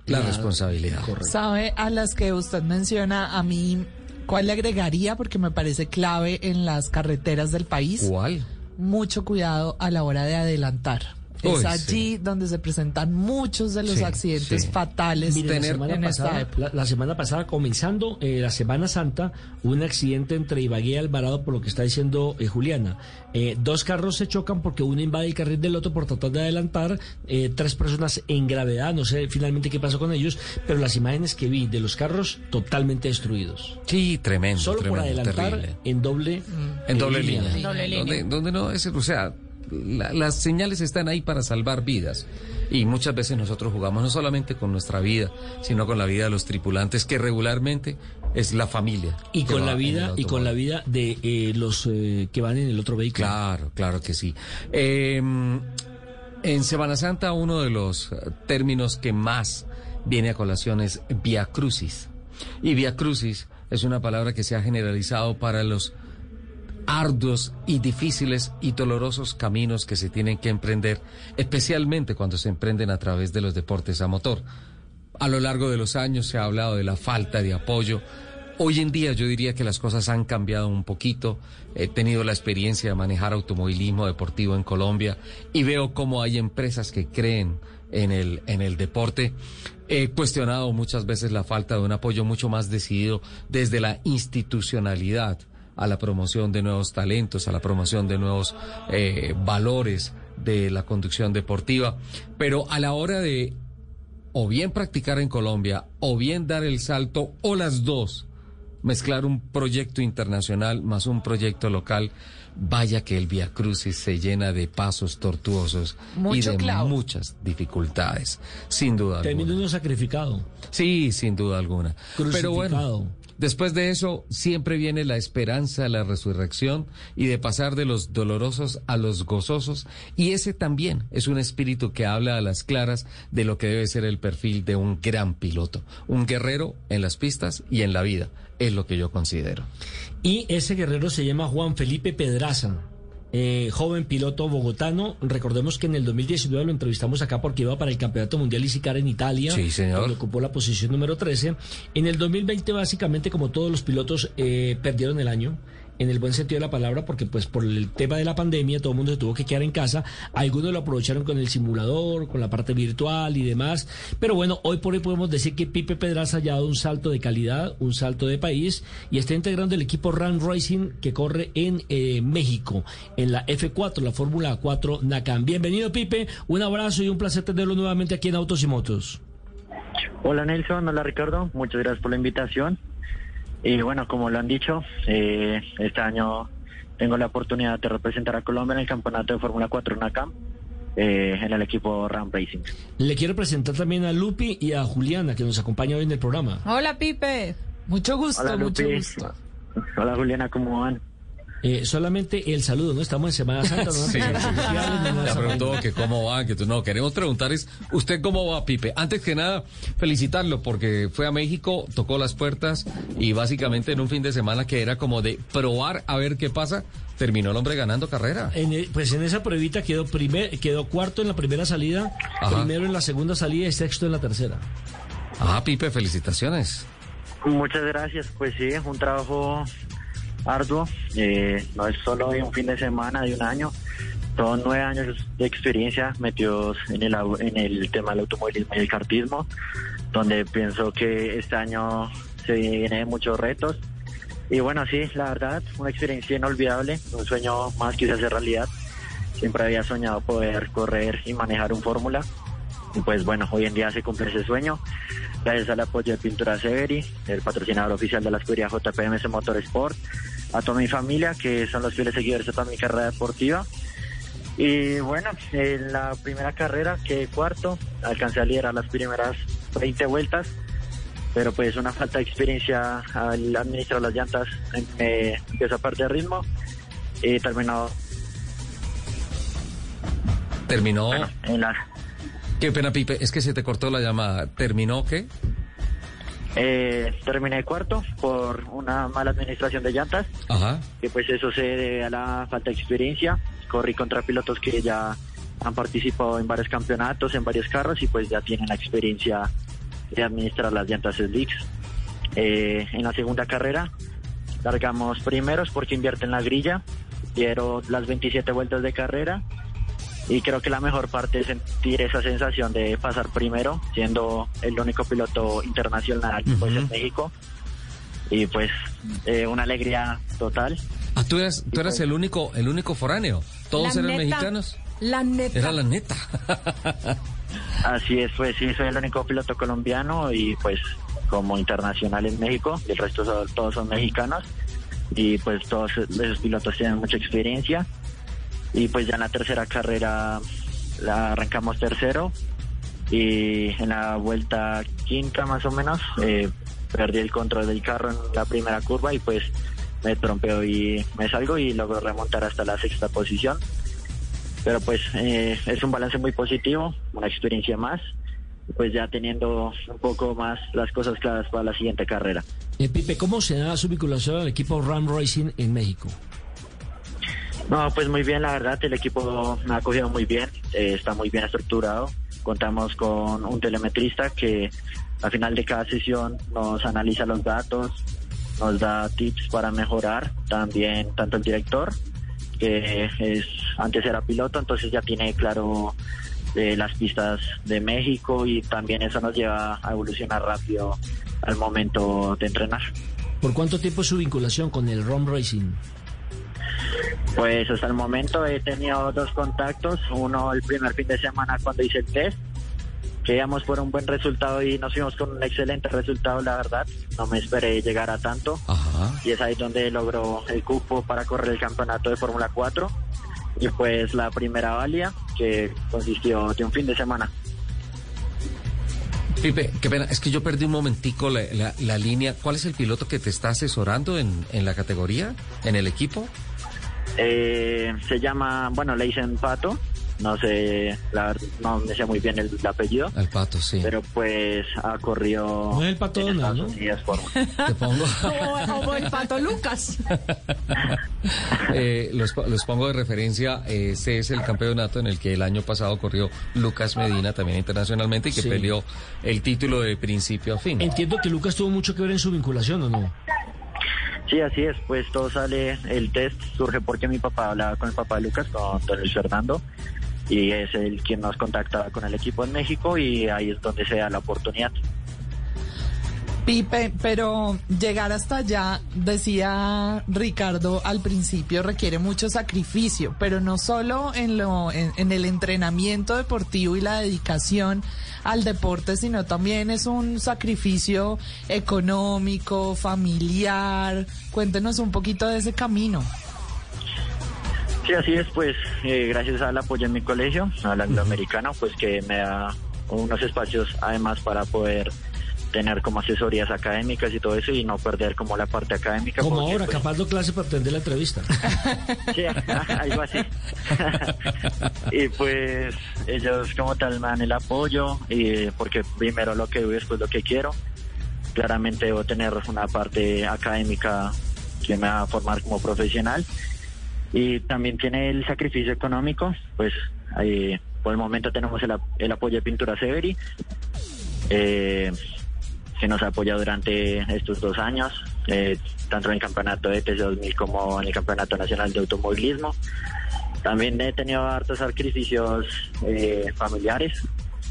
La responsabilidad. ¿Sabe a las que usted menciona a mí cuál le agregaría? Porque me parece clave en las carreteras del país. ¿Cuál? Mucho cuidado a la hora de adelantar. Uy, es allí donde se presentan muchos de los Sí, accidentes sí. fatales Mire, la, semana en esta pasada, época. la, la semana pasada, comenzando eh, la Semana Santa, hubo un accidente entre Ibagué y Alvarado, por lo que está diciendo eh, Juliana. Eh, dos carros se chocan porque uno invade el carril del otro por tratar de adelantar. eh, tres personas en gravedad, no sé finalmente qué pasó con ellos, pero las imágenes que vi de los carros totalmente destruidos. Sí, tremendo, Solo por tremendo, adelantar terrible. en doble, En eh, doble línea. Doble Donde, donde no es, o sea, la- las señales están ahí para salvar vidas. Y muchas veces nosotros jugamos no solamente con nuestra vida, sino con la vida de los tripulantes, que regularmente es la familia. Y con la vida y con la vida de eh, los eh, que van en el otro vehículo. Claro, claro que sí. Eh, en Semana Santa uno de los términos que más viene a colación es via crucis. Y via crucis es una palabra que se ha generalizado para los arduos y difíciles y dolorosos caminos que se tienen que emprender, especialmente cuando se emprenden a través de los deportes a motor. A lo largo de los años se ha hablado de la falta de apoyo. Hoy en día yo diría que las cosas han cambiado un poquito. He tenido la experiencia de manejar automovilismo deportivo en Colombia y veo cómo hay empresas que creen en el, en el deporte. He cuestionado muchas veces la falta de un apoyo mucho más decidido desde la institucionalidad a la promoción de nuevos talentos, a la promoción de nuevos eh, valores de la conducción deportiva. Pero a la hora de o bien practicar en Colombia o bien dar el salto o las dos, mezclar un proyecto internacional más un proyecto local, vaya que el Via Crucis se llena de pasos tortuosos Mucho y de clavo. muchas dificultades, sin duda alguna. Termina uno sacrificado. Sí, sin duda alguna. Pero Crucificado. bueno, después de eso siempre viene la esperanza, la resurrección y de pasar de los dolorosos a los gozosos. Y ese también es un espíritu que habla a las claras de lo que debe ser el perfil de un gran piloto, un guerrero en las pistas y en la vida, es lo que yo considero. Y ese guerrero se llama Juan Felipe Pedraza. Eh, joven piloto bogotano, recordemos que en el 2019 lo entrevistamos acá porque iba para el Campeonato Mundial Isicar en Italia. Sí, señor. donde ocupó la posición número 13. En el 2020, básicamente, como todos los pilotos, eh, perdieron el año. En el buen sentido de la palabra, porque pues por el tema de la pandemia todo el mundo se tuvo que quedar en casa. Algunos lo aprovecharon con el simulador, con la parte virtual y demás. Pero bueno, hoy por hoy podemos decir que Pipe Pedraza ya ha dado un salto de calidad, un salto de país y está integrando el equipo Run Racing que corre en eh, México, en la F4, la Fórmula 4 NACAM. Bienvenido Pipe, un abrazo y un placer tenerlo nuevamente aquí en Autos y Motos. Hola Nelson, hola Ricardo, muchas gracias por la invitación. Y bueno, como lo han dicho, eh, este año tengo la oportunidad de representar a Colombia en el campeonato de Fórmula 4 NACAM eh, en el equipo Ram Racing. Le quiero presentar también a Lupi y a Juliana que nos acompaña hoy en el programa. Hola, Pipe. Mucho gusto, Hola, mucho Lupi. gusto. Hola Juliana, ¿cómo van? Eh, solamente el saludo, ¿no? Estamos en Semana Santa, ¿no? <laughs> Sí. Ya preguntó que cómo va, que tú no. Queremos preguntar es, ¿usted cómo va, Pipe? Antes que nada, felicitarlo porque fue a México, tocó las puertas y básicamente en un fin de semana que era como de probar a ver qué pasa, terminó el hombre ganando carrera. En el- pues en esa pruebita quedó primer, quedó cuarto en la primera salida, Ajá. primero en la segunda salida y sexto en la tercera. Ah, Pipe, felicitaciones. Muchas gracias, pues sí, es un trabajo arduo, eh, no es solo un fin de semana, de un año, son nueve años de experiencia metidos en el, en el tema del automovilismo y el kartismo, donde pienso que este año se viene de muchos retos. Y bueno, sí, la verdad, una experiencia inolvidable, un sueño más que se hace realidad. Siempre había soñado poder correr y manejar un fórmula. Y pues bueno, hoy en día se cumple ese sueño. Gracias al apoyo de Pintura Severi, el patrocinador oficial de la escudería JPMS Motorsport, a toda mi familia, que son los fieles seguidores de toda mi carrera deportiva. Y bueno, en la primera carrera quedé cuarto, alcancé a liderar las primeras 20 vueltas, pero pues una falta de experiencia al administrar las llantas me empezó a perder ritmo y terminó Terminó. en la, Qué pena, Pipe, es que se te cortó la llamada. ¿Terminó qué? eh, terminé cuarto por una mala administración de llantas. Ajá. que pues eso se debe a la falta de experiencia. Corrí contra pilotos que ya han participado en varios campeonatos, en varios carros y pues ya tienen la experiencia de administrar las llantas slicks. Eh, en la segunda carrera largamos primeros porque invierten la grilla, dieron las 27 vueltas de carrera y creo que la mejor parte es sentir esa sensación de pasar primero, siendo el único piloto internacional pues, en México. Y pues eh, una alegría total. Ah, tú eras, tú eras el único, el único foráneo. Todos eran neta, mexicanos. La neta. Era la neta. Así es, pues sí, soy el único piloto colombiano y pues como internacional en México, y el resto son- todos son mexicanos y pues todos esos pilotos tienen mucha experiencia y pues ya en la tercera carrera la arrancamos tercero y en la vuelta quinta más o menos eh, perdí el control del carro en la primera curva y pues me trompeo y me salgo y logro remontar hasta la sexta posición pero pues eh, es un balance muy positivo, una experiencia más, pues ya teniendo un poco más las cosas claras para la siguiente carrera. Eh, Pipe, ¿cómo se da su vinculación al equipo Ram Racing en México? No, pues muy bien, la verdad, el equipo me ha acogido muy bien, eh, está muy bien estructurado, contamos con un telemetrista que al final de cada sesión nos analiza los datos, nos da tips para mejorar, también tanto el director, que es antes era piloto, entonces ya tiene claro eh, las pistas de México y también eso nos lleva a evolucionar rápido al momento de entrenar. ¿Por cuánto tiempo es su vinculación con el Ram Racing? Pues hasta el momento he tenido dos contactos, uno el primer fin de semana cuando hice el test, que íbamos por un buen resultado y nos fuimos con un excelente resultado, la verdad, no me esperé llegar a tanto y es ahí donde logró el cupo para correr el campeonato de Fórmula 4 y pues la primera valia que consistió de un fin de semana. Pipe, qué pena, es que yo perdí un momentico la, la- la línea. ¿Cuál es el piloto que te está asesorando en, en la categoría, en el equipo? Eh, se llama, bueno, le dicen Pato, no sé, la verdad, no me sé muy bien el, el apellido. El Pato, sí. Pero pues ha corrido. No es el Pato Donald, ¿no? Por- <laughs> Te pongo, O, o el pato Lucas. <laughs> eh, los, los pongo de referencia. Este es el campeonato en el que el año pasado corrió Lucas Medina, también internacionalmente, y que Sí. peleó el título de principio a fin. Entiendo que Lucas tuvo mucho que ver en su vinculación, ¿o no? Sí, así es, pues todo sale, el test surge porque mi papá hablaba con el papá de Lucas, con Don Luis Fernando, y es el quien nos contacta con el equipo en México y ahí es donde se da la oportunidad. Pipe, pero llegar hasta allá, decía Ricardo al principio, requiere mucho sacrificio, pero no solo en, lo, en, en el entrenamiento deportivo y la dedicación al deporte, sino también es un sacrificio económico, familiar. Cuéntenos un poquito de ese camino. Sí, así es, pues eh, gracias al apoyo en mi colegio, al angloamericano, pues que me da unos espacios además para poder tener como asesorías académicas y todo eso y no perder como la parte académica. Como porque, ahora, pues, capaz de clase para atender la entrevista. <laughs> Sí, <laughs> algo así. <laughs> y pues ellos como tal me dan el apoyo, y porque primero lo que doy, después lo que quiero. Claramente debo tener una parte académica que me va a formar como profesional. Y también tiene el sacrificio económico, pues ahí, por el momento tenemos el, el apoyo de Pintura Severi, eh, que nos ha apoyado durante estos dos años, eh, tanto en el campeonato de TC 2000 como en el campeonato nacional de automovilismo. También he tenido hartos sacrificios eh, familiares.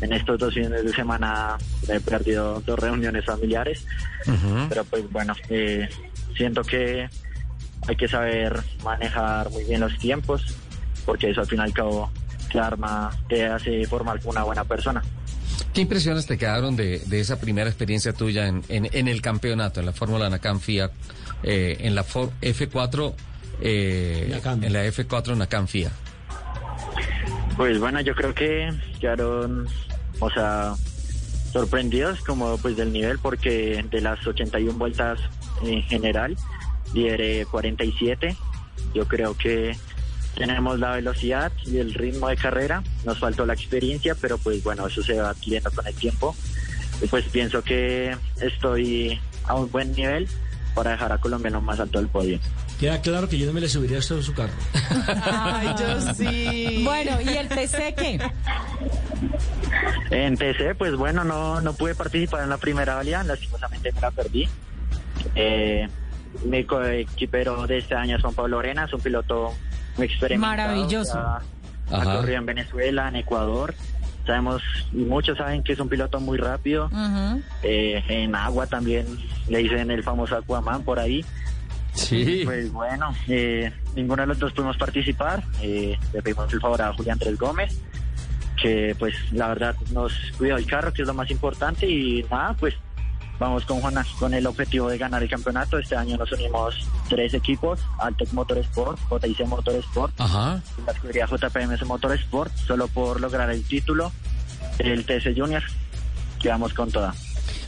En estos dos fines de semana he perdido dos reuniones familiares, pero pues bueno, eh, siento que hay que saber manejar muy bien los tiempos, porque eso al fin y al cabo te arma, te hace formar una buena persona. ¿Qué impresiones te quedaron de, de esa primera experiencia tuya en, en, en el campeonato, en la Fórmula Nacan FIA, eh, en la For- F4, eh, en la F4 Nacan FIA? Pues bueno, yo creo que quedaron, o sea, sorprendidos como pues del nivel porque de las 81 vueltas en general lideré 47. Yo creo que tenemos la velocidad y el ritmo de carrera, nos faltó la experiencia, pero pues bueno, eso se va adquiriendo con el tiempo. Y pues pienso que estoy a un buen nivel para dejar a Colombia en lo más alto del podio. Queda claro que yo no me le subiría a usted a su carro. Ay, yo sí. <laughs> Bueno, ¿y el TC qué? En TC, pues bueno, no, no pude participar en la primera valía, lastimosamente me la perdí. Eh, mi coequipero de este año es Juan Pablo Arena, es un piloto. Maravilloso. Ha corrido en Venezuela, en Ecuador. Sabemos, y muchos saben que es un piloto muy rápido. Eh, en agua también le dicen el famoso Aquaman por ahí. Sí. Pues bueno, eh, ninguno de los dos pudimos participar. Eh, le pedimos el favor a Julián Andrés Gómez, que pues la verdad nos cuidó el carro, que es lo más importante. Y nada, pues vamos con Juana con el objetivo de ganar el campeonato. Este año nos unimos tres equipos, Altec Motorsport, JIC Motorsport, Ajá. y la escudería JPMS Motorsport, solo por lograr el título del TS Junior. Que vamos con toda.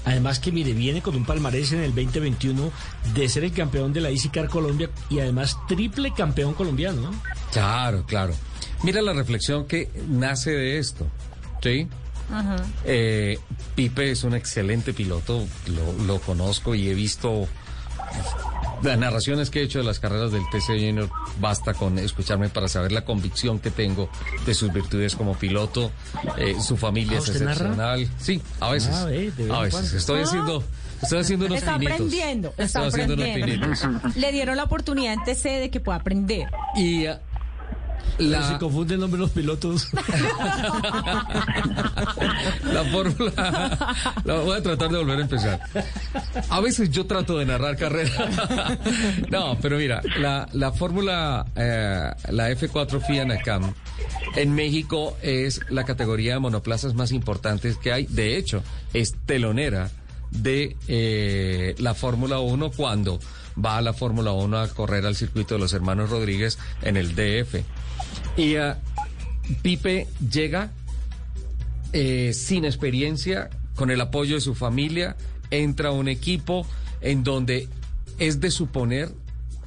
Además que mire, viene con un palmarés en el 2021 de ser el campeón de la ICICAR Colombia y además triple campeón colombiano. ¿no? Claro, claro. Mira la reflexión que nace de esto. ¿Sí? Eh, Pipe es un excelente piloto, lo, lo conozco y he visto las narraciones que he hecho de las carreras del TC Junior. Basta con escucharme para saber la convicción que tengo de sus virtudes como piloto. Eh, su familia Ah, es excepcional. Sí, a veces. Ah, a veces. cuando. Estoy Ah. haciendo, estoy haciendo unos Está pinitos. aprendiendo, está Estoy haciendo unos aprendiendo. pinitos. Le dieron la oportunidad en TC de que pueda aprender. Y Pero la, se confunde el nombre de los pilotos. <laughs> la fórmula. La voy a tratar de volver a empezar. A veces yo trato de narrar carrera. No, pero mira, la, la fórmula, eh, la F4 FIA NACAM, en México es la categoría de monoplazas más importantes que hay. De hecho, es telonera de eh, la Fórmula 1 cuando va a la Fórmula 1 a correr al circuito de los hermanos Rodríguez en el DF. Y ah, Pipe llega eh, sin experiencia, con el apoyo de su familia, entra a un equipo en donde es de suponer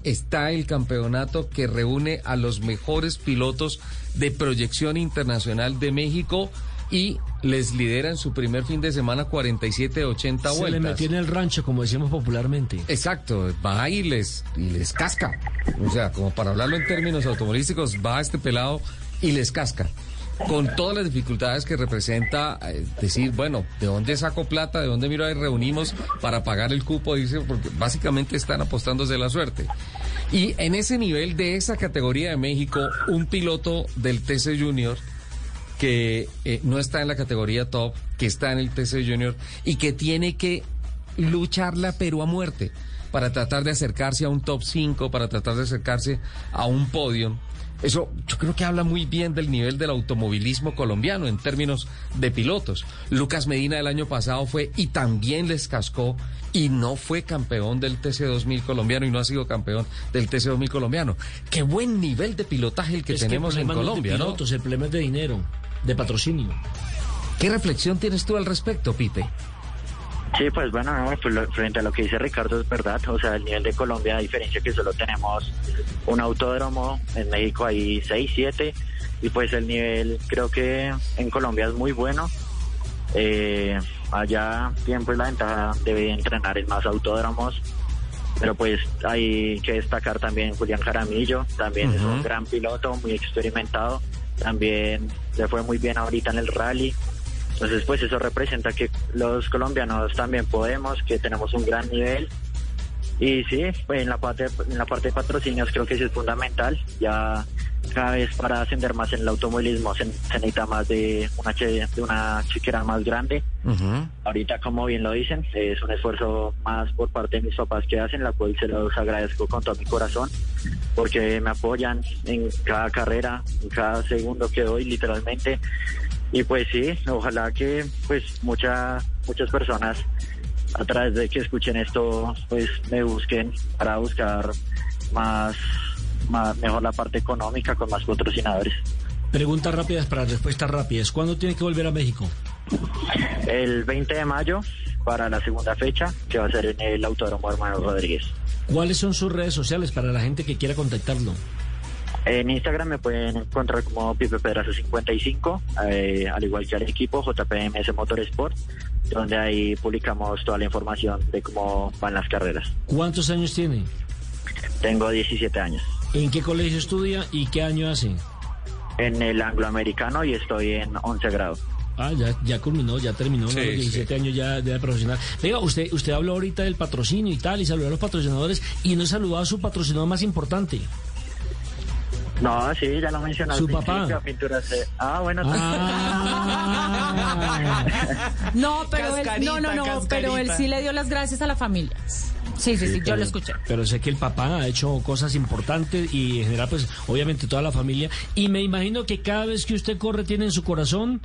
está el campeonato que reúne a los mejores pilotos de proyección internacional de México y les lidera en su primer fin de semana 47 80 Se le vueltas. metió en el rancho, como decimos popularmente. Exacto, va y les, y les casca. O sea, como para hablarlo en términos automovilísticos, va este pelado y les casca. Con todas las dificultades que representa eh, decir, bueno, ¿de dónde saco plata? ¿De dónde miro ahí reunimos para pagar el cupo? Dice, porque básicamente están apostándose la suerte. Y en ese nivel de esa categoría de México, un piloto del TC Junior que eh, no está en la categoría top, que está en el TC Junior y que tiene que lucharla pero a muerte para tratar de acercarse a un top 5, para tratar de acercarse a un podio. Eso yo creo que habla muy bien del nivel del automovilismo colombiano en términos de pilotos. Lucas Medina el año pasado fue y también les cascó y no fue campeón del TC2000 colombiano y no ha sido campeón del TC2000 colombiano. Qué buen nivel de pilotaje el que Es que tenemos el en problema no es de Colombia, ¿no? pilotos, El problema es de dinero, de patrocinio. ¿Qué reflexión tienes tú al respecto, Pipe? Sí, pues bueno, no, pues lo- frente a lo que dice Ricardo es verdad, o sea, el nivel de Colombia, a diferencia que solo tenemos un autódromo, en México hay 6, 7, y pues el nivel creo que en Colombia es muy bueno. Eh, allá siempre la ventaja de entrenar en más autódromos, pero pues hay que destacar también Julián Jaramillo, también es un gran piloto, muy experimentado, también le fue muy bien ahorita en el rally. Entonces, pues eso representa que los colombianos también podemos, que tenemos un gran nivel. Y sí, pues en la parte en la parte de patrocinios creo que sí es fundamental. Ya cada vez para ascender más en el automovilismo se, se necesita más de una che- de una chequera más grande. Ahorita, como bien lo dicen, es un esfuerzo más por parte de mis papás que hacen, la cual se los agradezco con todo mi corazón, porque me apoyan en cada carrera, en cada segundo que doy, literalmente. Y pues sí, ojalá que pues muchas muchas personas a través de que escuchen esto, pues me busquen para buscar más, más mejor la parte económica con más patrocinadores. Preguntas rápidas para respuestas rápidas. ¿Cuándo tiene que volver a México? El 20 de mayo para la segunda fecha, que va a ser en el Autódromo Hermano Rodríguez. ¿Cuáles son sus redes sociales para la gente que quiera contactarlo? En Instagram me pueden encontrar como Pipe Pedraza 55, eh, al igual que al equipo JPMS Motorsport. donde ahí publicamos toda la información de cómo van las carreras. ¿Cuántos años tiene? Tengo 17 años. ¿En qué colegio estudia y qué año hace? En el angloamericano y estoy en 11 grado. Ah, ya, ya culminó, ya terminó. Sí, Los 17 años ya de profesional. Venga, usted, usted habló ahorita del patrocinio y tal, y saludó a los patrocinadores, y no saludó a su patrocinador más importante. No, sí, ya lo mencioné. al Su papá. Ah, bueno. <laughs> No, pero él, no, no, no, cascarita. pero él sí le dio las gracias a la familia. Sí, sí, sí, yo pero- lo escuché. Pero sé que el papá ha hecho cosas importantes y en general, pues, obviamente toda la familia. Y me imagino que cada vez que usted corre tiene en su corazón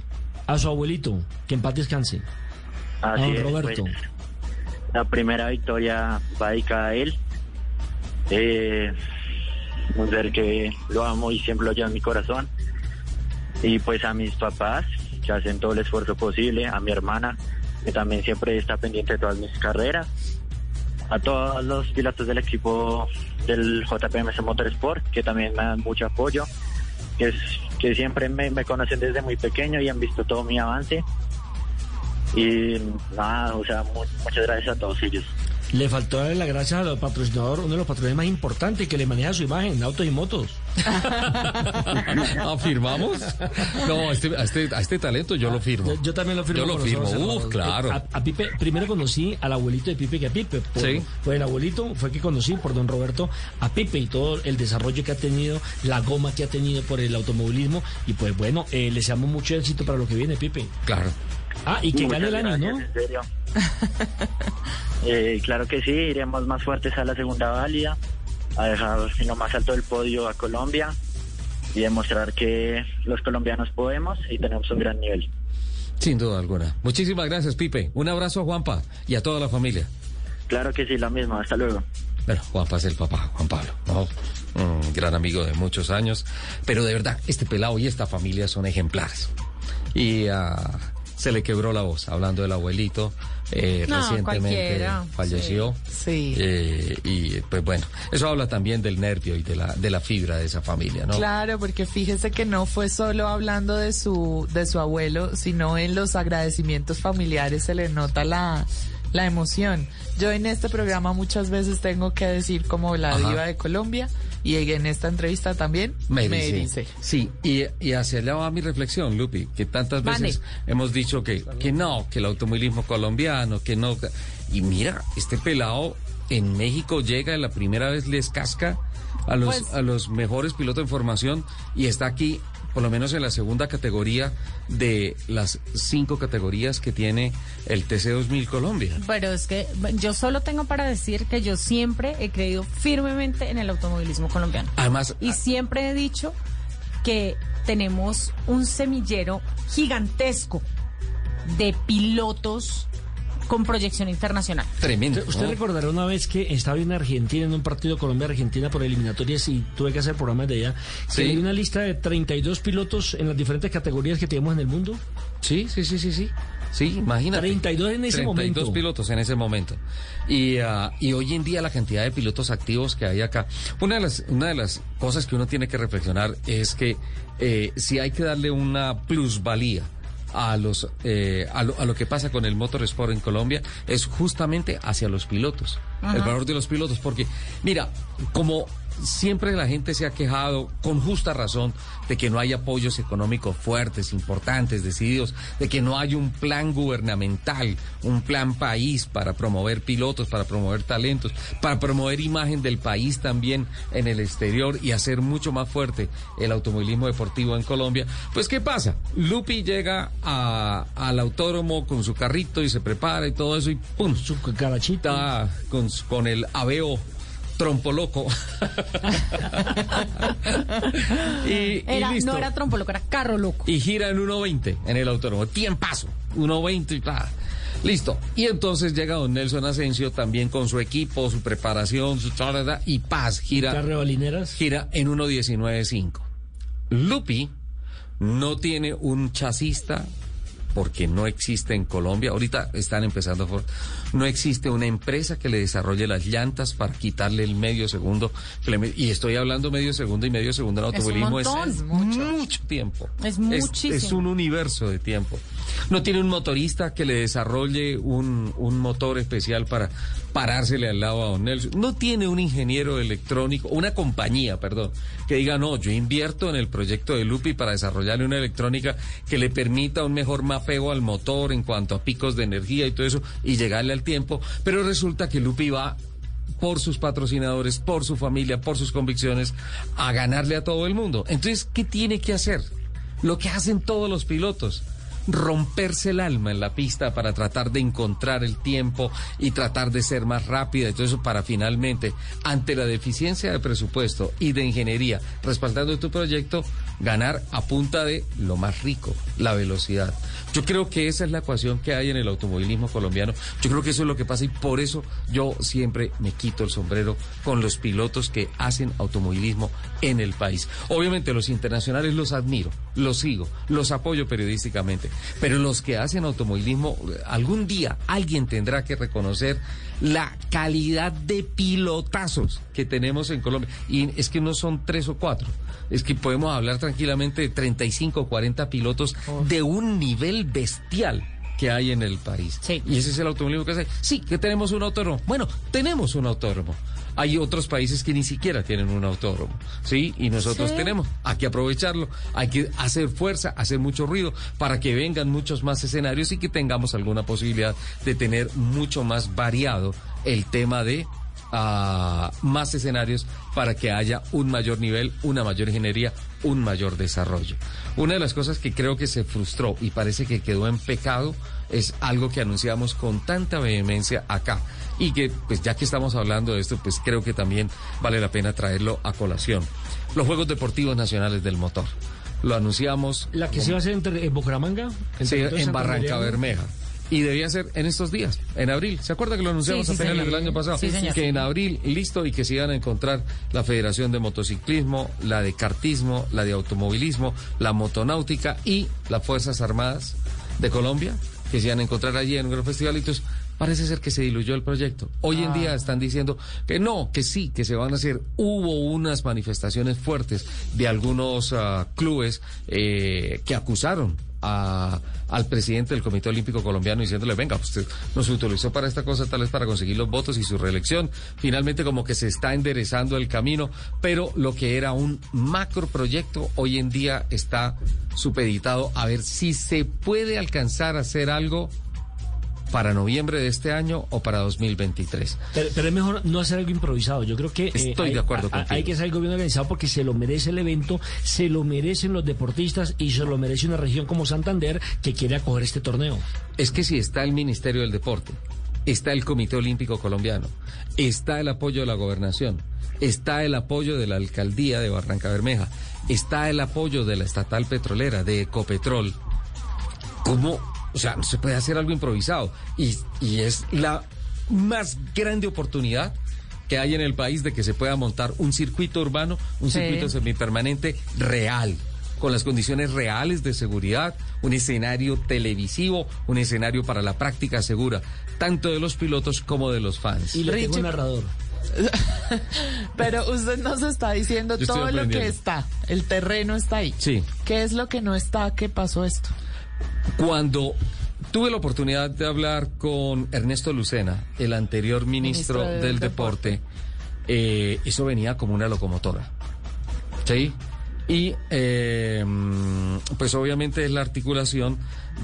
a su abuelito, que en paz descanse. Así a don es, Roberto. pues, la primera victoria va dedicada a él. Eh, un ser que lo amo y siempre lo llevo en mi corazón. Y pues a mis papás, que hacen todo el esfuerzo posible, a mi hermana, que también siempre está pendiente de todas mis carreras, a todos los pilotos del equipo del JPMS Motorsport, que también me dan mucho apoyo, que, siempre me, conocen desde muy pequeño y han visto todo mi avance. Y nada, o sea, mu- muchas gracias a todos ellos. Le faltó darle las gracias al patrocinador, uno de los patrocinadores más importantes que le maneja su imagen, autos y motos. <laughs> ¿Afirmamos? No, a este, a este, a este talento yo lo firmo. Yo, yo también lo firmo. Yo lo firmo, uf, claro. A, a Pipe, primero conocí al abuelito de Pipe que a Pipe. Por, Sí. Pues el abuelito fue que conocí por don Roberto a Pipe y todo el desarrollo que ha tenido, la goma que ha tenido por el automovilismo. Y pues bueno, eh, le deseamos mucho éxito para lo que viene, Pipe. Claro. Ah, y que gane el año, ¿no? gracias, en serio. <laughs> Eh, claro que sí, iremos más fuertes a la segunda válida, a dejar en lo más alto del podio a Colombia y demostrar que los colombianos podemos y tenemos un gran nivel. Sin duda alguna. Muchísimas gracias, Pipe. Un abrazo a Juanpa y a toda la familia. Claro que sí, lo mismo, hasta luego. Bueno, Juanpa es el papá, Juan Pablo, ¿no? Un gran amigo de muchos años. Pero de verdad, este pelado y esta familia son ejemplares. Y ah, se le quebró la voz hablando del abuelito. eh, No, recientemente cualquiera, falleció. Sí. Eh, y pues bueno, eso habla también del nervio y de la, de la fibra de esa familia, ¿no? Claro, porque fíjese que no fue solo hablando de su de su abuelo, sino en los agradecimientos familiares se le nota la la emoción. Yo en este programa muchas veces tengo que decir como la Ajá. diva de Colombia y en esta entrevista también Me me, dice. Sí, y, y hacia allá va mi reflexión, Lupi, que tantas veces hemos dicho que, que no, que el automovilismo colombiano, que no. Y mira, este pelado en México llega y la primera vez les casca a los, Pues- a los mejores pilotos en formación y está aquí, por lo menos en la segunda categoría de las cinco categorías que tiene el TC2000 Colombia. Pero es que yo solo tengo para decir que yo siempre he creído firmemente en el automovilismo colombiano. Además, Y siempre he dicho que tenemos un semillero gigantesco de pilotos con proyección internacional. tremendo. Usted, usted ¿no? recordará una vez que estaba en Argentina, en un partido Colombia-Argentina por eliminatorias y tuve que hacer programas de allá. Sí. Hay una lista de 32 pilotos en las diferentes categorías que tenemos en el mundo. Sí, sí, sí, sí, sí. Sí, imagínate. 32 en ese 32 momento. pilotos en ese momento. Y, ah, y hoy en día la cantidad de pilotos activos que hay acá. Una de las, una de las cosas que uno tiene que reflexionar es que eh, si hay que darle una plusvalía a los eh, a, lo, a lo que pasa con el motorsport en Colombia es justamente hacia los pilotos Ajá. el valor de los pilotos porque mira como siempre la gente se ha quejado con justa razón de que no hay apoyos económicos fuertes importantes decididos de que no hay un plan gubernamental un plan país para promover pilotos para promover talentos para promover imagen del país también en el exterior y hacer mucho más fuerte el automovilismo deportivo en Colombia. Pues qué pasa Lupi llega a- al autódromo con su carrito y se prepara y todo eso y pum su carachita con, con el aveo trompo loco <laughs> y, y listo no era trompo loco, era carro loco. y gira en 1.20 en el autódromo. Tiempazo, 1.20 y bla. Listo. Y entonces llega don Nelson Asensio también con su equipo, su preparación, su charada y paz, gira. Carrebalineras. Gira en 1.19.5. Lupi no tiene un chasista porque no existe en Colombia, ahorita están empezando, por- no existe una empresa que le desarrolle las llantas para quitarle el medio segundo. y estoy hablando medio segundo y medio segundo en Es automovilismo. montón. es mucho tiempo. Es muchísimo. Es, un universo de tiempo. No tiene un motorista que le desarrolle un, un motor especial para parársele al lado a Don Nelson. No tiene un ingeniero electrónico, una compañía, perdón, que diga, no, yo invierto en el proyecto de Lupi para desarrollarle una electrónica que le permita un mejor mapeo al motor en cuanto a picos de energía y todo eso y llegarle al tiempo. Pero resulta que Lupi va por sus patrocinadores, por su familia, por sus convicciones, a ganarle a todo el mundo. Entonces, ¿qué tiene que hacer? Lo que hacen todos los pilotos. Romperse el alma en la pista para tratar de encontrar el tiempo y tratar de ser más rápida y todo eso para finalmente, ante la deficiencia de presupuesto y de ingeniería respaldando tu proyecto, ganar a punta de lo más rico, la velocidad. Yo creo que esa es la ecuación que hay en el automovilismo colombiano. Yo creo que eso es lo que pasa y por eso yo siempre me quito el sombrero con los pilotos que hacen automovilismo en el país. Obviamente los internacionales los admiro, los sigo, los apoyo periodísticamente, pero los que hacen automovilismo, algún día alguien tendrá que reconocer la calidad de pilotazos que tenemos en Colombia. Y es que no son tres o cuatro. Es que podemos hablar tranquilamente de 35 o 40 pilotos de un nivel bestial que hay en el país. Y ese es el automovilismo que hace. Sí, que tenemos un autódromo. Bueno, tenemos un autódromo. Hay otros países que ni siquiera tienen un autódromo, ¿sí? Y nosotros Sí. tenemos. Hay que aprovecharlo, hay que hacer fuerza, hacer mucho ruido para que vengan muchos más escenarios y que tengamos alguna posibilidad de tener mucho más variado el tema de ah, más escenarios para que haya un mayor nivel, una mayor ingeniería, un mayor desarrollo. Una de las cosas que creo que se frustró y parece que quedó en pecado es algo que anunciamos con tanta vehemencia acá y que pues ya que estamos hablando de esto pues creo que también vale la pena traerlo a colación. Los Juegos Deportivos Nacionales del Motor. Lo anunciamos La que se iba a hacer entre, en Bucaramanga. Sí, en Barranca. Bermeja. Y debía ser en estos días, en abril. ¿Se acuerda que lo anunciamos Sí, a sí, finales señor. del año pasado? Sí. Que en abril, listo, y que se iban a encontrar la Federación de Motociclismo, la de Kartismo, la de Automovilismo, la Motonáutica y las Fuerzas Armadas de Colombia, que se iban a encontrar allí en un gran festival. Y entonces, parece ser que se diluyó el proyecto. Hoy en día están diciendo que no, que sí, que se van a hacer. Hubo unas manifestaciones fuertes de algunos ah, clubes eh, que acusaron a- al presidente del Comité Olímpico Colombiano diciéndole, venga, usted nos utilizó para esta cosa, tal vez para conseguir los votos y su reelección. Finalmente como que se está enderezando el camino, pero lo que era un macro proyecto hoy en día está supeditado a ver si se puede alcanzar a hacer algo para noviembre de este año o para 2023. Pero, pero es mejor no hacer algo improvisado. Yo creo que eh, Estoy hay, de acuerdo hay- que hacer algo bien organizado porque se lo merece el evento, se lo merecen los deportistas y se lo merece una región como Santander que quiere acoger este torneo. Es que si está el Ministerio del Deporte, está el Comité Olímpico Colombiano, está el apoyo de la gobernación, está el apoyo de la alcaldía de Barranca Bermeja, está el apoyo de la estatal petrolera, de Ecopetrol. ¿Cómo? O sea, no se puede hacer algo improvisado. Y, y es la más grande oportunidad que hay en el país de que se pueda montar un circuito urbano, un Sí. circuito semipermanente real, con las condiciones reales de seguridad, un escenario televisivo, un escenario para la práctica segura, tanto de los pilotos como de los fans. Y le tengo un narrador. <laughs> Pero usted nos está diciendo Yo todo lo que está. El terreno está ahí. Sí. ¿Qué es lo que no está? ¿Qué pasó esto? Cuando tuve la oportunidad de hablar con Ernesto Lucena, el anterior ministro, Ministro del del Deporte, eh, eso venía como una locomotora. ¿Sí? Y eh, pues obviamente es la articulación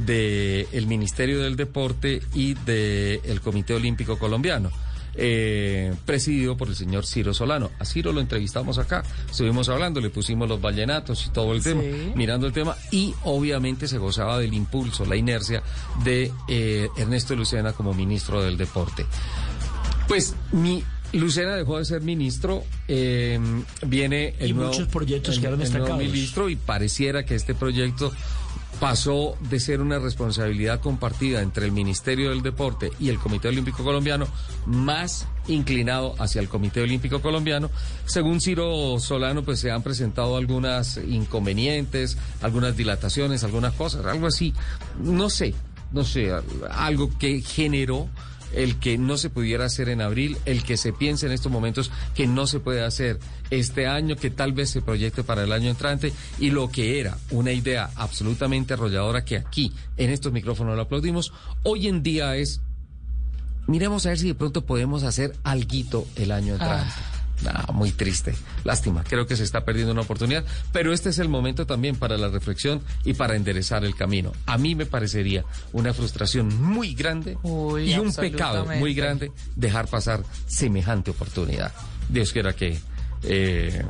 del Ministerio del Deporte y del Comité Olímpico Colombiano. Eh, presidido por el señor Ciro Solano. A Ciro lo entrevistamos acá, estuvimos hablando, le pusimos los vallenatos y todo el tema, mirando el tema, y obviamente se gozaba del impulso, la inercia de eh, Ernesto Lucena como ministro del Deporte. Pues mi Lucena dejó de ser ministro, eh, viene el Y nuevo, muchos proyectos el- quedaron el nuevo ministro y pareciera que este proyecto pasó de ser una responsabilidad compartida entre el Ministerio del Deporte y el Comité Olímpico Colombiano más inclinado hacia el Comité Olímpico Colombiano. Según Ciro Solano, pues se han presentado algunas inconvenientes, algunas dilataciones, algunas cosas, algo así. No sé, no sé, algo que generó el que no se pudiera hacer en abril, el que se piense en estos momentos que no se puede hacer este año, que tal vez se proyecte para el año entrante, y lo que era una idea absolutamente arrolladora que aquí en estos micrófonos lo aplaudimos, hoy en día es, miremos a ver si de pronto podemos hacer alguito el año entrante. Ah, muy triste. Lástima. Creo que se está perdiendo una oportunidad. Pero este es el momento también para la reflexión y para enderezar el camino. A mí me parecería una frustración muy grande Uy, y un pecado muy grande dejar pasar semejante oportunidad. Dios quiera que eh,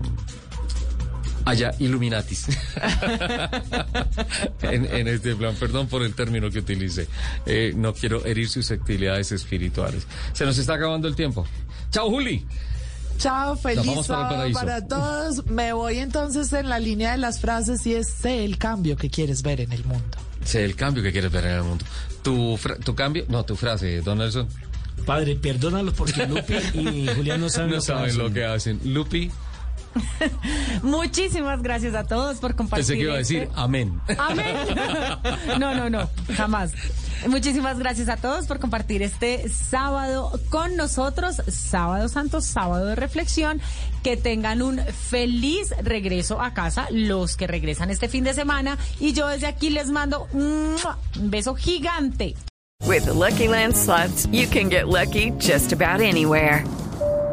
haya Illuminatis <laughs> <laughs> en, en este plan. Perdón por el término que utilicé. Eh, no quiero herir susceptibilidades espirituales. Se nos está acabando el tiempo. Chao, Juli. Chao, feliz para sábado para todos. <laughs> Me voy entonces en la línea de las frases y es sé el cambio que quieres ver en el mundo. Sé el cambio que quieres ver en el mundo. Tu, tu cambio, no, tu frase, Don Nelson. Padre, perdónalos porque Lupi y <laughs> Julián no saben No lo que saben hacen. lo que hacen. Lupi, <laughs> Muchísimas gracias a todos por compartir. pensé que iba a este- decir amén. Amén. <laughs> No, no, no, jamás. Muchísimas gracias a todos por compartir este sábado con nosotros, sábado santo, sábado de reflexión. Que tengan un feliz regreso a casa, los que regresan este fin de semana. Y yo desde aquí les mando un beso gigante. With the Lucky Land slots, you can get lucky just about anywhere.